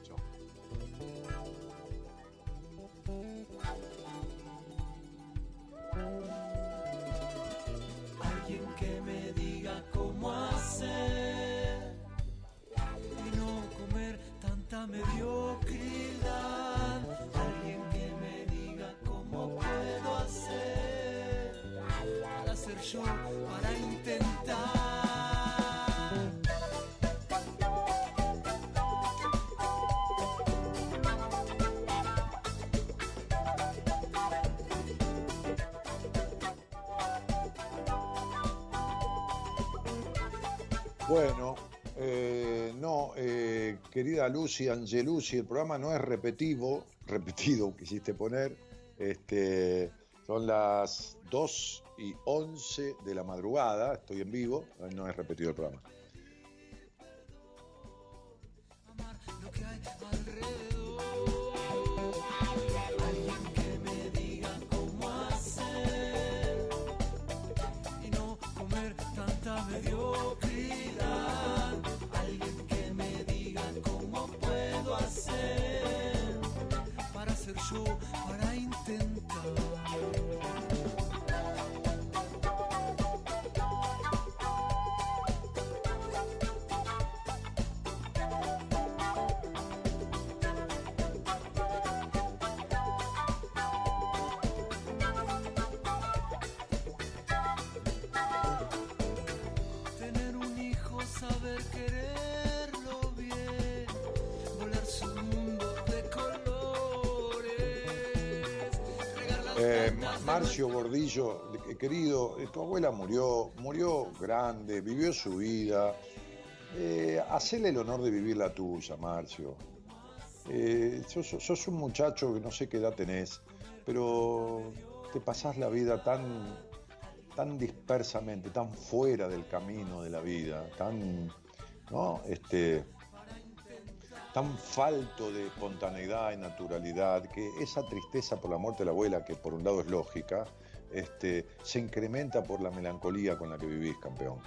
Mediocridad. Alguien que me diga cómo puedo hacer para ser yo, para intentar. Bueno, eh, no, eh, querida Lucy, Angelucci, el programa no es repetivo, repetido quisiste poner. Este, son las 2 y 11 de la madrugada, estoy en vivo, no es repetido el programa. Marcio Gordillo, querido, eh, tu abuela murió, murió grande, vivió su vida. Eh, hacele el honor de vivir la tuya, Marcio. Eh, sos, sos un muchacho que no sé qué edad tenés, pero te pasás la vida tan, tan dispersamente, tan fuera del camino de la vida, tan, ¿no? Este, tan falto de espontaneidad y naturalidad, que esa tristeza por la muerte de la abuela, que por un lado es lógica, este, se incrementa por la melancolía con la que vivís, campeón.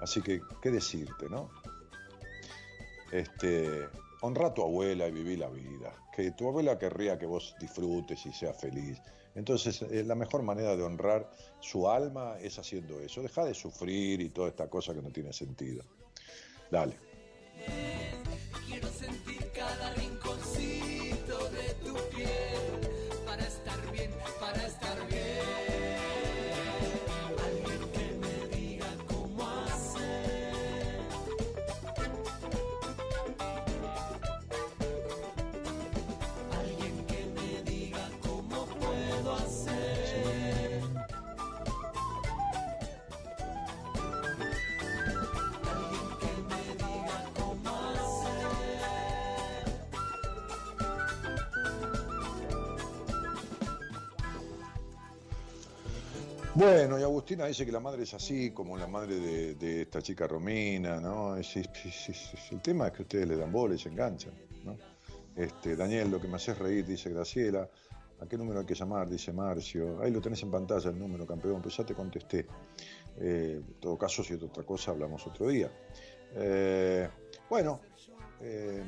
Así que, ¿qué decirte, no? Este, honra a tu abuela y viví la vida. Que tu abuela querría que vos disfrutes y seas feliz. Entonces, eh, la mejor manera de honrar su alma es haciendo eso. Deja de sufrir y toda esta cosa que no tiene sentido. Dale. Quiero sentir cada rinconcito Bueno, y Agustina dice que la madre es así, como la madre de, esta chica Romina, ¿no? El tema es que ustedes le dan bola y se enganchan, ¿no? Este, Daniel, lo que me haces reír, dice Graciela. ¿A qué número hay que llamar? Dice Marcio. Ahí lo tenés en pantalla el número, campeón, pues ya te contesté. Eh, en todo caso, si es otra cosa, hablamos otro día. Eh, bueno, eh,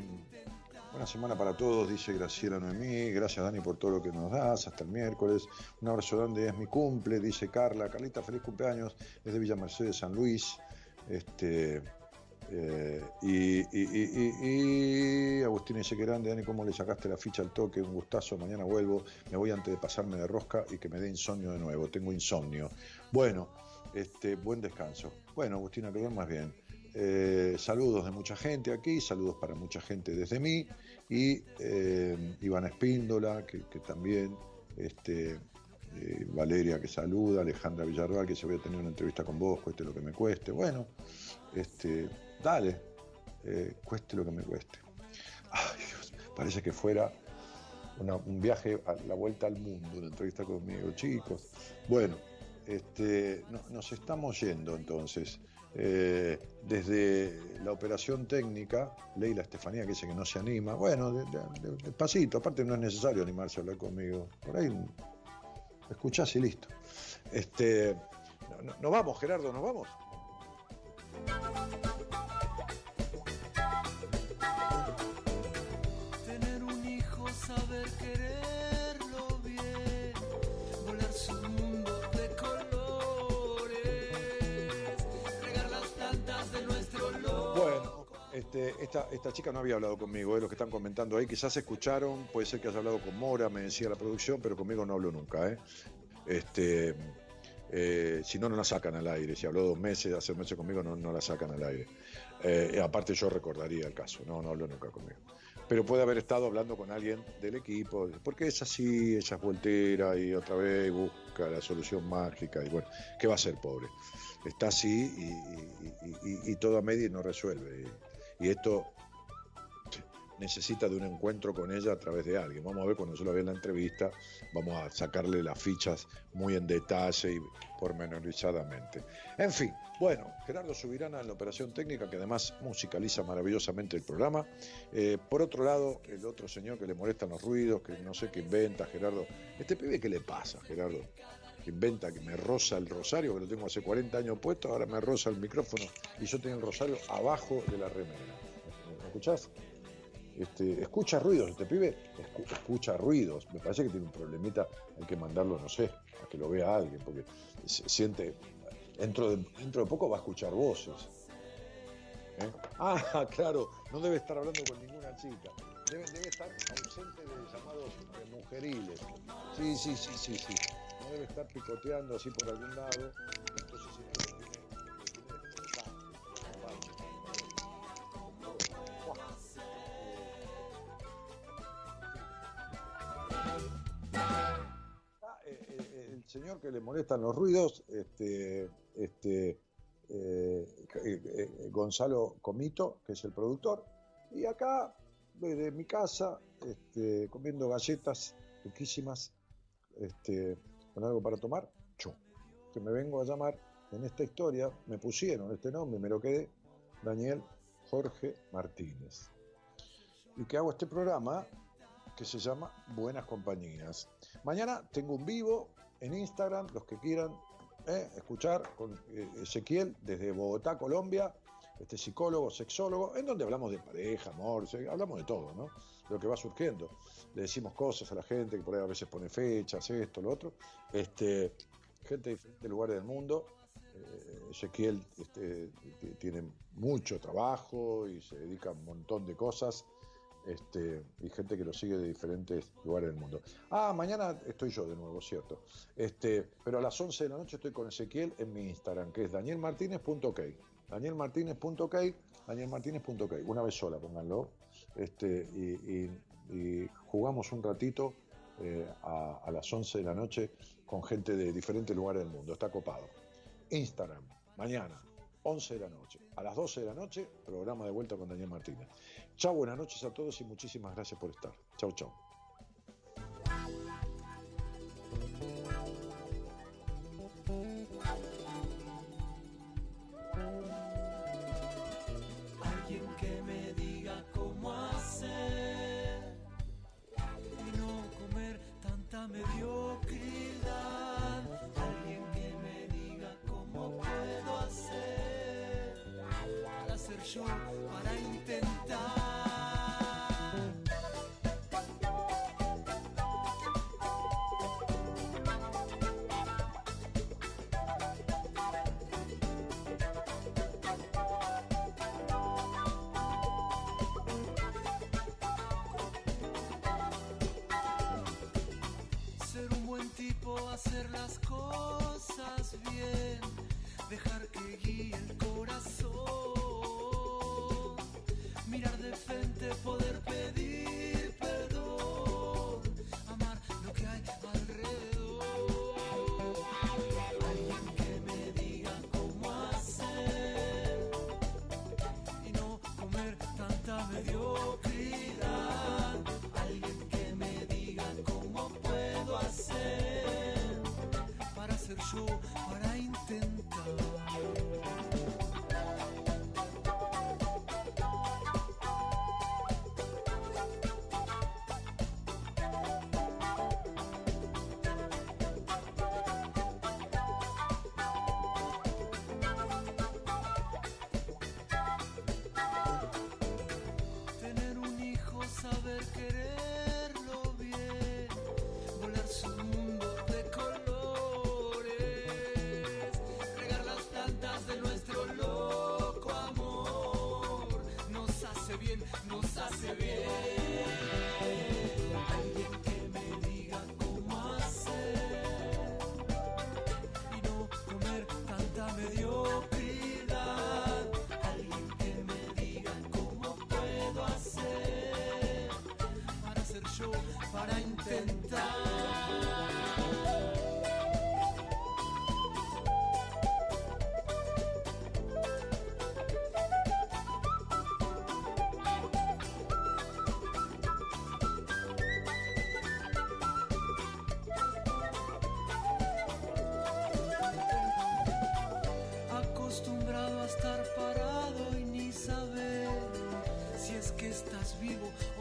buena semana para todos, dice Graciela Noemí. Gracias, Dani, por todo lo que nos das. Hasta el miércoles. Un abrazo grande, es mi cumple, dice Carla. Carlita, feliz cumpleaños. Es de Villa Mercedes, San Luis. Este, eh, y, y, y- y- dice que grande, Dani, ¿cómo le sacaste la ficha al toque? Un gustazo, mañana vuelvo, me voy antes de pasarme de rosca y que me dé insomnio de nuevo, tengo insomnio. Bueno, este, buen descanso. Bueno, Agustina, que más bien. Eh, saludos de mucha gente aquí, saludos para mucha gente desde mí y eh, Ivana Espíndola, que, también, este, eh, Valeria que saluda, Alejandra Villarreal que se voy a tener una entrevista con vos, cueste lo que me cueste. Bueno, este, dale, eh, cueste lo que me cueste. Parece que fuera un viaje a la vuelta al mundo, una entrevista conmigo, chicos. Bueno, este, no- nos estamos yendo entonces. Eh, desde la operación técnica, Leila Estefanía que dice que no se anima, bueno, de- de- de- despacito, aparte no es necesario animarse a hablar conmigo, por ahí escuchás y listo. Este, no- no- nos vamos, Gerardo, nos vamos. Este, esta, esta chica no había hablado conmigo, eh, los que están comentando ahí, quizás escucharon, puede ser que haya hablado con Mora, me decía la producción, pero conmigo no habló nunca. ¿eh? Este, eh, si no, no la sacan al aire. Si habló dos meses, hace meses conmigo, no, la sacan al aire. Eh, aparte, yo recordaría el caso, no, no habló nunca conmigo. Pero puede haber estado hablando con alguien del equipo, porque es así, ella es voltera y otra vez busca la solución mágica. Y bueno, ¿qué va a ser, pobre? Está así y- y todo a media y no resuelve. Y, esto necesita de un encuentro con ella a través de alguien. Vamos a ver cuando yo la vea en la entrevista, vamos a sacarle las fichas muy en detalle y pormenorizadamente. En fin, bueno, Gerardo Subirana en la operación técnica, que además musicaliza maravillosamente el programa. Eh, por otro lado, el otro señor que le molestan los ruidos, que no sé qué inventa, Gerardo. Este pibe, ¿qué le pasa, Gerardo? Inventa que me roza el rosario, que lo tengo hace 40 años puesto, ahora me roza el micrófono y yo tengo el rosario abajo de la remera. ¿Me escuchás? Este, escucha ruidos, este pibe escu- escucha ruidos. Me parece que tiene un problemita, hay que mandarlo, no sé, a que lo vea alguien, porque se- siente, dentro de, dentro de poco va a escuchar voces. ¿Eh? Ah, claro, no debe estar hablando con ninguna chica. Debe, estar ausente de llamados mujeriles. Sí, sí, sí, sí, sí debe estar picoteando así por algún lado. Entonces se tiene, el señor que le molestan los ruidos, este, este, eh, eh Gonzalo Comito, que es el productor, y acá desde mi casa, este, comiendo galletas riquísimas, este, algo para tomar, yo, que me vengo a llamar en esta historia, me pusieron este nombre, me lo quedé, Daniel Jorge Martínez. Y que hago este programa que se llama Buenas Compañías. Mañana tengo un vivo en Instagram, los que quieran eh, escuchar con eh, Ezequiel desde Bogotá, Colombia, este psicólogo, sexólogo, en donde hablamos de pareja, amor, hablamos de todo, ¿no? Lo que va surgiendo. Le decimos cosas a la gente que por ahí a veces pone fechas, esto, lo otro. Este, gente de diferentes lugares del mundo. Eh, Ezequiel este, tiene mucho trabajo y se dedica a un montón de cosas este, y gente que lo sigue de diferentes lugares del mundo. Ah, mañana estoy yo de nuevo, cierto. Este, pero a las 11 de la noche estoy con Ezequiel en mi Instagram, que es danielmartinez.ok. Danielmartinez.ok, danielmartinez.ok. Una vez sola, pónganlo. Este, y, jugamos un ratito eh, a, a las 11 de la noche con gente de diferentes lugares del mundo. Está copado. Instagram, mañana, 11 de la noche. A las 12 de la noche, programa de vuelta con Daniel Martínez. Chao, buenas noches a todos y muchísimas gracias por estar. Chao, chao. Bien,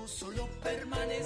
solo permanecer.